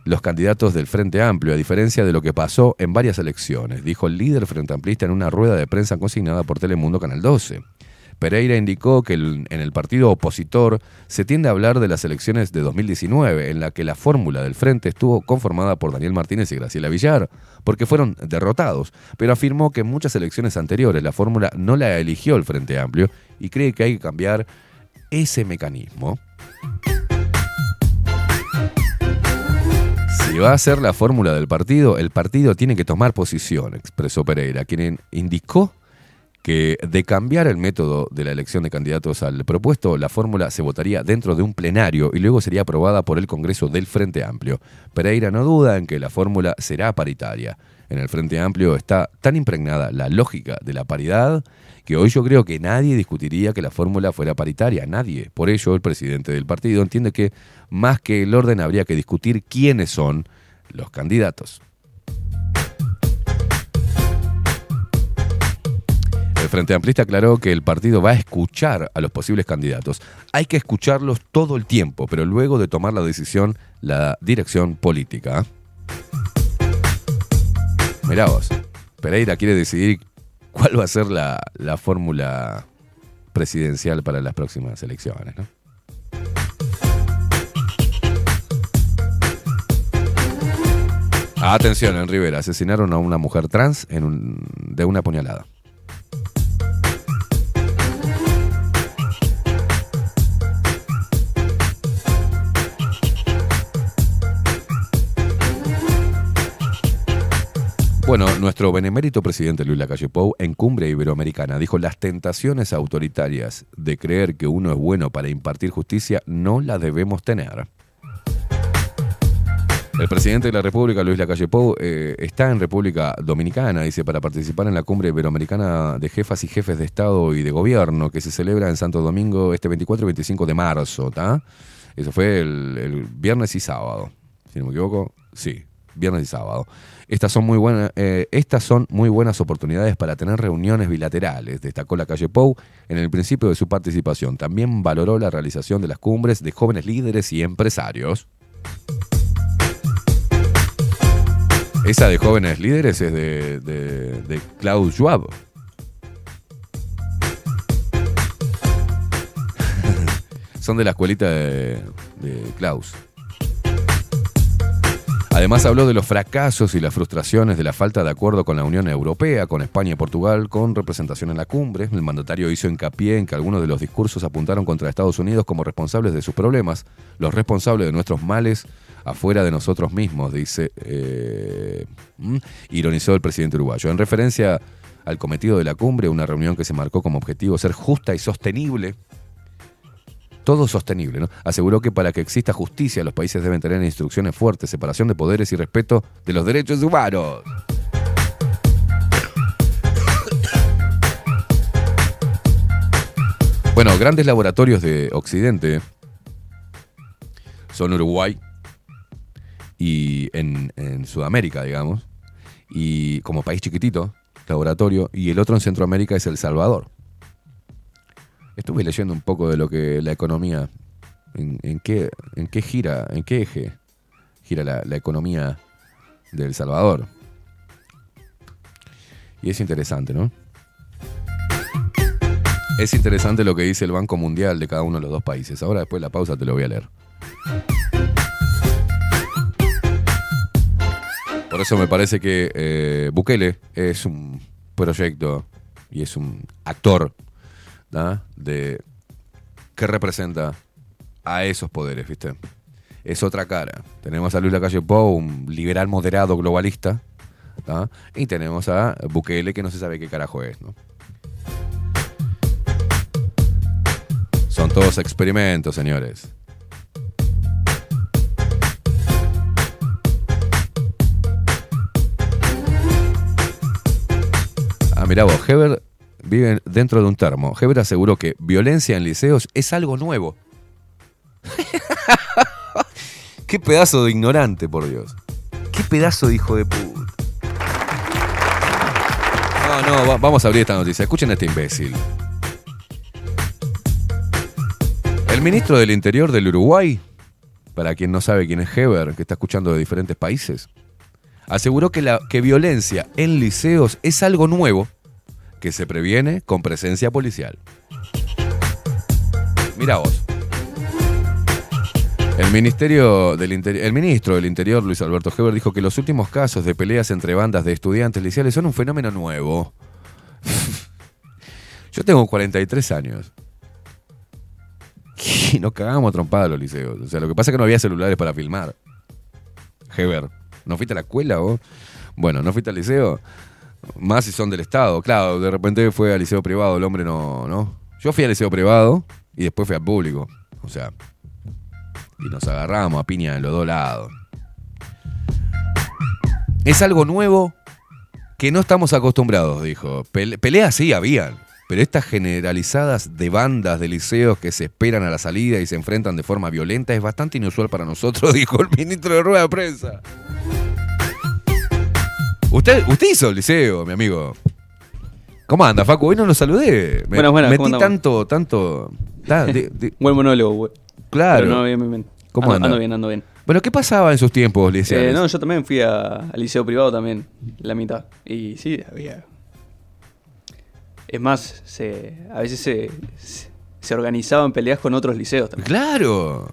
los candidatos del Frente Amplio, a diferencia de lo que pasó en varias elecciones, dijo el líder frente amplista en una rueda de prensa consignada por Telemundo Canal 12. Pereira indicó que en el partido opositor se tiende a hablar de las elecciones de 2019, en la que la fórmula del frente estuvo conformada por Daniel Martínez y Graciela Villar, porque fueron derrotados, pero afirmó que en muchas elecciones anteriores la fórmula no la eligió el Frente Amplio y cree que hay que cambiar ese mecanismo. Si va a ser la fórmula del partido, el partido tiene que tomar posición, expresó Pereira, quien indicó que de cambiar el método de la elección de candidatos al propuesto, la fórmula se votaría dentro de un plenario y luego sería aprobada por el Congreso del Frente Amplio. Pereira no duda en que la fórmula será paritaria. En el Frente Amplio está tan impregnada la lógica de la paridad que hoy yo creo que nadie discutiría que la fórmula fuera paritaria, nadie. Por ello, el presidente del partido entiende que más que el orden habría que discutir quiénes son los candidatos. Frente Amplista aclaró que el partido va a escuchar a los posibles candidatos. Hay que escucharlos todo el tiempo, pero luego de tomar la decisión, la dirección política. Mirá vos, Pereira quiere decidir cuál va a ser la, la fórmula presidencial para las próximas elecciones, ¿no? Atención, en Rivera, asesinaron a una mujer trans de una puñalada. Bueno, nuestro benemérito presidente Luis Lacalle Pou en Cumbre Iberoamericana dijo las tentaciones autoritarias de creer que uno es bueno para impartir justicia no las debemos tener. El presidente de la República, Luis Lacalle Pou, eh, está en República Dominicana, dice, para participar en la cumbre iberoamericana de jefas y jefes de Estado y de Gobierno que se celebra en Santo Domingo este 24 y 25 de marzo, ¿está? Eso fue el, el viernes y sábado, si no me equivoco, sí, viernes y sábado. Estas son muy buenas, eh, estas son muy buenas oportunidades para tener reuniones bilaterales, destacó la calle Pou en el principio de su participación. También valoró la realización de las cumbres de jóvenes líderes y empresarios. Esa de jóvenes líderes es de, de, de Klaus Schwab. Son de la escuelita de, de Klaus. Además habló de los fracasos y las frustraciones de la falta de acuerdo con la Unión Europea, con España y Portugal, con representación en la cumbre. El mandatario hizo hincapié en que algunos de los discursos apuntaron contra Estados Unidos como responsables de sus problemas, los responsables de nuestros males afuera de nosotros mismos, dice, eh, ironizó el presidente uruguayo. En referencia al cometido de la cumbre, una reunión que se marcó como objetivo ser justa y sostenible, todo sostenible, ¿no? Aseguró que para que exista justicia los países deben tener instrucciones fuertes, separación de poderes y respeto de los derechos humanos. Bueno, grandes laboratorios de Occidente son Uruguay y en, en Sudamérica, digamos, y como país chiquitito, laboratorio, y el otro en Centroamérica es El Salvador. Estuve leyendo un poco de lo que la economía, en, qué, en qué gira, en qué eje gira la, la economía de El Salvador. Y es interesante, ¿no? Es interesante lo que dice el Banco Mundial de cada uno de los dos países. Ahora después de la pausa te lo voy a leer. Por eso me parece que eh, Bukele es un proyecto y es un actor de que representa a esos poderes, ¿viste? Es otra cara. Tenemos a Luis Lacalle Pou, un liberal moderado globalista, y tenemos a Bukele que no se sabe qué carajo es, ¿no? Son todos experimentos, señores. Ah, mirá vos, Heber vive dentro de un termo. Heber aseguró que violencia en liceos es algo nuevo. Qué pedazo de ignorante, por Dios. Qué pedazo de hijo de puta. No, no, va- vamos a abrir esta noticia. Escuchen a este imbécil. El ministro del Interior del Uruguay, para quien no sabe quién es Heber, que está escuchando de diferentes países, aseguró que la que violencia en liceos es algo nuevo que se previene con presencia policial. Mira vos. El, ministerio del el ministro del Interior, Luis Alberto Heber, dijo que los últimos casos de peleas entre bandas de estudiantes liceales son un fenómeno nuevo. Yo tengo 43 años. Y nos cagamos a trompada los liceos. O sea, lo que pasa es que no había celulares para filmar. Heber, ¿no fuiste a la escuela vos? Bueno, ¿no fuiste al liceo? Más si son del Estado. Claro, de repente fue al liceo privado, el hombre no, ¿no? Yo fui al liceo privado y después fui al público. O sea, y nos agarramos a piña de los dos lados. Es algo nuevo que no estamos acostumbrados, dijo. Pele- peleas sí habían, pero estas generalizadas de bandas de liceos que se esperan a la salida y se enfrentan de forma violenta es bastante inusual para nosotros, dijo el ministro de rueda de prensa. Usted, usted hizo el liceo, mi amigo. ¿Cómo anda, Facu? Hoy no lo saludé. Me, Buenas, buenas, ¿cómo metí tanto, tanto. ta- de- de- Buen monólogo, güey. claro. Pero no, bien, bien, bien. ¿Cómo ando, anda? ando bien, ando bien. Bueno, ¿qué pasaba en sus tiempos, liceales? Eh, no, yo también fui a- al liceo privado también, la mitad. Y sí, había... Es más, se, a veces se, se, se organizaban peleas con otros liceos también. Claro.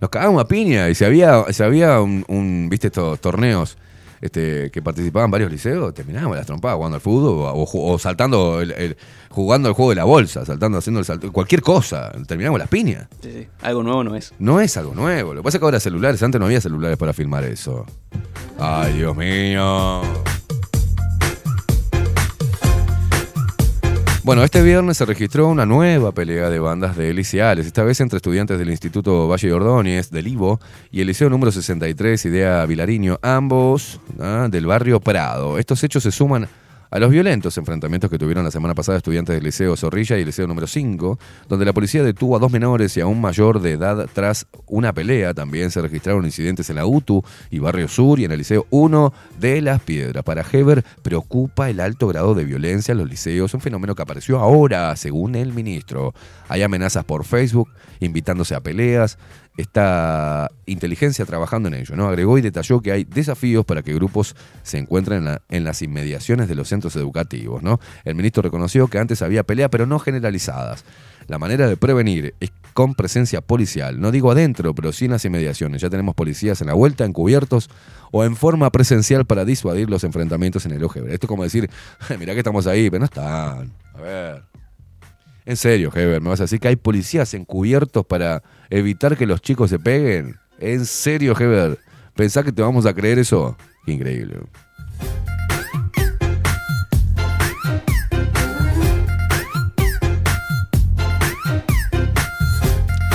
Nos cagábamos a piña. Y si había, si había un, un, viste, estos torneos este, que participaban varios liceos, terminábamos las trompadas jugando al fútbol o, o ju- o saltando, el, el- jugando el juego de la bolsa, saltando, haciendo el salto, cualquier cosa. Terminábamos las piñas. Sí, sí. Algo nuevo no es. No es algo nuevo. Lo que pasa es que ahora celulares, antes no había celulares para filmar eso. Ay, Dios mío. Bueno, este viernes se registró una nueva pelea de bandas de liceales, esta vez entre estudiantes del Instituto Valle Ordóñez, del Ivo, y el Liceo número 63, Idea Vilariño, ambos ah, del barrio Prado. Estos hechos se suman a los violentos enfrentamientos que tuvieron la semana pasada estudiantes del Liceo Zorrilla y el Liceo número 5, donde la policía detuvo a dos menores y a un mayor de edad tras una pelea. También se registraron incidentes en la UTU y Barrio Sur y en el Liceo 1 de Las Piedras. Para Heber preocupa el alto grado de violencia en los liceos, un fenómeno que apareció ahora, según el ministro. Hay amenazas por Facebook, invitándose a peleas. Esta inteligencia trabajando en ello, ¿no? Agregó y detalló que hay desafíos para que grupos se encuentren en, la- en las inmediaciones de los centros educativos, ¿no? El ministro reconoció que antes había pelea, pero no generalizadas. La manera de prevenir es con presencia policial. No digo adentro, pero sí en las inmediaciones. Ya tenemos policías en la vuelta, encubiertos o en forma presencial para disuadir los enfrentamientos en el OGB. Esto es como decir, mirá que estamos ahí, pero no están. A ver. En serio, Heber, ¿me vas a decir que hay policías encubiertos para evitar que los chicos se peguen? En serio, Heber, ¿pensás que te vamos a creer eso? Qué increíble.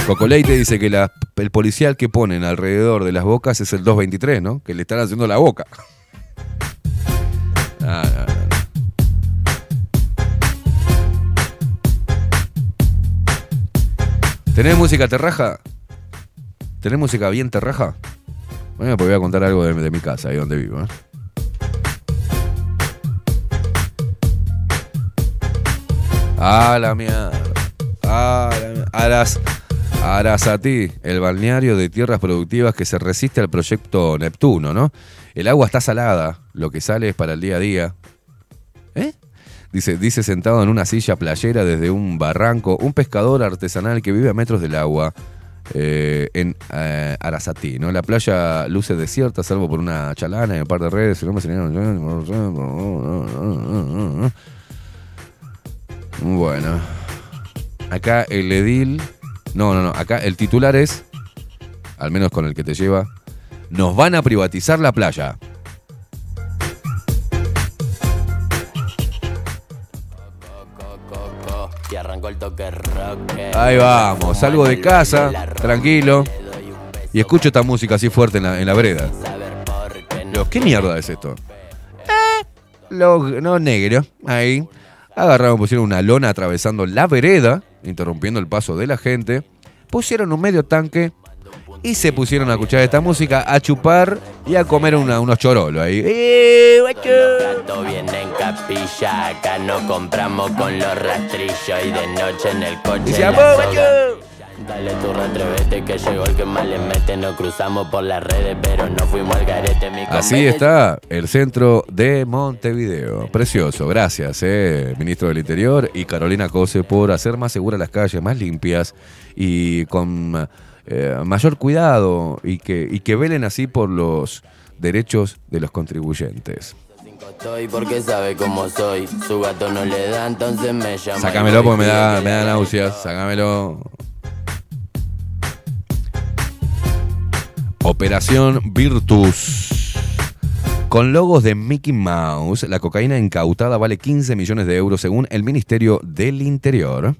Cocoleite dice que el policial que ponen alrededor de las bocas es el 223, ¿no? Que le están haciendo la boca. Ah, no, ¿Tenés música terraja? ¿Tenés música bien terraja? Bueno, pues voy a contar algo de, mi casa, ahí donde vivo. ¿eh? Ah, la mierda. Ah, la mierda. Aras, Arasatí, el balneario de tierras productivas que se resiste al proyecto Neptuno, ¿no? El agua está salada, lo que sale es para el día a día. Dice, dice sentado en una silla playera desde un barranco, un pescador artesanal que vive a metros del agua eh, en eh, ¿no? La playa luce desierta, salvo por una chalana y un par de redes. no me Bueno. Acá el edil. No, no, no. Acá el titular es. Al menos con el que te lleva. Nos van a privatizar la playa. Rock. Ahí vamos. Salgo de casa, tranquilo. Y escucho esta música así fuerte en la, en la vereda. Digo, ¿qué mierda es esto? Eh, los no negros, ahí. Agarraron, pusieron una lona atravesando la vereda, interrumpiendo el paso de la gente. Pusieron un medio tanque y se pusieron a escuchar esta música, a chupar y a comer una- unos chorolos ahí. ¡Eh, guacho! Todo viene en capilla, acá no compramos con los rastrillos y de noche en el coche. "Vamos, soga". guacho! Dale tu retrevete que llegó el que más le mete. Nos cruzamos por las redes, pero no fuimos al garete. Mi Así está el centro de Montevideo. Precioso, gracias, eh, ministro del Interior y Carolina Cose por hacer más seguras las calles, más limpias y con eh, mayor cuidado y que, y que velen así por los derechos de los contribuyentes. Estoy porque sabe cómo soy. Su gato no le da, entonces me llama. Sácamelo porque me da, me da náuseas, sácamelo. Operación Virtus. Con logos de Mickey Mouse, la cocaína incautada vale 15 millones de euros según el Ministerio del Interior.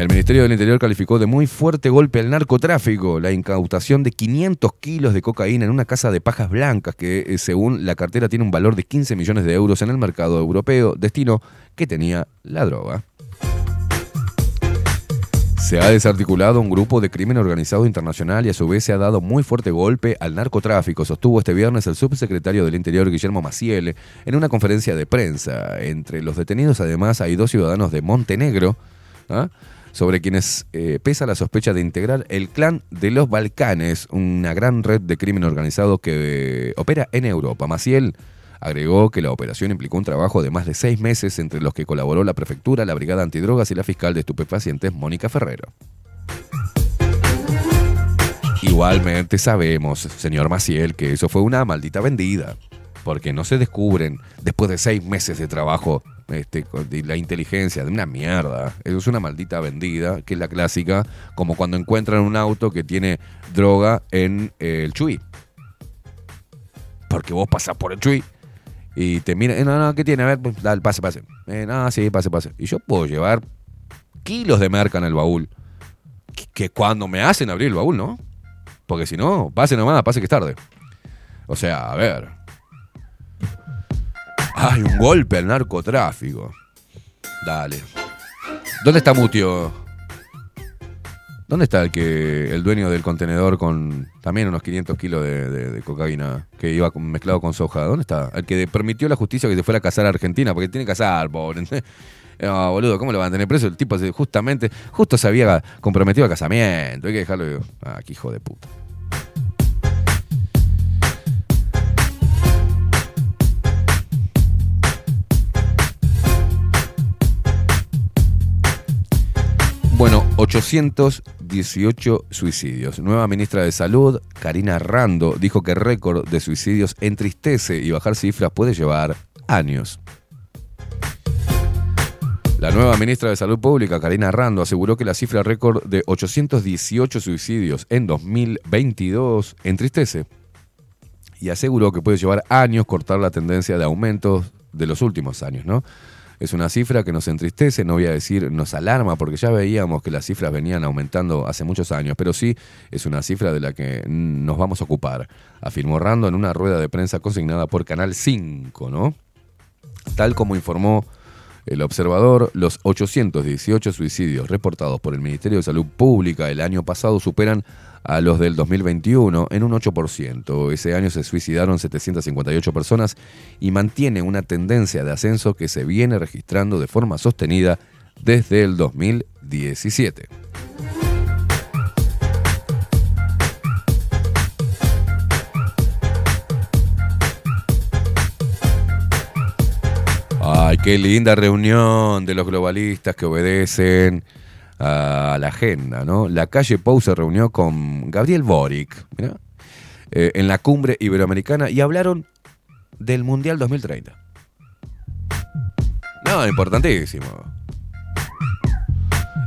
El Ministerio del Interior calificó de muy fuerte golpe al narcotráfico la incautación de 500 kilos de cocaína en una casa de pajas blancas que, eh, según la cartera, tiene un valor de 15 millones de euros en el mercado europeo, destino que tenía la droga. Se ha desarticulado un grupo de crimen organizado internacional y a su vez se ha dado muy fuerte golpe al narcotráfico, sostuvo este viernes el subsecretario del Interior Guillermo Maciel en una conferencia de prensa. Entre los detenidos además hay dos ciudadanos de Montenegro, ¿ah? Sobre quienes eh, pesa la sospecha de integrar el clan de los Balcanes, una gran red de crimen organizado que eh, opera en Europa. Maciel agregó que la operación implicó un trabajo de más de seis meses entre los que colaboró la prefectura, la brigada antidrogas y la fiscal de estupefacientes Mónica Ferrero. Igualmente sabemos, señor Maciel, que eso fue una maldita vendida, porque no se descubren después de seis meses de trabajo este, de la inteligencia de una mierda. Eso es una maldita vendida, que es la clásica, como cuando encuentran un auto que tiene droga en eh, el chui. Porque vos pasás por el chui y te miran, eh, no, no, ¿qué tiene? A ver, pues, dale, pase, pase. Eh, no, sí, pase, pase. Y yo puedo llevar kilos de merca en el baúl. Que, que cuando me hacen abrir el baúl, ¿no? Porque si no, pase nomás, pase que es tarde. O sea, a ver. Hay un golpe al narcotráfico. Dale. ¿Dónde está Mutio? ¿Dónde está el que el dueño del contenedor con también unos 500 kilos de, cocaína que iba mezclado con soja? ¿Dónde está? El que permitió la justicia que se fuera a casar a Argentina, porque tiene que casar, pobre. No, boludo, ¿cómo lo van a tener preso? El tipo justamente, justo se había comprometido al casamiento. Hay que dejarlo. Ah, qué hijo de puta. 818 suicidios. Nueva ministra de Salud, Karina Rando, dijo que el récord de suicidios entristece y bajar cifras puede llevar años. La nueva ministra de Salud Pública, Karina Rando, aseguró que la cifra récord de 818 suicidios en 2022 entristece y aseguró que puede llevar años cortar la tendencia de aumentos de los últimos años, ¿no? Es una cifra que nos entristece, no voy a decir nos alarma, porque ya veíamos que las cifras venían aumentando hace muchos años, pero sí es una cifra de la que nos vamos a ocupar, afirmó Rando en una rueda de prensa consignada por Canal 5, ¿no? Tal como informó el observador, los 818 suicidios reportados por el Ministerio de Salud Pública el año pasado superan a los del 2021 en un 8%. Ese año se suicidaron 758 personas y mantiene una tendencia de ascenso que se viene registrando de forma sostenida desde el 2017. Ay, qué linda reunión de los globalistas que obedecen a la agenda, ¿no? La calle Pou se reunió con Gabriel Boric, eh, en la cumbre iberoamericana y hablaron del Mundial 2030. No, importantísimo.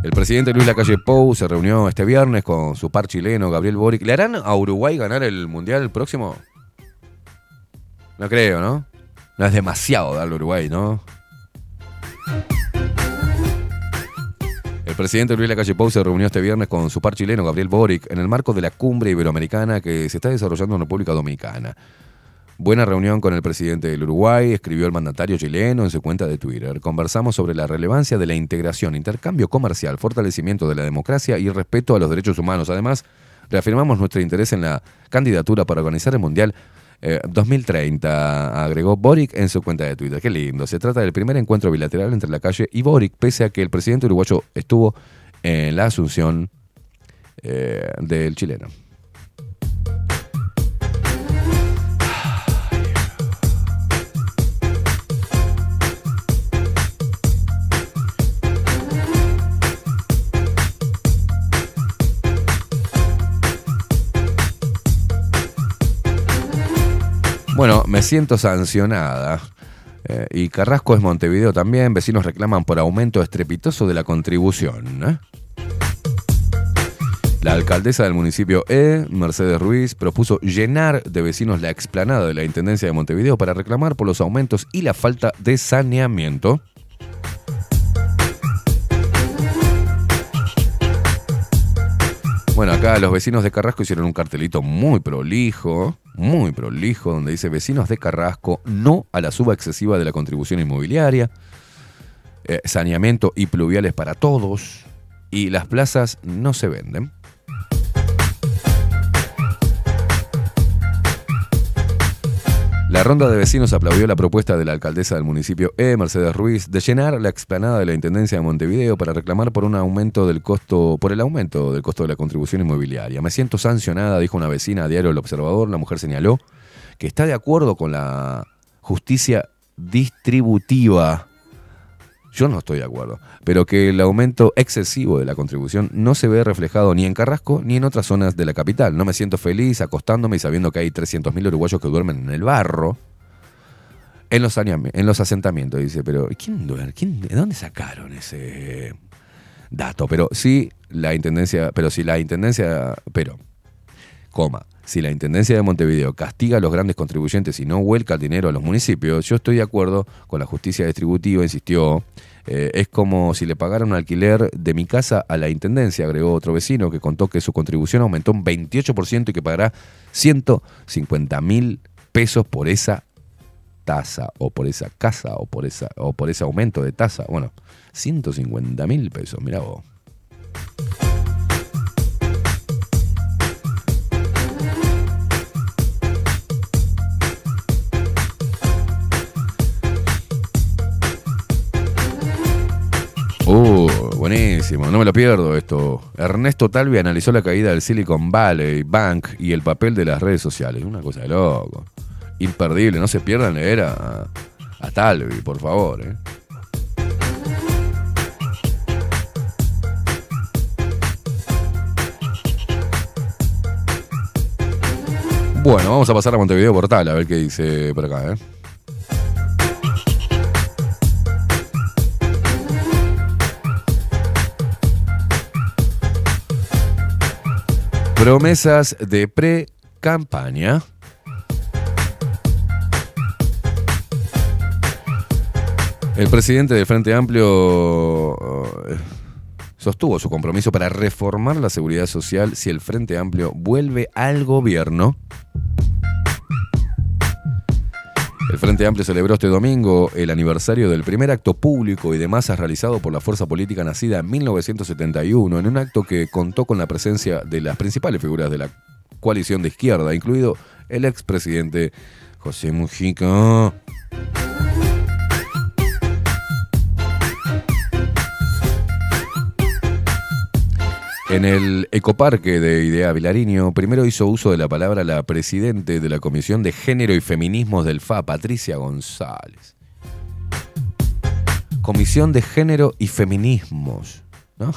El presidente Luis Lacalle Pou se reunió este viernes con su par chileno, Gabriel Boric. ¿Le harán a Uruguay ganar el Mundial próximo? No creo, ¿no? No es demasiado darle a Uruguay, ¿no? El presidente Luis Lacalle Pou se reunió este viernes con su par chileno, Gabriel Boric, en el marco de la cumbre iberoamericana que se está desarrollando en República Dominicana. Buena reunión con el presidente del Uruguay, escribió el mandatario chileno en su cuenta de Twitter. Conversamos sobre la relevancia de la integración, intercambio comercial, fortalecimiento de la democracia y respeto a los derechos humanos. Además, reafirmamos nuestro interés en la candidatura para organizar el Mundial eh, 2030, agregó Boric en su cuenta de Twitter. Qué lindo. Se trata del primer encuentro bilateral entre la calle y Boric, pese a que el presidente uruguayo estuvo en la asunción eh, del chileno. Bueno, me siento sancionada. Eh, y Carrasco es Montevideo también. Vecinos reclaman por aumento estrepitoso de la contribución. ¿eh? La alcaldesa del municipio E, Mercedes Ruiz, propuso llenar de vecinos la explanada de la Intendencia de Montevideo para reclamar por los aumentos y la falta de saneamiento. Bueno, acá los vecinos de Carrasco hicieron un cartelito muy prolijo, muy prolijo, donde dice vecinos de Carrasco, no a la suba excesiva de la contribución inmobiliaria, eh, saneamiento y pluviales para todos, y las plazas no se venden. La ronda de vecinos aplaudió la propuesta de la alcaldesa del municipio E, Mercedes Ruiz, de llenar la explanada de la Intendencia de Montevideo para reclamar por un aumento del costo, por el aumento del costo de la contribución inmobiliaria. Me siento sancionada, dijo una vecina a Diario El Observador. La mujer señaló que está de acuerdo con la justicia distributiva. Yo no estoy de acuerdo, pero que el aumento excesivo de la contribución no se ve reflejado ni en Carrasco ni en otras zonas de la capital. No me siento feliz acostándome y sabiendo que hay 300.000 uruguayos que duermen en el barro, en los, asentamientos. Dice, pero ¿quién? ¿Quién- ¿de dónde sacaron ese dato? Pero sí, la intendencia, pero si la intendencia, pero, coma, si la Intendencia de Montevideo castiga a los grandes contribuyentes y no vuelca el dinero a los municipios, yo estoy de acuerdo con la justicia distributiva, insistió. Eh, es como si le pagara un alquiler de mi casa a la Intendencia, agregó otro vecino que contó que su contribución aumentó un 28% y que pagará 150 mil pesos por esa tasa o por esa casa o por, esa, o por ese aumento de tasa. Bueno, 150 mil pesos, mira vos. Uh, buenísimo, no me lo pierdo esto. Ernesto Talvi analizó la caída del Silicon Valley Bank y el papel de las redes sociales. Una cosa de loco. Imperdible, no se pierdan leer a, a Talvi, por favor. ¿eh? Bueno, vamos a pasar a Montevideo Portal a ver qué dice por acá. ¿eh? Promesas de pre-campaña. El presidente del Frente Amplio eh, sostuvo su compromiso para reformar la seguridad social si el Frente Amplio vuelve al gobierno. El Frente Amplio celebró este domingo el aniversario del primer acto público y de masas realizado por la fuerza política nacida en 1971, en un acto que contó con la presencia de las principales figuras de la coalición de izquierda, incluido el expresidente José Mujica. En el ecoparque de Idea Vilariño, primero hizo uso de la palabra la presidente de la Comisión de Género y Feminismos del FA, Patricia González. Comisión de Género y Feminismos. ¿no?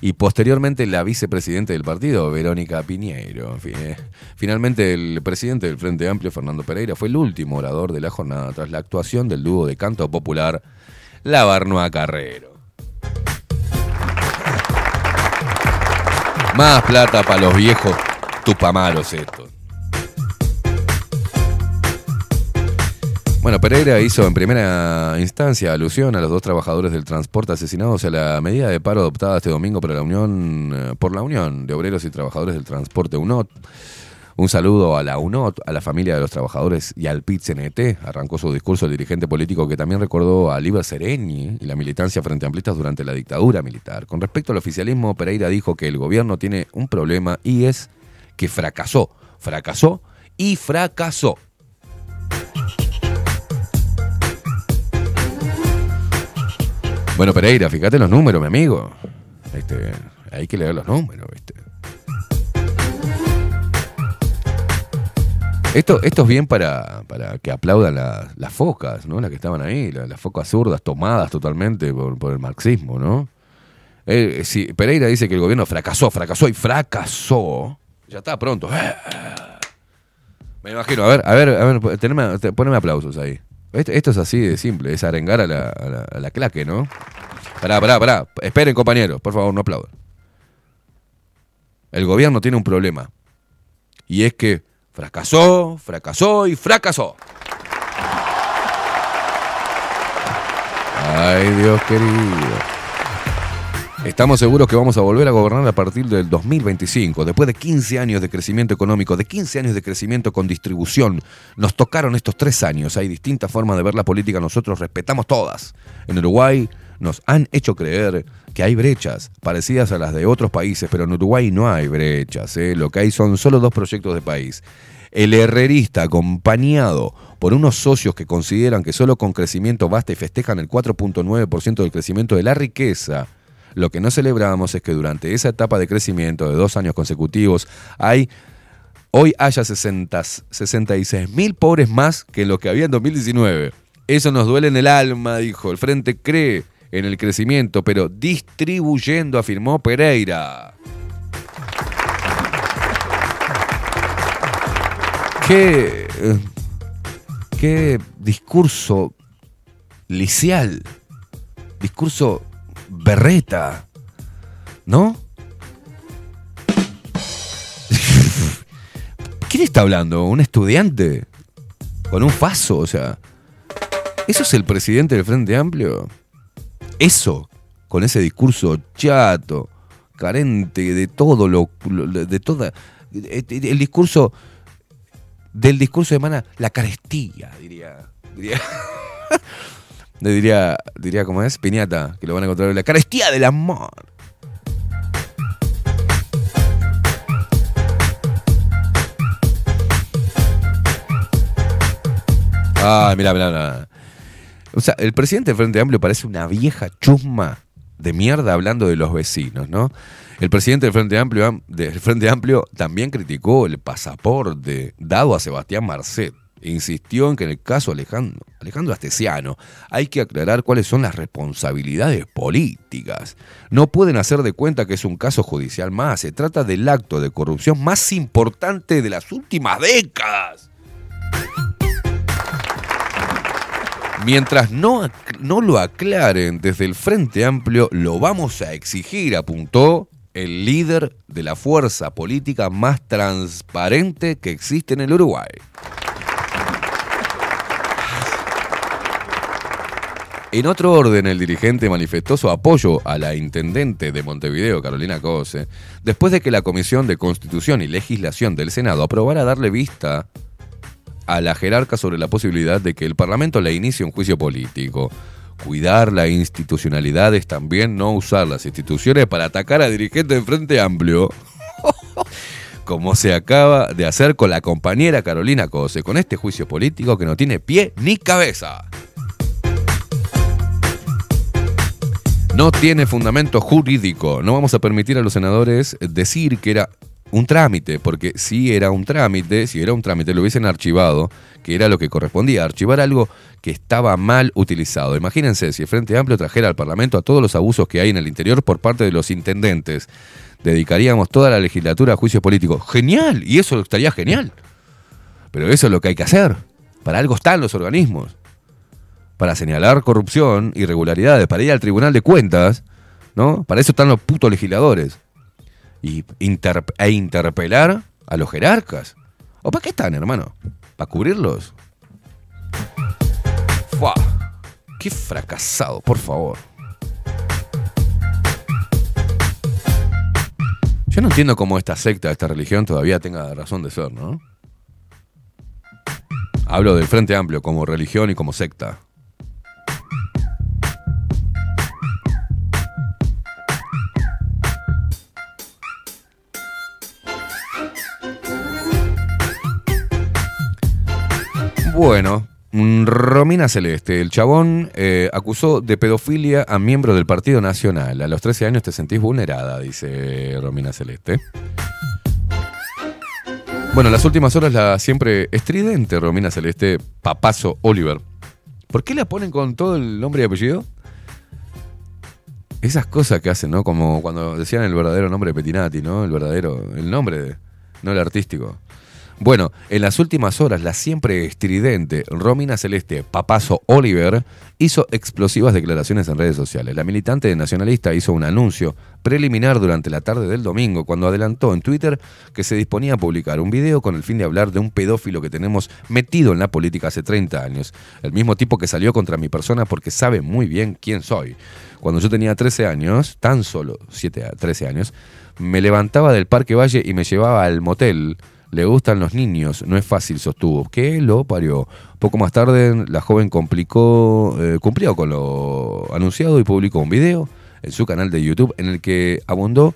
Y posteriormente la vicepresidenta del partido, Verónica Piñeiro. Eh. Finalmente, el presidente del Frente Amplio, Fernando Pereira, fue el último orador de la jornada tras la actuación del dúo de canto popular La Barnoa Carrero. Más plata para los viejos tupamaros estos. Bueno, Pereira hizo en primera instancia alusión a los dos trabajadores del transporte asesinados a la medida de paro adoptada este domingo por la Unión, eh, por la Unión de Obreros y Trabajadores del Transporte UNOT. Un saludo a la UNOT, a la familia de los trabajadores y al PIT-CNT. Arrancó su discurso el dirigente político que también recordó a Liber Sereni y la militancia frente amplistas durante la dictadura militar. Con respecto al oficialismo, Pereira dijo que el gobierno tiene un problema y es que fracasó, fracasó y fracasó. Bueno, Pereira, fíjate los números, mi amigo. Este, hay que leer los números, ¿viste? Esto, esto es bien para, para que aplaudan la- las focas, ¿no? Las que estaban ahí, la- las focas zurdas tomadas totalmente por, el marxismo, ¿no? Eh, si Pereira dice que el gobierno fracasó, fracasó y fracasó. Ya está pronto. Me imagino. A ver, a ver, a ver, poneme aplausos ahí. Esto, esto es así de simple, es arengar a la, la claque, ¿no? Pará, pará, pará. Esperen, compañeros, por favor, no aplaudan. El gobierno tiene un problema. Y es que fracasó, fracasó y fracasó. Ay, Dios querido. Estamos seguros que vamos a volver a gobernar a partir del 2025, después de 15 años de crecimiento económico, de 15 años de crecimiento con distribución. Nos tocaron estos tres años. Hay distintas formas de ver la política, nosotros respetamos todas. En Uruguay nos han hecho creer que hay brechas parecidas a las de otros países, pero en Uruguay no hay brechas. ¿eh? Lo que hay son solo dos proyectos de país. El herrerista, acompañado por unos socios que consideran que solo con crecimiento basta y festejan el 4.9% del crecimiento de la riqueza. Lo que no celebramos es que durante esa etapa de crecimiento de dos años consecutivos hay hoy haya 60 66 mil pobres más que lo que había en 2019. Eso nos duele en el alma, dijo. El Frente cree en el crecimiento, pero distribuyendo, afirmó Pereira. Qué, qué discurso licial, discurso berreta, ¿no? ¿Quién está hablando? ¿Un estudiante? ¿Con un faso? O sea, ¿eso es el presidente del Frente Amplio? Eso, con ese discurso chato, carente de todo lo, de toda el discurso del discurso emana la carestía, diría. Diría, Le diría, diría ¿cómo es? Piñata, que lo van a encontrar la carestía del amor. Ah, mira, mira, mira. O sea, el presidente del Frente Amplio parece una vieja chusma de mierda hablando de los vecinos, ¿no? El presidente del Frente Amplio, am- del Frente Amplio también criticó el pasaporte dado a Sebastián Marcet. Insistió en que en el caso Alejandro, Alejandro Astesiano hay que aclarar cuáles son las responsabilidades políticas. No pueden hacer de cuenta que es un caso judicial más. Se trata del acto de corrupción más importante de las últimas décadas. Mientras no, no lo aclaren desde el Frente Amplio, lo vamos a exigir, apuntó el líder de la fuerza política más transparente que existe en el Uruguay. En otro orden, el dirigente manifestó su apoyo a la intendente de Montevideo, Carolina Cose, después de que la Comisión de Constitución y Legislación del Senado aprobara darle vista a la jerarca sobre la posibilidad de que el Parlamento le inicie un juicio político. Cuidar la institucionalidad es también no usar las instituciones para atacar a dirigentes del Frente Amplio. Como se acaba de hacer con la compañera Carolina Cose, con este juicio político que no tiene pie ni cabeza. No tiene fundamento jurídico. No vamos a permitir a los senadores decir que era un trámite, porque si era un trámite, si era un trámite, lo hubiesen archivado, que era lo que correspondía, archivar algo que estaba mal utilizado. Imagínense si el Frente Amplio trajera al Parlamento a todos los abusos que hay en el interior por parte de los intendentes. Dedicaríamos toda la legislatura a juicios políticos. Genial, y eso estaría genial. Pero eso es lo que hay que hacer. Para algo están los organismos para señalar corrupción, irregularidades, para ir al Tribunal de Cuentas, ¿no? Para eso están los putos legisladores. Y e interpelar a los jerarcas. ¿O para qué están, hermano? ¿Para cubrirlos? ¡Fua! ¡Qué fracasado, por favor! Yo no entiendo cómo esta secta, esta religión todavía tenga razón de ser, ¿no? Hablo del Frente Amplio como religión y como secta. Bueno, Romina Celeste, el chabón eh, acusó de pedofilia a miembro del Partido Nacional. A los 13 años te sentís vulnerada, dice Romina Celeste. Bueno, las últimas horas la siempre estridente Romina Celeste, papazo Oliver. ¿Por qué la ponen con todo el nombre y apellido? Esas cosas que hacen, ¿no? Como cuando decían el verdadero nombre de Petinati, ¿no? El verdadero, el nombre, de- no el artístico. Bueno, en las últimas horas, la siempre estridente Romina Celeste Papazo Oliver hizo explosivas declaraciones en redes sociales. La militante nacionalista hizo un anuncio preliminar durante la tarde del domingo cuando adelantó en Twitter que se disponía a publicar un video con el fin de hablar de un pedófilo que tenemos metido en la política hace 30 años. El mismo tipo que salió contra mi persona porque sabe muy bien quién soy. Cuando yo tenía 13 años, tan solo 7 a 13 años, me levantaba del Parque Valle y me llevaba al motel Le gustan los niños, no es fácil, sostuvo. ¿Qué lo parió? Poco más tarde, la joven complicó, eh, cumplió con lo anunciado y publicó un video en su canal de YouTube en el que abundó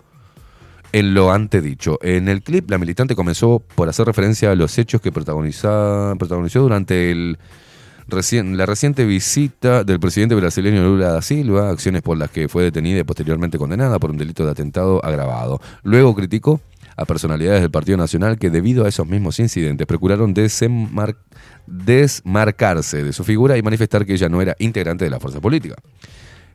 en lo antedicho. En el clip, la militante comenzó por hacer referencia a los hechos que protagonizó durante el la reciente visita del presidente brasileño Lula da Silva, acciones por las que fue detenida y posteriormente condenada por un delito de atentado agravado. Luego criticó a personalidades del Partido Nacional que debido a esos mismos incidentes procuraron desmarcarse de su figura y manifestar que ella no era integrante de la fuerza política.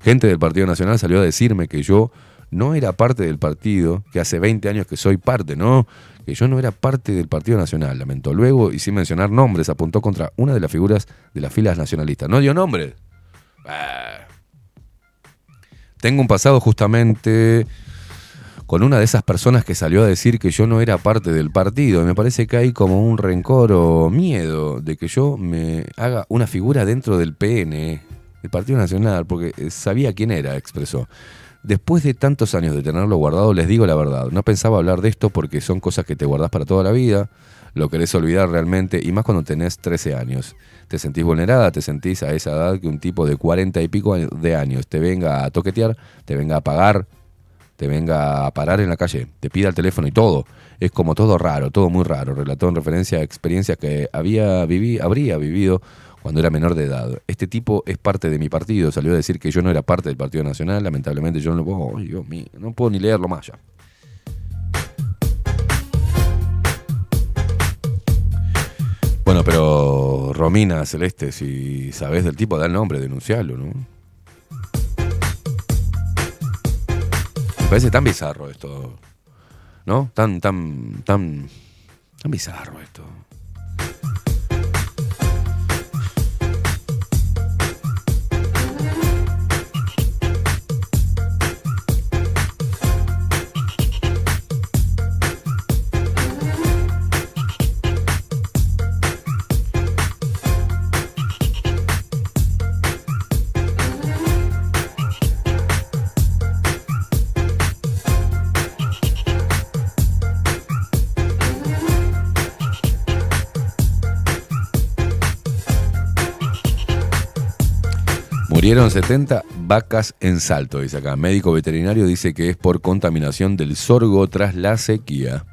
Gente del Partido Nacional salió a decirme que yo no era parte del partido, que hace 20 años que soy parte, ¿no? Que yo no era parte del Partido Nacional, lamentó. Luego, y sin mencionar nombres, apuntó contra una de las figuras de las filas nacionalistas. No dio nombre. Ah. Tengo un pasado justamente con una de esas personas que salió a decir que yo no era parte del partido. Me parece que hay como un rencor o miedo de que yo me haga una figura dentro del PN, el Partido Nacional, porque eh, sabía quién era, expresó. Después de tantos años de tenerlo guardado, les digo la verdad, no pensaba hablar de esto porque son cosas que te guardas para toda la vida, lo querés olvidar realmente, y más cuando tenés 13 años. Te sentís vulnerada, te sentís a esa edad que un tipo de 40 y pico de años te venga a toquetear, te venga a pagar, te venga a parar en la calle, te pida el teléfono y todo. Es como todo raro, todo muy raro. Relató en referencia a experiencias que había vivi- habría vivido cuando era menor de edad. Este tipo es parte de mi partido. Salió a decir que yo no era parte del Partido Nacional. Lamentablemente yo no lo puedo, no puedo ni leerlo más ya. Bueno, pero Romina Celeste, si sabes del tipo, da el nombre, denuncialo, ¿no? Parece tan bizarro esto. ¿No? Tan, tan, tan. tan bizarro esto. Murieron 70 vacas en salto, dice acá. Médico veterinario dice que es por contaminación del sorgo tras la sequía.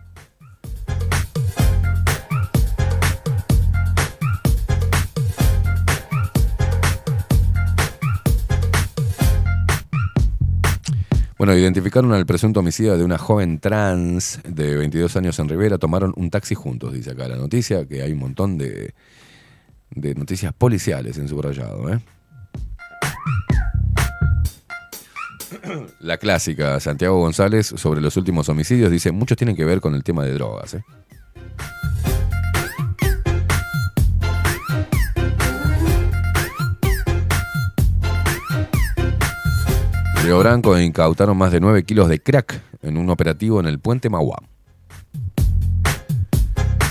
Bueno, identificaron al presunto homicida de una joven trans de 22 años en Rivera. Tomaron un taxi juntos, dice acá la noticia, que hay un montón de, de noticias policiales en subrayado. ¿eh? La clásica, Santiago González, sobre los últimos homicidios, dice, muchos tienen que ver con el tema de drogas. ¿eh? Río Branco incautaron más de 9 kilos de crack en un operativo en el puente Magua.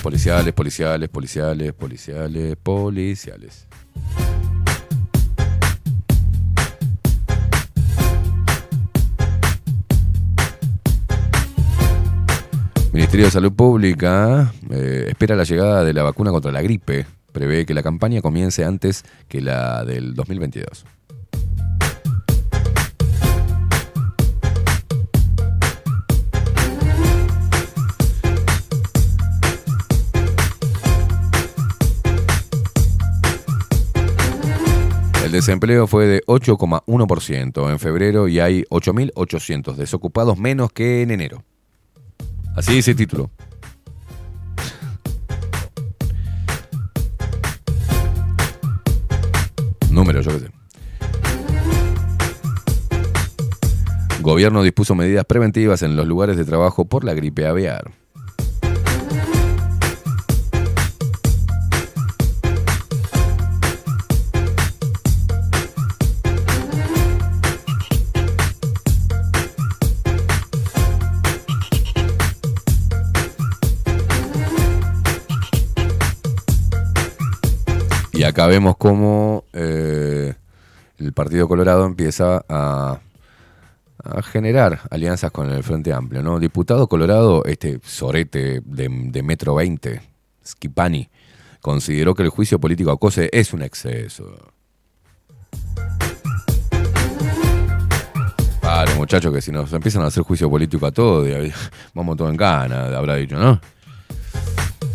Policiales, policiales, policiales, policiales, policiales. Ministerio de Salud Pública eh, espera la llegada de la vacuna contra la gripe. Prevé que la campaña comience antes que la del 2022. El desempleo fue de 8,1% en febrero y hay 8.800 desocupados menos que en enero. Así dice el título. Número, yo qué sé. Gobierno dispuso medidas preventivas en los lugares de trabajo por la gripe aviar. Acá vemos cómo eh, el Partido Colorado empieza a, generar alianzas con el Frente Amplio, ¿no? Diputado Colorado, este sorete de, Metro 20, Skipani, consideró que el juicio político a Cose es un exceso. Pare, muchachos, que si nos empiezan a hacer juicio político a todos, vamos todo en gana, habrá dicho, ¿no?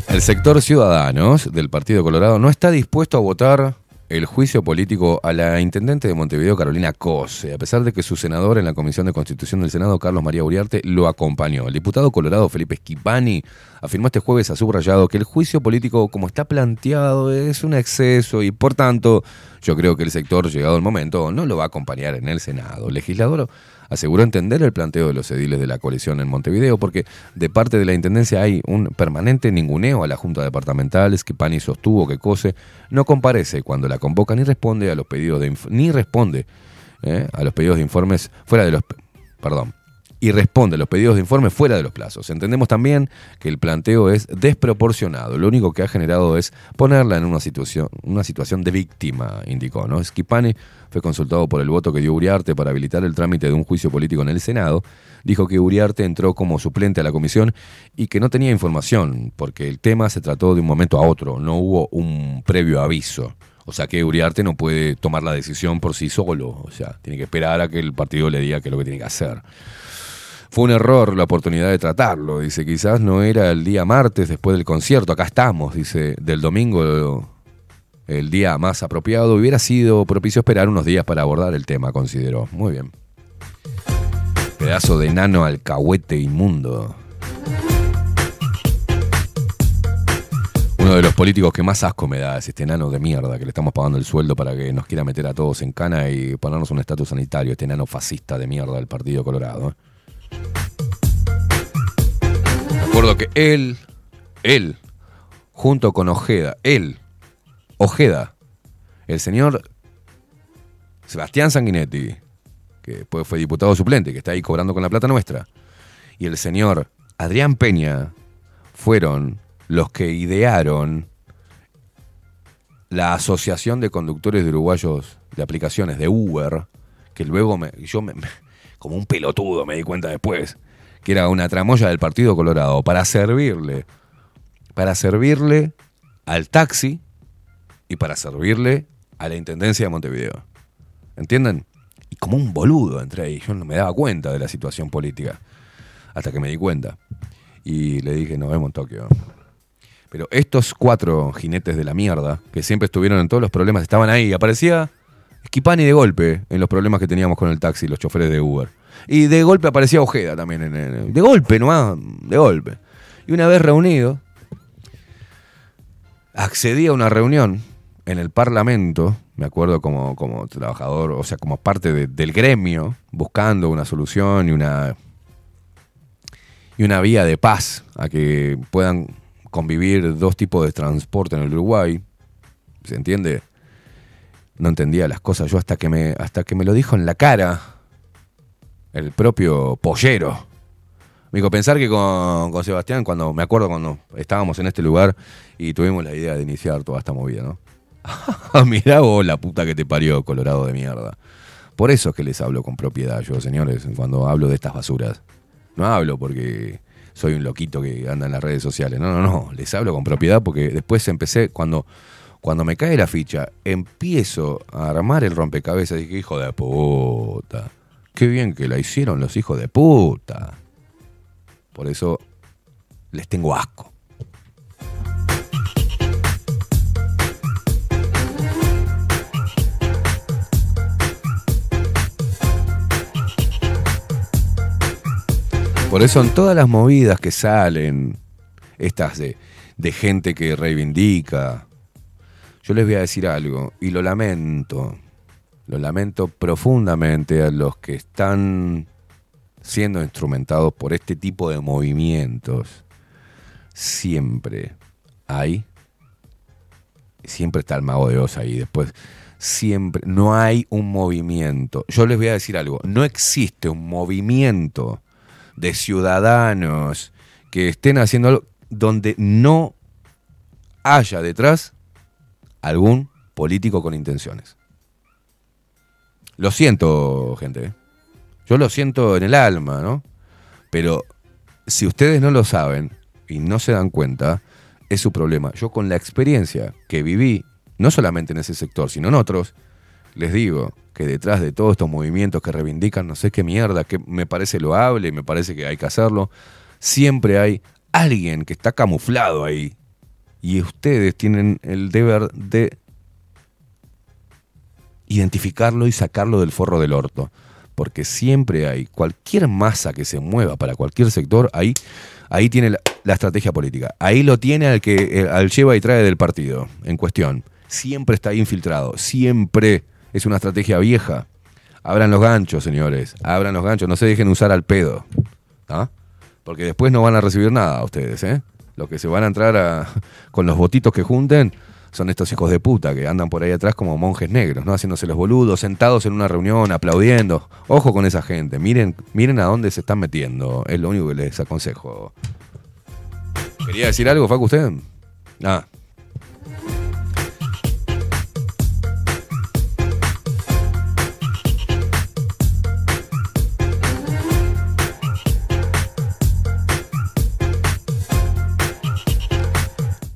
El sector Ciudadanos del Partido Colorado no está dispuesto a votar el juicio político a la intendente de Montevideo, Carolina Cose, a pesar de que su senador en la Comisión de Constitución del Senado, Carlos María Uriarte, lo acompañó. El diputado colorado Felipe Schipani afirmó este jueves a subrayado que el juicio político, como está planteado, es un exceso y, por tanto, yo creo que el sector, llegado el momento, no lo va a acompañar en el Senado. Legislador aseguró entender el planteo de los ediles de la coalición en Montevideo porque de parte de la Intendencia hay un permanente ninguneo a la Junta Departamental. Schipani sostuvo que COSE no comparece cuando la convoca ni responde a los pedidos de ni responde eh, a los pedidos de informes fuera de los perdón y responde a los pedidos de informe fuera de los plazos. Entendemos también que el planteo es desproporcionado. Lo único que ha generado es ponerla en una situación, una situación de víctima, indicó. ¿no? Schipani fue consultado por el voto que dio Uriarte para habilitar el trámite de un juicio político en el Senado. Dijo que Uriarte entró como suplente a la comisión y que no tenía información, porque el tema se trató de un momento a otro, no hubo un previo aviso. O sea que Uriarte no puede tomar la decisión por sí solo. O sea, tiene que esperar a que el partido le diga qué es lo que tiene que hacer. Fue un error la oportunidad de tratarlo. Dice, quizás no era el día martes después del concierto. Acá estamos, dice, del domingo el día más apropiado. Hubiera sido propicio esperar unos días para abordar el tema, consideró. Muy bien. Pedazo de nano alcahuete inmundo. Uno de los políticos que más asco me da es este enano de mierda que le estamos pagando el sueldo para que nos quiera meter a todos en cana y ponernos un estatus sanitario. Este enano fascista de mierda del Partido Colorado. ¿eh? Me acuerdo que él, él, junto con Ojeda, él, Ojeda, el señor Sebastián Sanguinetti, que después fue diputado suplente, que está ahí cobrando con la plata nuestra, y el señor Adrián Peña fueron los que idearon la Asociación de Conductores de Uruguayos de Aplicaciones de Uber, que luego me, yo me- como un pelotudo me di cuenta después, que era una tramoya del Partido Colorado para servirle, para servirle al taxi y para servirle a la Intendencia de Montevideo. ¿Entienden? Y como un boludo entre ahí, yo no me daba cuenta de la situación política, hasta que me di cuenta. Y le dije, nos vemos en Tokio. Pero estos cuatro jinetes de la mierda, que siempre estuvieron en todos los problemas, estaban ahí. Aparecía Skipani de golpe en los problemas que teníamos con el taxi, los choferes de Uber. Y de golpe aparecía Ojeda también. En el- de golpe nomás, de golpe. Y una vez reunido, accedí a una reunión en el Parlamento, me acuerdo como, como trabajador, o sea, como parte de- del gremio, buscando una solución y una, y una vía de paz a que puedan convivir dos tipos de transporte en el Uruguay. ¿Se entiende? No entendía las cosas yo hasta que me, hasta que me lo dijo en la cara el propio pollero. Me dijo, pensar que con, con Sebastián, cuando me acuerdo cuando estábamos en este lugar y tuvimos la idea de iniciar toda esta movida, ¿no? Mirá vos la puta que te parió, Colorado de mierda. Por eso es que les hablo con propiedad yo, señores, cuando hablo de estas basuras. No hablo porque soy un loquito que anda en las redes sociales. No, no, no. Les hablo con propiedad porque después empecé, cuando, cuando me cae la ficha, empiezo a armar el rompecabezas dije, hijo de puta. Qué bien que la hicieron los hijos de puta. Por eso les tengo asco. Por eso en todas las movidas que salen, estas de, de gente que reivindica, yo les voy a decir algo, y lo lamento, lo lamento profundamente a los que están siendo instrumentados por este tipo de movimientos. Siempre hay, siempre está el mago de Oz ahí, después siempre, no hay un movimiento. Yo les voy a decir algo, no existe un movimiento de ciudadanos que estén haciendo algo donde no haya detrás algún político con intenciones. Lo siento, gente. ¿eh? Yo lo siento en el alma, ¿no? Pero si ustedes no lo saben y no se dan cuenta, es su problema. Yo con la experiencia que viví, no solamente en ese sector, sino en otros, les digo que detrás de todos estos movimientos que reivindican no sé qué mierda, que me parece loable me parece que hay que hacerlo, siempre hay alguien que está camuflado ahí. Y ustedes tienen el deber de identificarlo y sacarlo del forro del orto. Porque siempre hay cualquier masa que se mueva para cualquier sector, ahí, ahí tiene la, estrategia política. Ahí lo tiene al que eh, al lleva y trae del partido en cuestión. Siempre está ahí infiltrado. Siempre es una estrategia vieja. Abran los ganchos, señores. Abran los ganchos. No se dejen usar al pedo. ¿ah? Porque después no van a recibir nada ustedes, ¿eh? Lo que se van a entrar a- con los votitos que junten son estos hijos de puta que andan por ahí atrás como monjes negros, ¿no? Haciéndose los boludos, sentados en una reunión, aplaudiendo. Ojo con esa gente. Miren, miren a dónde se están metiendo. Es lo único que les aconsejo. ¿Quería decir algo, Facu, usted? Ah.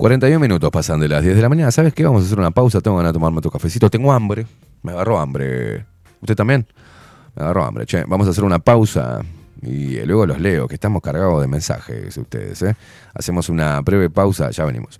...41 minutos pasan de las 10 de la mañana. ¿Sabes qué? Vamos a hacer una pausa. Tengo ganas de tomarme otro cafecito. Tengo hambre. Me agarró hambre. ¿Usted también? Me agarró hambre. Che, vamos a hacer una pausa. Y eh, luego los leo, que estamos cargados de mensajes ustedes. ¿eh? Hacemos una breve pausa. Ya venimos.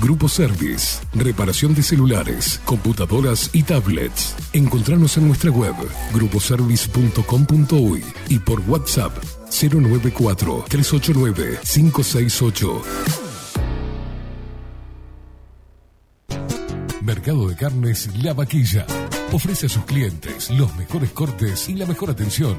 Grupo Service. Reparación de celulares, computadoras y tablets. Encontrarnos en nuestra web gruposervice.com.uy y por WhatsApp 094 389 568. Mercado de Carnes La Vaquilla. Ofrece a sus clientes los mejores cortes y la mejor atención.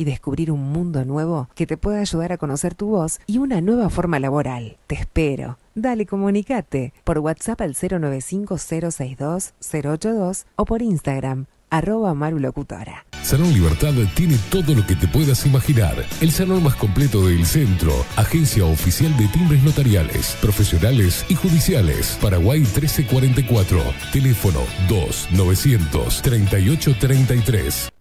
y descubrir un mundo nuevo que te pueda ayudar a conocer tu voz y una nueva forma laboral. Te espero. Dale, comunicate por WhatsApp al 095-062-082 o por Instagram, arroba marulocutora. Salón Libertad tiene todo lo que te puedas imaginar. El salón más completo del centro. Agencia oficial de timbres notariales, profesionales y judiciales. Paraguay 1344. Teléfono 2 938 33.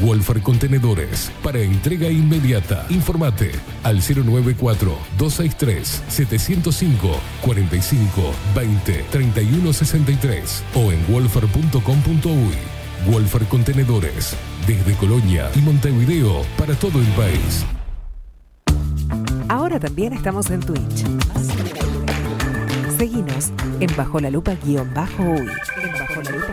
Wolfer Contenedores para entrega inmediata. Informate al 094-263-705 45 20 31 63 o en wolfer.com.uy. Wolfer Contenedores desde Colonia y Montevideo para todo el país. Ahora también estamos en Twitch. Seguinos en Bajo la Lupa guion bajo uy. En Bajo la Lupa.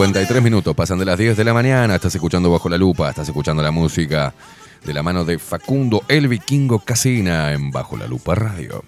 53 minutos, pasan de las 10 de la mañana, estás escuchando Bajo la Lupa, estás escuchando la música de la mano de Facundo el Vikingo Casina en Bajo la Lupa Radio.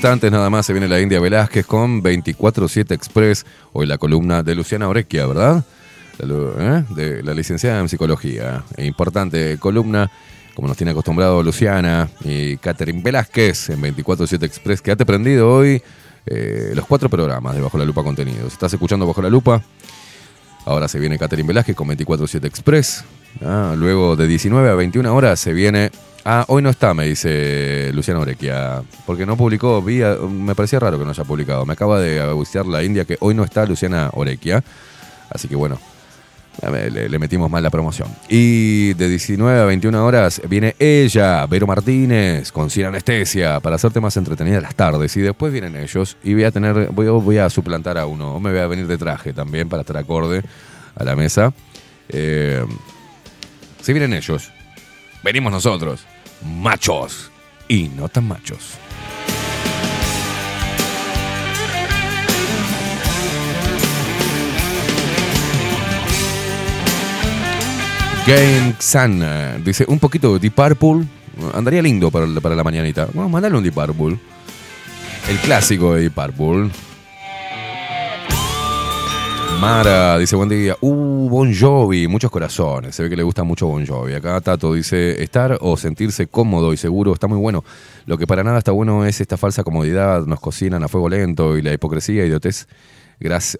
Instantes nada más se viene la India Velázquez con 24-7 Express, hoy la columna de Luciana Orequia, ¿verdad? ¿eh? De la licenciada en psicología. E importante columna, como nos tiene acostumbrado Luciana y Catherine Velázquez en 24-7 Express. Quédate prendido hoy eh, los cuatro programas de Bajo la Lupa Contenidos. ¿Estás escuchando Bajo la Lupa? Ahora se viene Catherine Velázquez con 24-7 Express. Ah, luego de 19 a 21 horas se viene. Ah, hoy no está, me dice Luciana Orequia. Porque no publicó, vi, me parecía raro que no haya publicado. Me acaba de anunciar la India que hoy no está Luciana Orequia. Así que bueno, le, metimos mal la promoción. Y de 19 a 21 horas viene ella, Vero Martínez, con Sin Anestesia, para hacerte más entretenida las tardes. Y después vienen ellos. Y voy a tener, voy, a- suplantar a uno. Me voy a venir de traje también para estar acorde a la mesa. Eh, vienen ellos, venimos nosotros, machos y no tan machos. Game Xan eh, dice un poquito de Deep Purple. Andaría lindo para, para la mañanita. Bueno, mandale un Deep Purple. El clásico de Deep Purple. Mara dice buen día. Uh, Bon Jovi, muchos corazones. Se ve que le gusta mucho Bon Jovi. Acá Tato dice estar o sentirse cómodo y seguro está muy bueno. Lo que para nada está bueno es esta falsa comodidad. Nos cocinan a fuego lento y la hipocresía, idiotez.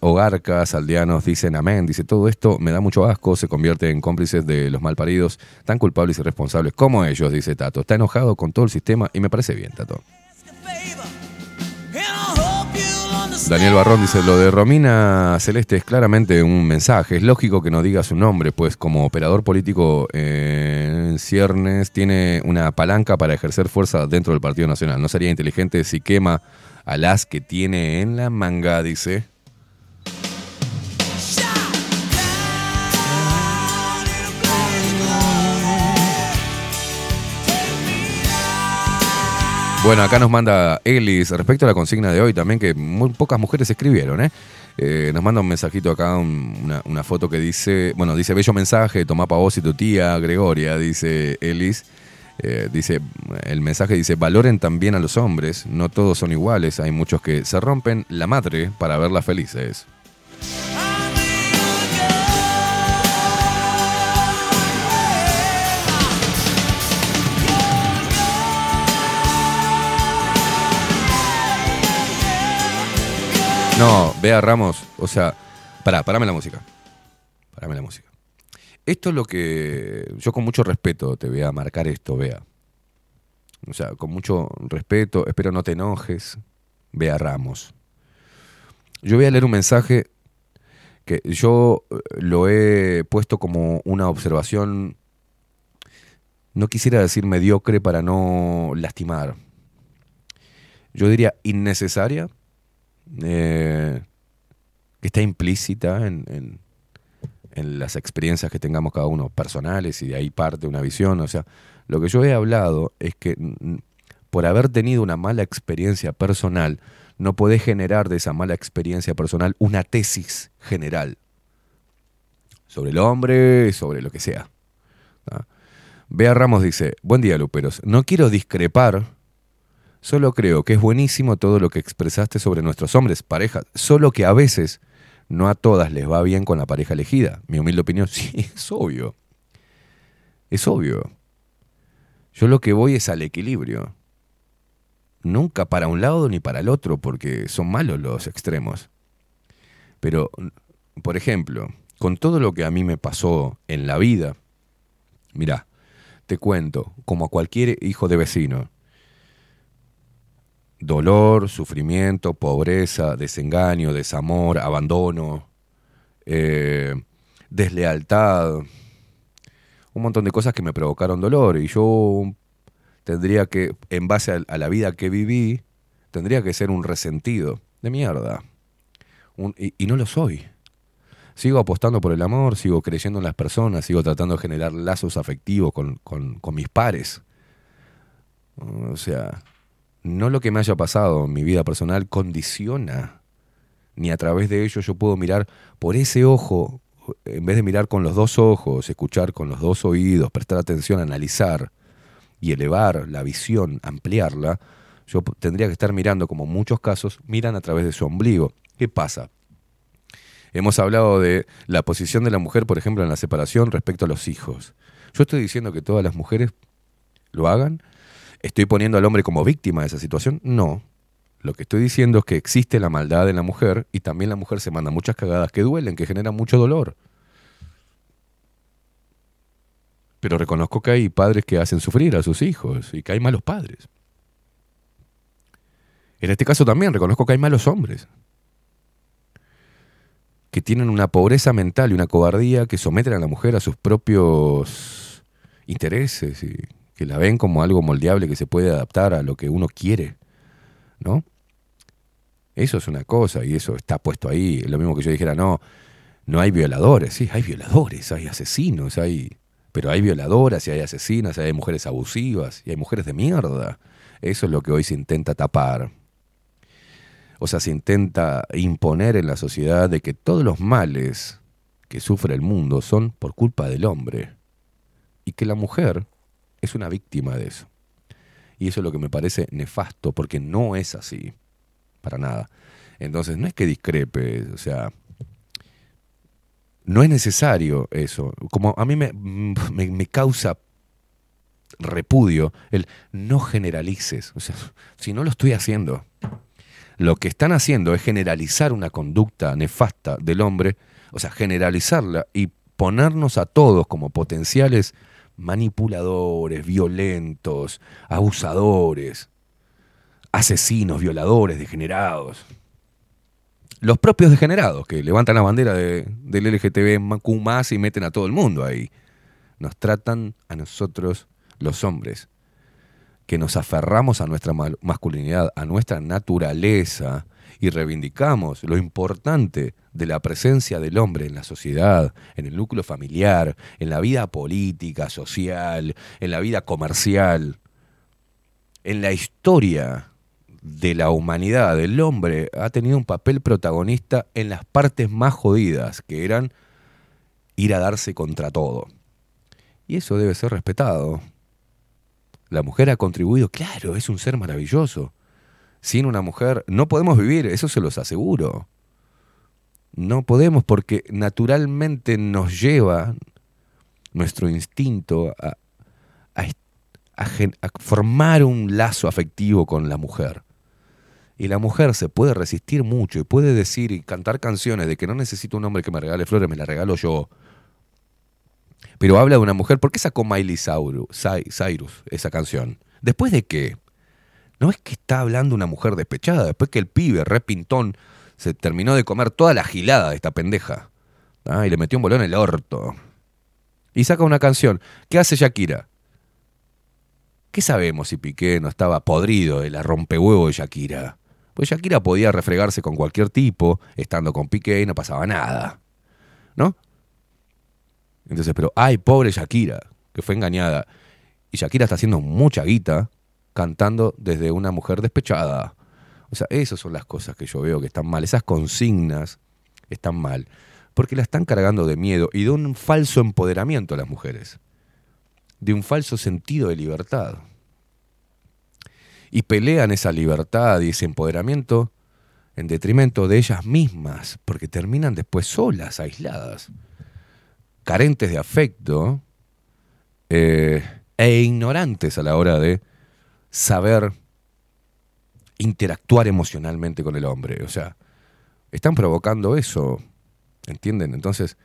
Hogarcas, aldeanos dicen amén. Dice todo esto me da mucho asco. Se convierte en cómplices de los malparidos, tan culpables y responsables como ellos, dice Tato. Está enojado con todo el sistema y me parece bien, Tato. Daniel Barrón dice, lo de Romina Celeste es claramente un mensaje. Es lógico que no diga su nombre, pues como operador político eh, en ciernes tiene una palanca para ejercer fuerza dentro del Partido Nacional. No sería inteligente si quema a las que tiene en la manga, dice. Bueno, acá nos manda Elis, respecto a la consigna de hoy también, que muy pocas mujeres escribieron, ¿eh? Eh, nos manda un mensajito acá, un- una, una foto que dice, bueno, dice, bello mensaje, tomá pa' vos y tu tía Gregoria, dice Elis. Eh, dice, el mensaje dice, valoren también a los hombres, no todos son iguales, hay muchos que se rompen la madre para verlas felices. No, Bea Ramos, o sea, pará, parame la música. Parame la música. Esto es lo que yo con mucho respeto te voy a marcar esto, Bea. O sea, con mucho respeto, espero no te enojes, Bea Ramos. Yo voy a leer un mensaje que yo eh, lo he puesto como una observación, no quisiera decir mediocre para no lastimar. Yo diría innecesaria, eh, que está implícita en, en- las experiencias que tengamos cada uno personales y de ahí parte una visión. O sea, Lo que yo he hablado es que por haber tenido una mala experiencia personal, no podés generar de esa mala experiencia personal una tesis general sobre el hombre, sobre lo que sea. Bea Ramos dice, buen día Luperos, no quiero discrepar, solo creo que es buenísimo todo lo que expresaste sobre nuestros hombres, parejas, solo que a veces no a todas les va bien con la pareja elegida. Mi humilde opinión, sí, es obvio. Es obvio. Yo lo que voy es al equilibrio. Nunca para un lado ni para el otro, porque son malos los extremos. Pero, por ejemplo, con todo lo que a mí me pasó en la vida, mirá, te cuento, como a cualquier hijo de vecino, dolor, sufrimiento, pobreza, desengaño, desamor, abandono, eh, deslealtad, un montón de cosas que me provocaron dolor y yo tendría que, en base a, la vida que viví, tendría que ser un resentido de mierda. Y, y no lo soy. Sigo apostando por el amor, sigo creyendo en las personas, sigo tratando de generar lazos afectivos con, con- con mis pares. O sea, no lo que me haya pasado en mi vida personal condiciona, ni a través de ello yo puedo mirar por ese ojo, en vez de mirar con los dos ojos, escuchar con los dos oídos, prestar atención, analizar y elevar la visión, ampliarla, yo tendría que estar mirando, como muchos casos, miran a través de su ombligo. ¿Qué pasa? Hemos hablado de la posición de la mujer, por ejemplo, en la separación respecto a los hijos. Yo estoy diciendo que todas las mujeres lo hagan. ¿Estoy poniendo al hombre como víctima de esa situación? No. Lo que estoy diciendo es que existe la maldad en la mujer y también la mujer se manda muchas cagadas que duelen, que generan mucho dolor. Pero reconozco que hay padres que hacen sufrir a sus hijos y que hay malos padres. En este caso también reconozco que hay malos hombres que tienen una pobreza mental y una cobardía que someten a la mujer a sus propios intereses y que la ven como algo moldeable que se puede adaptar a lo que uno quiere, ¿no? Eso es una cosa y eso está puesto ahí. Lo mismo que yo dijera, no, no hay violadores. Sí, hay violadores, hay asesinos, hay... Pero hay violadoras y hay asesinas, y hay mujeres abusivas y hay mujeres de mierda. Eso es lo que hoy se intenta tapar. O sea, se intenta imponer en la sociedad de que todos los males que sufre el mundo son por culpa del hombre. Y que la mujer es una víctima de eso. Y eso es lo que me parece nefasto, porque no es así. Para nada. Entonces, no es que discrepe, o sea, no es necesario eso. Como a mí me, me, me causa repudio el no generalices. O sea, si no lo estoy haciendo. Lo que están haciendo es generalizar una conducta nefasta del hombre, o sea, generalizarla y ponernos a todos como potenciales manipuladores, violentos, abusadores, asesinos, violadores, degenerados. Los propios degenerados que levantan la bandera de- del LGTB y meten a todo el mundo ahí. Nos tratan a nosotros, los hombres, que nos aferramos a nuestra masculinidad, a nuestra naturaleza y reivindicamos lo importante de la presencia del hombre en la sociedad, en el núcleo familiar, en la vida política, social, en la vida comercial, en la historia de la humanidad, el hombre ha tenido un papel protagonista en las partes más jodidas, que eran ir a darse contra todo. Y eso debe ser respetado. La mujer ha contribuido, claro, es un ser maravilloso. Sin una mujer no podemos vivir, eso se los aseguro. No podemos porque naturalmente nos lleva nuestro instinto a, formar un lazo afectivo con la mujer. Y la mujer se puede resistir mucho y puede decir y cantar canciones de que no necesito un hombre que me regale flores, me las regalo yo. Pero habla de una mujer. ¿Por qué sacó Miley Cyrus, Cy- Cyrus esa canción? ¿Después de qué? No es que está hablando una mujer despechada, después que el pibe, re pintón, se terminó de comer toda la gilada de esta pendeja. Y le metió un bolón en el orto. Y saca una canción. ¿Qué hace Shakira? ¿Qué sabemos si Piqué no estaba podrido de la rompehuevo de Shakira? Pues Shakira podía refregarse con cualquier tipo, estando con Piqué y no pasaba nada. ¿No? Entonces, pero, ay, pobre Shakira, que fue engañada. Y Shakira está haciendo mucha guita cantando desde una mujer despechada. O sea, esas son las cosas que yo veo que están mal. Esas consignas están mal. Porque la están cargando de miedo y de un falso empoderamiento a las mujeres. De un falso sentido de libertad. Y pelean esa libertad y ese empoderamiento en detrimento de ellas mismas, porque terminan después solas, aisladas, carentes de afecto eh, e ignorantes a la hora de saber interactuar emocionalmente con el hombre. O sea, están provocando eso, ¿entienden? Entonces,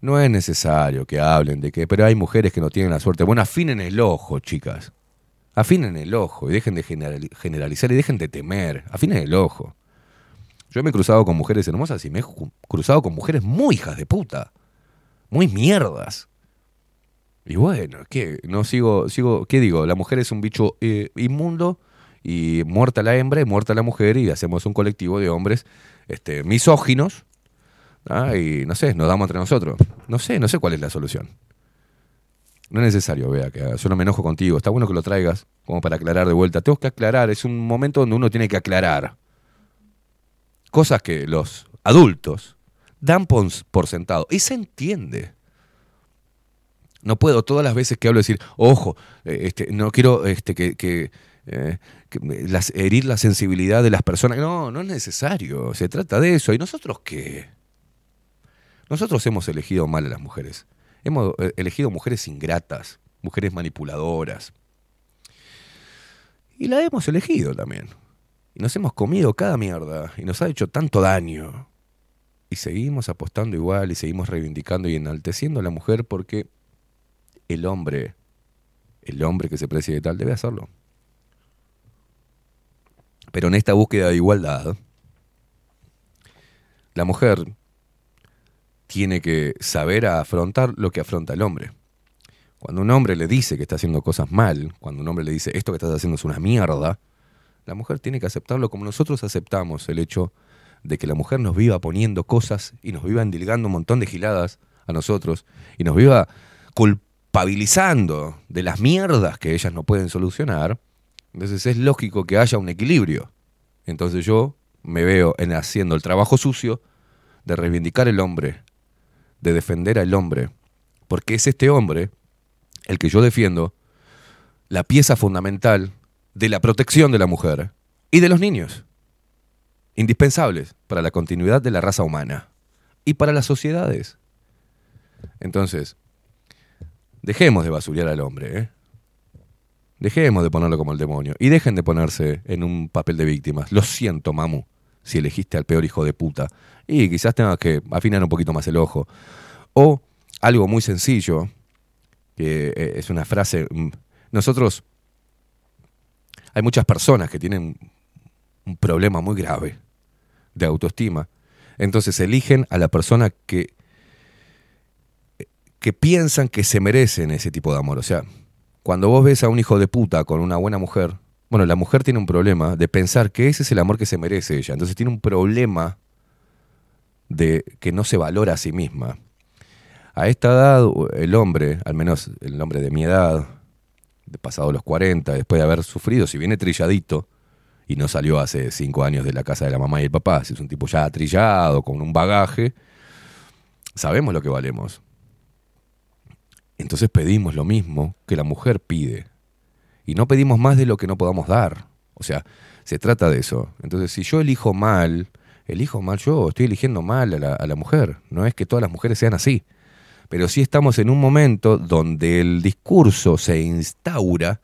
no es necesario que hablen de que, pero hay mujeres que no tienen la suerte. Bueno, afinen el ojo, chicas. Afinen el ojo y dejen de generali- generalizar y dejen de temer. Afinen el ojo. Yo me he cruzado con mujeres hermosas y me he cruzado con mujeres muy hijas de puta. Muy mierdas. Y bueno, ¿qué? No sigo, sigo, ¿qué digo? La mujer es un bicho eh, inmundo y muerta la hembra y muerta la mujer y hacemos un colectivo de hombres este, misóginos ¿ah? y no sé, nos damos entre nosotros. No sé, no sé cuál es la solución. No es necesario, vea, que yo no me enojo contigo. Está bueno que lo traigas como para aclarar de vuelta. Tengo que aclarar, es un momento donde uno tiene que aclarar cosas que los adultos dan por, por sentado. Y se entiende. No puedo todas las veces que hablo decir, ojo, eh, este, no quiero este, que, eh, las- herir la sensibilidad de las personas. No, no es necesario. Se trata de eso. ¿Y nosotros qué? Nosotros hemos elegido mal a las mujeres. Hemos eh, elegido mujeres ingratas, mujeres manipuladoras. Y la hemos elegido también. Y nos hemos comido cada mierda. Y nos ha hecho tanto daño. Y seguimos apostando igual y seguimos reivindicando y enalteciendo a la mujer porque el hombre, el hombre que se precie de tal, debe hacerlo. Pero en esta búsqueda de igualdad, la mujer tiene que saber afrontar lo que afronta el hombre. Cuando un hombre le dice que está haciendo cosas mal, cuando un hombre le dice esto que estás haciendo es una mierda, la mujer tiene que aceptarlo como nosotros aceptamos el hecho de que la mujer nos viva poniendo cosas y nos viva endilgando un montón de giladas a nosotros y nos viva culpabilizando de las mierdas que ellas no pueden solucionar. Entonces es lógico que haya un equilibrio. Entonces yo me veo en haciendo el trabajo sucio de reivindicar el hombre, de defender al hombre, porque es este hombre el que yo defiendo la pieza fundamental de la protección de la mujer y de los niños, indispensables para la continuidad de la raza humana y para las sociedades. Entonces, dejemos de basurear al hombre, ¿eh? Dejemos de ponerlo como el demonio y dejen de ponerse en un papel de víctimas. Lo siento, mamu, si elegiste al peor hijo de puta. Y quizás tengas que afinar un poquito más el ojo. O algo muy sencillo, que eh, es una frase. mm, Nosotros, hay muchas personas que tienen un problema muy grave de autoestima. Entonces eligen a la persona que, que piensan que se merecen ese tipo de amor. O sea, cuando vos ves a un hijo de puta con una buena mujer, bueno, la mujer tiene un problema de pensar que ese es el amor que se merece ella. Entonces tiene un problema de que no se valora a sí misma. A esta edad, el hombre, al menos el hombre de mi edad, de pasado los 40, después de haber sufrido, si viene trilladito, y no salió hace cinco años de la casa de la mamá y el papá, si es un tipo ya trillado, con un bagaje, sabemos lo que valemos. Entonces pedimos lo mismo que la mujer pide. Y no pedimos más de lo que no podamos dar. O sea, se trata de eso. Entonces, si yo elijo mal, elijo mal yo, estoy eligiendo mal a la, a la mujer. No es que todas las mujeres sean así. Pero sí estamos en un momento donde el discurso se instaura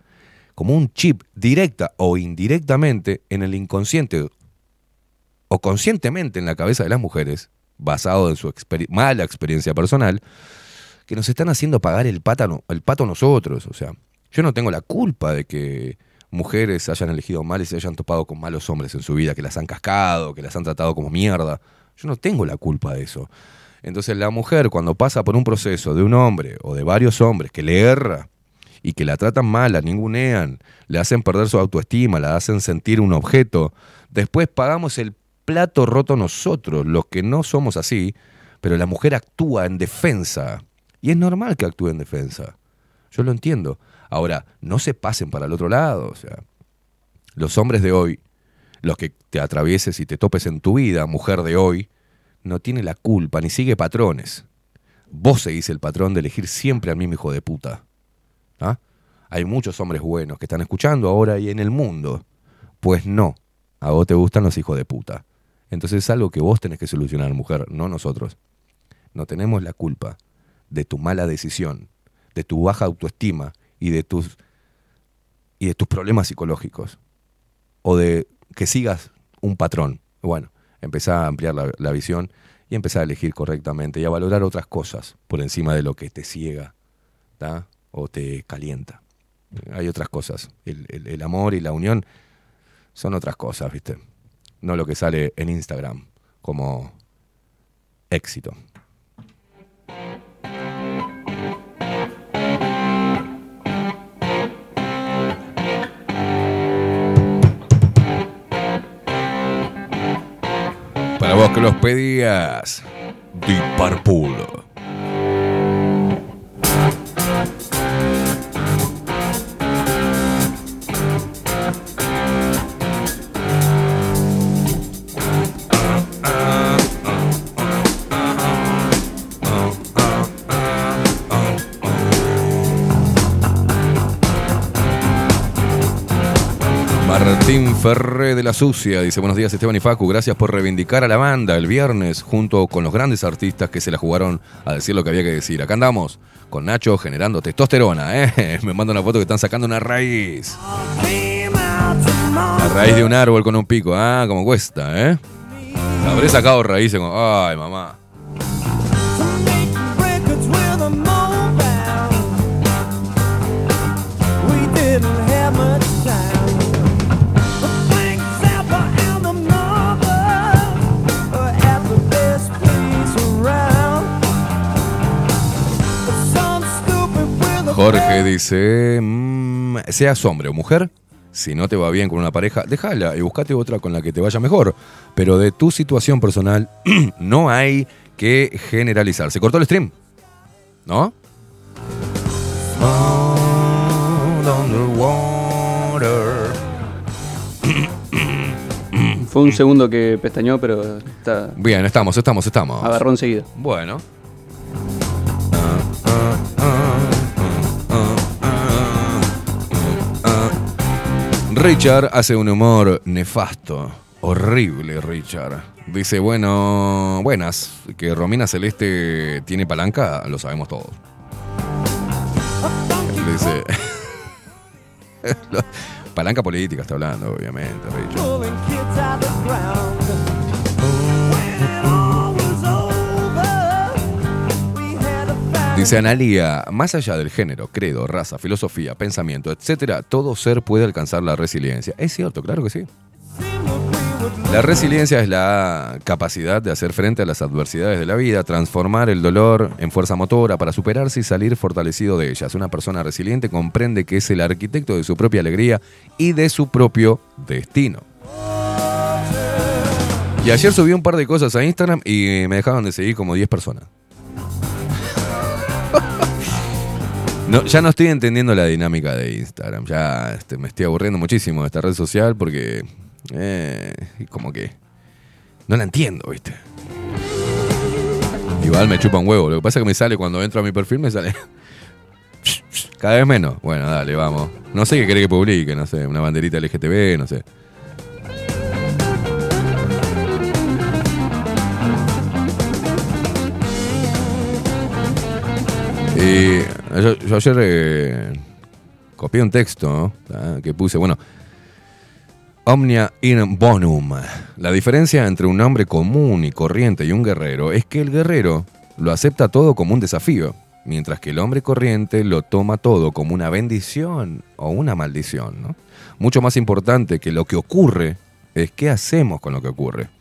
como un chip directa o indirectamente en el inconsciente o conscientemente en la cabeza de las mujeres, basado en su mala experiencia personal, que nos están haciendo pagar el, el pato a nosotros. O sea, yo no tengo la culpa de que mujeres hayan elegido mal y se hayan topado con malos hombres en su vida, que las han cascado, que las han tratado como mierda. Yo no tengo la culpa de eso. Entonces la mujer cuando pasa por un proceso de un hombre o de varios hombres que le erra y que la tratan mal, la ningunean, le hacen perder su autoestima, la hacen sentir un objeto, después pagamos el plato roto nosotros, los que no somos así, pero la mujer actúa en defensa. Y es normal que actúe en defensa. Yo lo entiendo. Ahora, no se pasen para el otro lado. O sea, los hombres de hoy, los que te atravieses y te topes en tu vida, mujer de hoy, no tiene la culpa ni sigue patrones. Vos seguís el patrón de elegir siempre al mismo hijo de puta. ¿Ah? Hay muchos hombres buenos que están escuchando ahora y en el mundo. Pues no, a vos te gustan los hijos de puta. Entonces es algo que vos tenés que solucionar, mujer, no nosotros. No tenemos la culpa de tu mala decisión, de tu baja autoestima y de tus y de tus problemas psicológicos o de que sigas un patrón. Bueno, empezá a ampliar la, visión y empezar a elegir correctamente y a valorar otras cosas por encima de lo que te ciega o te calienta. Hay otras cosas. El, el- el amor y la unión son otras cosas, ¿viste? No lo que sale en Instagram como éxito. Los pedías, Deep Purple. Ferré de la Sucia dice: Buenos días, Esteban y Facu. Gracias por reivindicar a la banda el viernes junto con los grandes artistas que se la jugaron a decir lo que había que decir. Acá andamos con Nacho generando testosterona. ¿eh? Me manda una foto que están sacando una raíz. La raíz de un árbol con un pico. Ah, como cuesta, ¿eh? Habré sacado raíces como. Ay, mamá. Jorge dice, mm, seas hombre o mujer, si no te va bien con una pareja, déjala y buscate otra con la que te vaya mejor. Pero de tu situación personal no hay que generalizar. Se cortó el stream, ¿no? Fue un segundo que pestañó, pero está, Bien, estamos, estamos, estamos. agarró enseguida. Bueno. Richard hace un humor nefasto, horrible Richard. Dice, bueno, buenas, que Romina Celeste tiene palanca, lo sabemos todos. Dice... palanca política está hablando, obviamente, Richard. Dice Analia, más allá del género, credo, raza, filosofía, pensamiento, etcétera, todo ser puede alcanzar la resiliencia. Es cierto, claro que sí. La resiliencia es la capacidad de hacer frente a las adversidades de la vida, transformar el dolor en fuerza motora para superarse y salir fortalecido de ellas. Una persona resiliente comprende que es el arquitecto de su propia alegría y de su propio destino. Y ayer subí un par de cosas a Instagram y me dejaron de seguir como 10 personas. No, ya no estoy entendiendo la dinámica de Instagram. Ya este, me estoy aburriendo muchísimo de esta red social porque. eh, como que. No la entiendo, ¿viste? Igual me chupa un huevo. Lo que pasa es que me sale cuando entro a mi perfil, me sale. Cada vez menos. Bueno, dale, vamos. No sé qué querés que publique, no sé. Una banderita LGTB, no sé. Y yo, ayer eh, copié un texto. Ah, que puse, bueno, Omnia in bonum. La diferencia entre un hombre común y corriente y un guerrero es que el guerrero lo acepta todo como un desafío, mientras que el hombre corriente lo toma todo como una bendición o una maldición. ¿no? Mucho más importante que lo que ocurre es qué hacemos con lo que ocurre.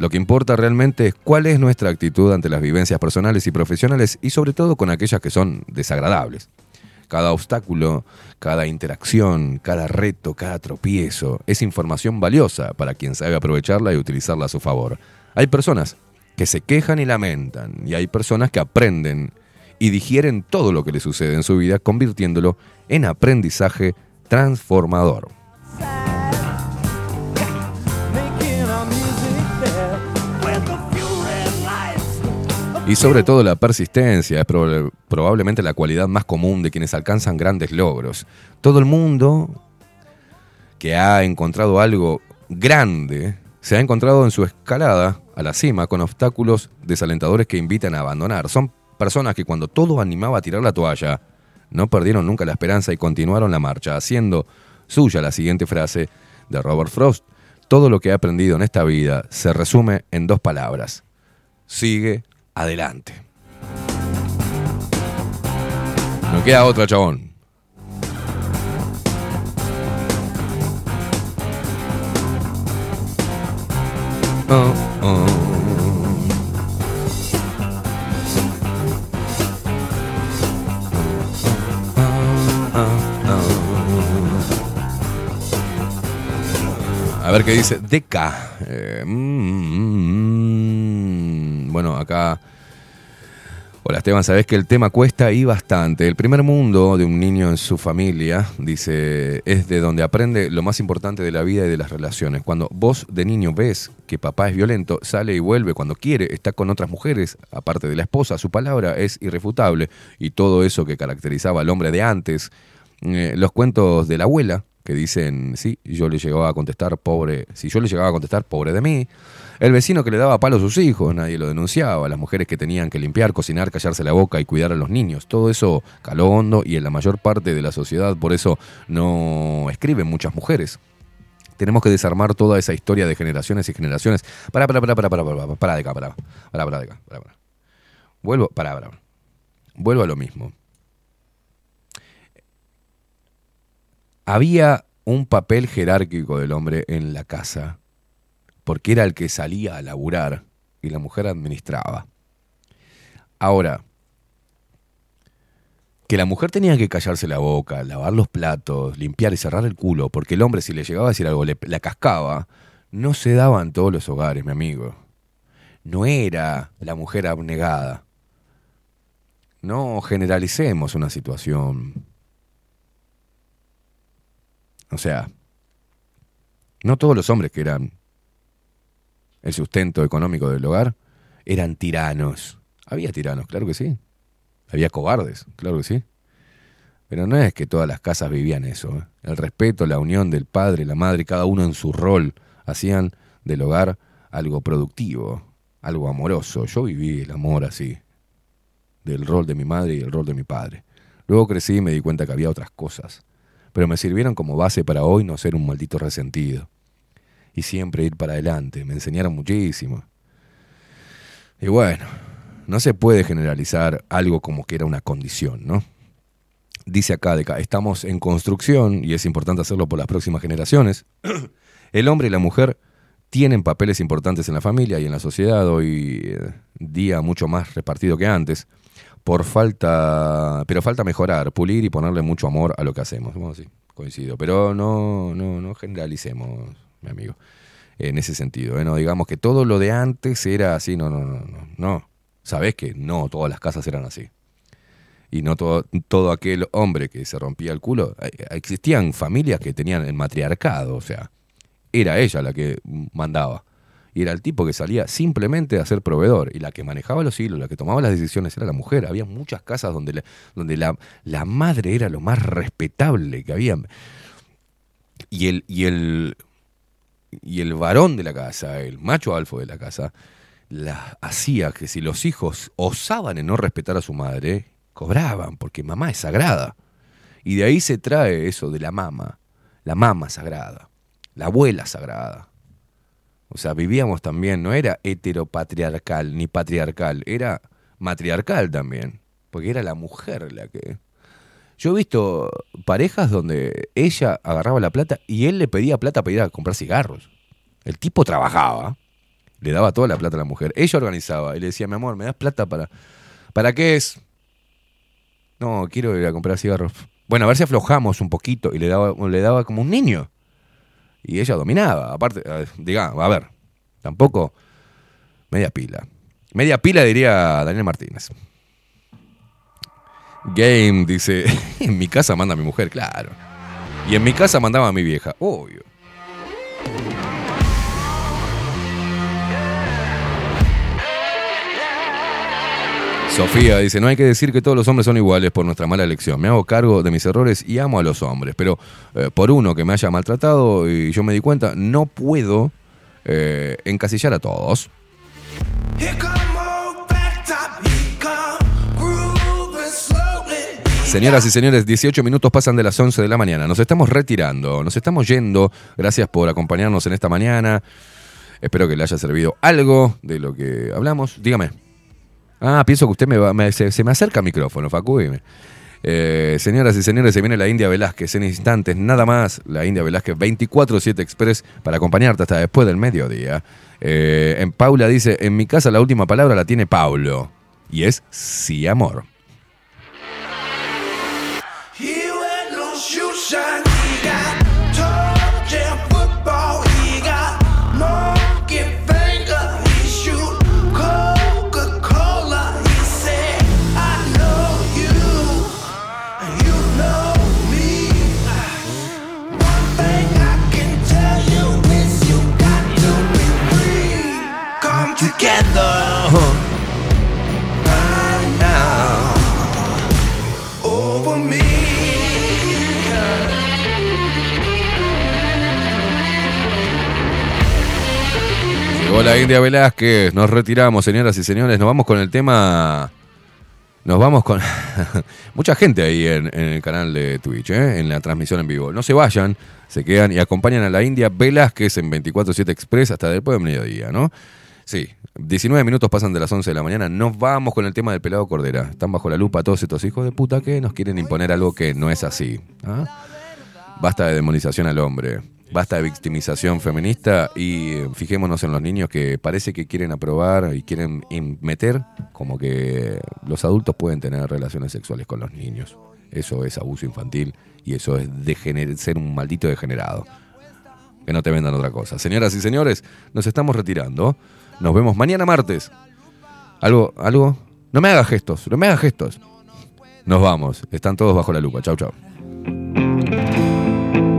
Lo que importa realmente es cuál es nuestra actitud ante las vivencias personales y profesionales y sobre todo con aquellas que son desagradables. Cada obstáculo, cada interacción, cada reto, cada tropiezo es información valiosa para quien sabe aprovecharla y utilizarla a su favor. Hay personas que se quejan y lamentan y hay personas que aprenden y digieren todo lo que les sucede en su vida, convirtiéndolo en aprendizaje transformador. Y sobre todo la persistencia es proba- probablemente la cualidad más común de quienes alcanzan grandes logros. Todo el mundo que ha encontrado algo grande se ha encontrado en su escalada a la cima con obstáculos desalentadores que invitan a abandonar. Son personas que cuando todo animaba a tirar la toalla, no perdieron nunca la esperanza y continuaron la marcha, haciendo suya la siguiente frase de Robert Frost. Todo lo que he aprendido en esta vida se resume en dos palabras. Sigue adelante. No queda otra, chabón. Oh, oh. A ver qué dice Deca. Eh, mm, mm, bueno, acá. Hola Esteban, sabes que el tema cuesta y bastante. El primer mundo de un niño en su familia, dice, es de donde aprende lo más importante de la vida y de las relaciones. Cuando vos de niño ves que papá es violento, sale y vuelve cuando quiere, está con otras mujeres, aparte de la esposa, su palabra es irrefutable. Y todo eso que caracterizaba al hombre de antes, eh, los cuentos de la abuela, que dicen, sí, yo le llegaba a contestar, pobre, si yo le llegaba a contestar, pobre de mí. El vecino que le daba palo a sus hijos, nadie lo denunciaba. Las mujeres que tenían que limpiar, cocinar, callarse la boca y cuidar a los niños. Todo eso caló hondo y en la mayor parte de la sociedad, por eso no escriben muchas mujeres. Tenemos que desarmar toda esa historia de generaciones y generaciones. Para, para, para, para, para, para, para, de acá, para, para, para de acá, para, para. Vuelvo, para, para. Vuelvo a lo mismo. Había un papel jerárquico del hombre en la casa, porque era el que salía a laburar y la mujer administraba. Ahora, que la mujer tenía que callarse la boca, lavar los platos, limpiar y cerrar el culo, porque el hombre si le llegaba a decir algo, le, la cascaba, no se daba en todos los hogares, mi amigo. No era la mujer abnegada. No generalicemos una situación. O sea, no todos los hombres que eran el sustento económico del hogar eran tiranos. Había tiranos, claro que sí. Había cobardes, claro que sí. Pero no es que todas las casas vivían eso. ¿eh? El respeto, la unión del padre, la madre, cada uno en su rol, hacían del hogar algo productivo, algo amoroso. Yo viví el amor así, del rol de mi madre y el rol de mi padre. Luego crecí y me di cuenta que había otras cosas, pero me sirvieron como base para hoy no ser un maldito resentido. Y siempre ir para adelante, me enseñaron muchísimo. Y bueno, no se puede generalizar algo como que era una condición, ¿no? Dice acá, de acá, estamos en construcción y es importante hacerlo por las próximas generaciones. El hombre y la mujer tienen papeles importantes en la familia y en la sociedad hoy eh, día mucho más repartido que antes. Por falta, pero falta mejorar, pulir y ponerle mucho amor a lo que hacemos. Bueno, sí, coincido, pero no, no, no generalicemos, mi amigo, en ese sentido. ¿eh? No digamos que todo lo de antes era así, no, no, no, no, no. Sabés que no todas las casas eran así y no todo, todo aquel hombre que se rompía el culo. Eh, Existían familias que tenían el matriarcado, o sea, era ella la que mandaba. Y era el tipo que salía simplemente a ser proveedor. Y la que manejaba los hilos, la que tomaba las decisiones era la mujer. Había muchas casas donde, la, donde la, la madre era lo más respetable que había. Y el, y el, y el varón de la casa, el macho alfo de la casa, la hacía que si los hijos osaban en no respetar a su madre, cobraban, porque mamá es sagrada. Y de ahí se trae eso de la mama, la mama sagrada, la abuela sagrada. O sea, vivíamos también, no era heteropatriarcal ni patriarcal, era matriarcal también, porque era la mujer la que... Yo he visto parejas donde ella agarraba la plata y él le pedía plata para ir a comprar cigarros. El tipo trabajaba, le daba toda la plata a la mujer. Ella organizaba y le decía, mi amor, ¿me das plata para... ¿Para qué es? No, quiero ir a comprar cigarros. Bueno, a ver si aflojamos un poquito. Y le daba, le daba como un niño. Y ella dominaba. Aparte, eh, diga, a ver, tampoco media pila. Media pila diría Daniel Martínez. Game dice, en mi casa manda mi mujer, claro. Y en mi casa mandaba a mi vieja, obvio. Sofía dice, no hay que decir que todos los hombres son iguales por nuestra mala elección. Me hago cargo de mis errores y amo a los hombres. Pero eh, por uno que me haya maltratado y yo me di cuenta, no puedo eh, encasillar a todos. Señoras y señores, 18 minutos pasan de las 11 de la mañana. Nos estamos retirando, nos estamos yendo. Gracias por acompañarnos en esta mañana. Espero que le haya servido algo de lo que hablamos. Dígame. Ah, pienso que usted me va, me- se, se me acerca el micrófono, Facu. dime. Eh, señoras y señores, se viene la India Velázquez en instantes, nada más. La India Velázquez 24-7 Express para acompañarte hasta después del mediodía. Eh, en Paula dice: En mi casa la última palabra la tiene Paulo. Y es sí, amor. Llegó la India Velázquez, nos retiramos, señoras y señores, nos vamos con el tema. Nos vamos con. Mucha gente ahí en, en el canal de Twitch, ¿eh? en la transmisión en vivo. No se vayan, se quedan y acompañan a la India Velázquez en 24-7 Express hasta después del mediodía, ¿no? Sí, 19 minutos pasan de las 11 de la mañana. Nos vamos con el tema del pelado Cordera. Están bajo la lupa todos estos hijos de puta que nos quieren imponer algo que no es así. ¿ah? Basta de demonización al hombre. Basta de victimización feminista y eh, fijémonos en los niños que parece que quieren aprobar y quieren meter como que los adultos pueden tener relaciones sexuales con los niños. Eso es abuso infantil y eso es ser un maldito degenerado. Que no te vendan otra cosa. Señoras y señores, nos estamos retirando. Nos vemos mañana martes. ¿Algo? ¿Algo? No me hagas gestos, no me hagas gestos. Nos vamos. Están todos bajo la lupa. Chau, chau.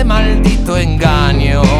este maldito engaño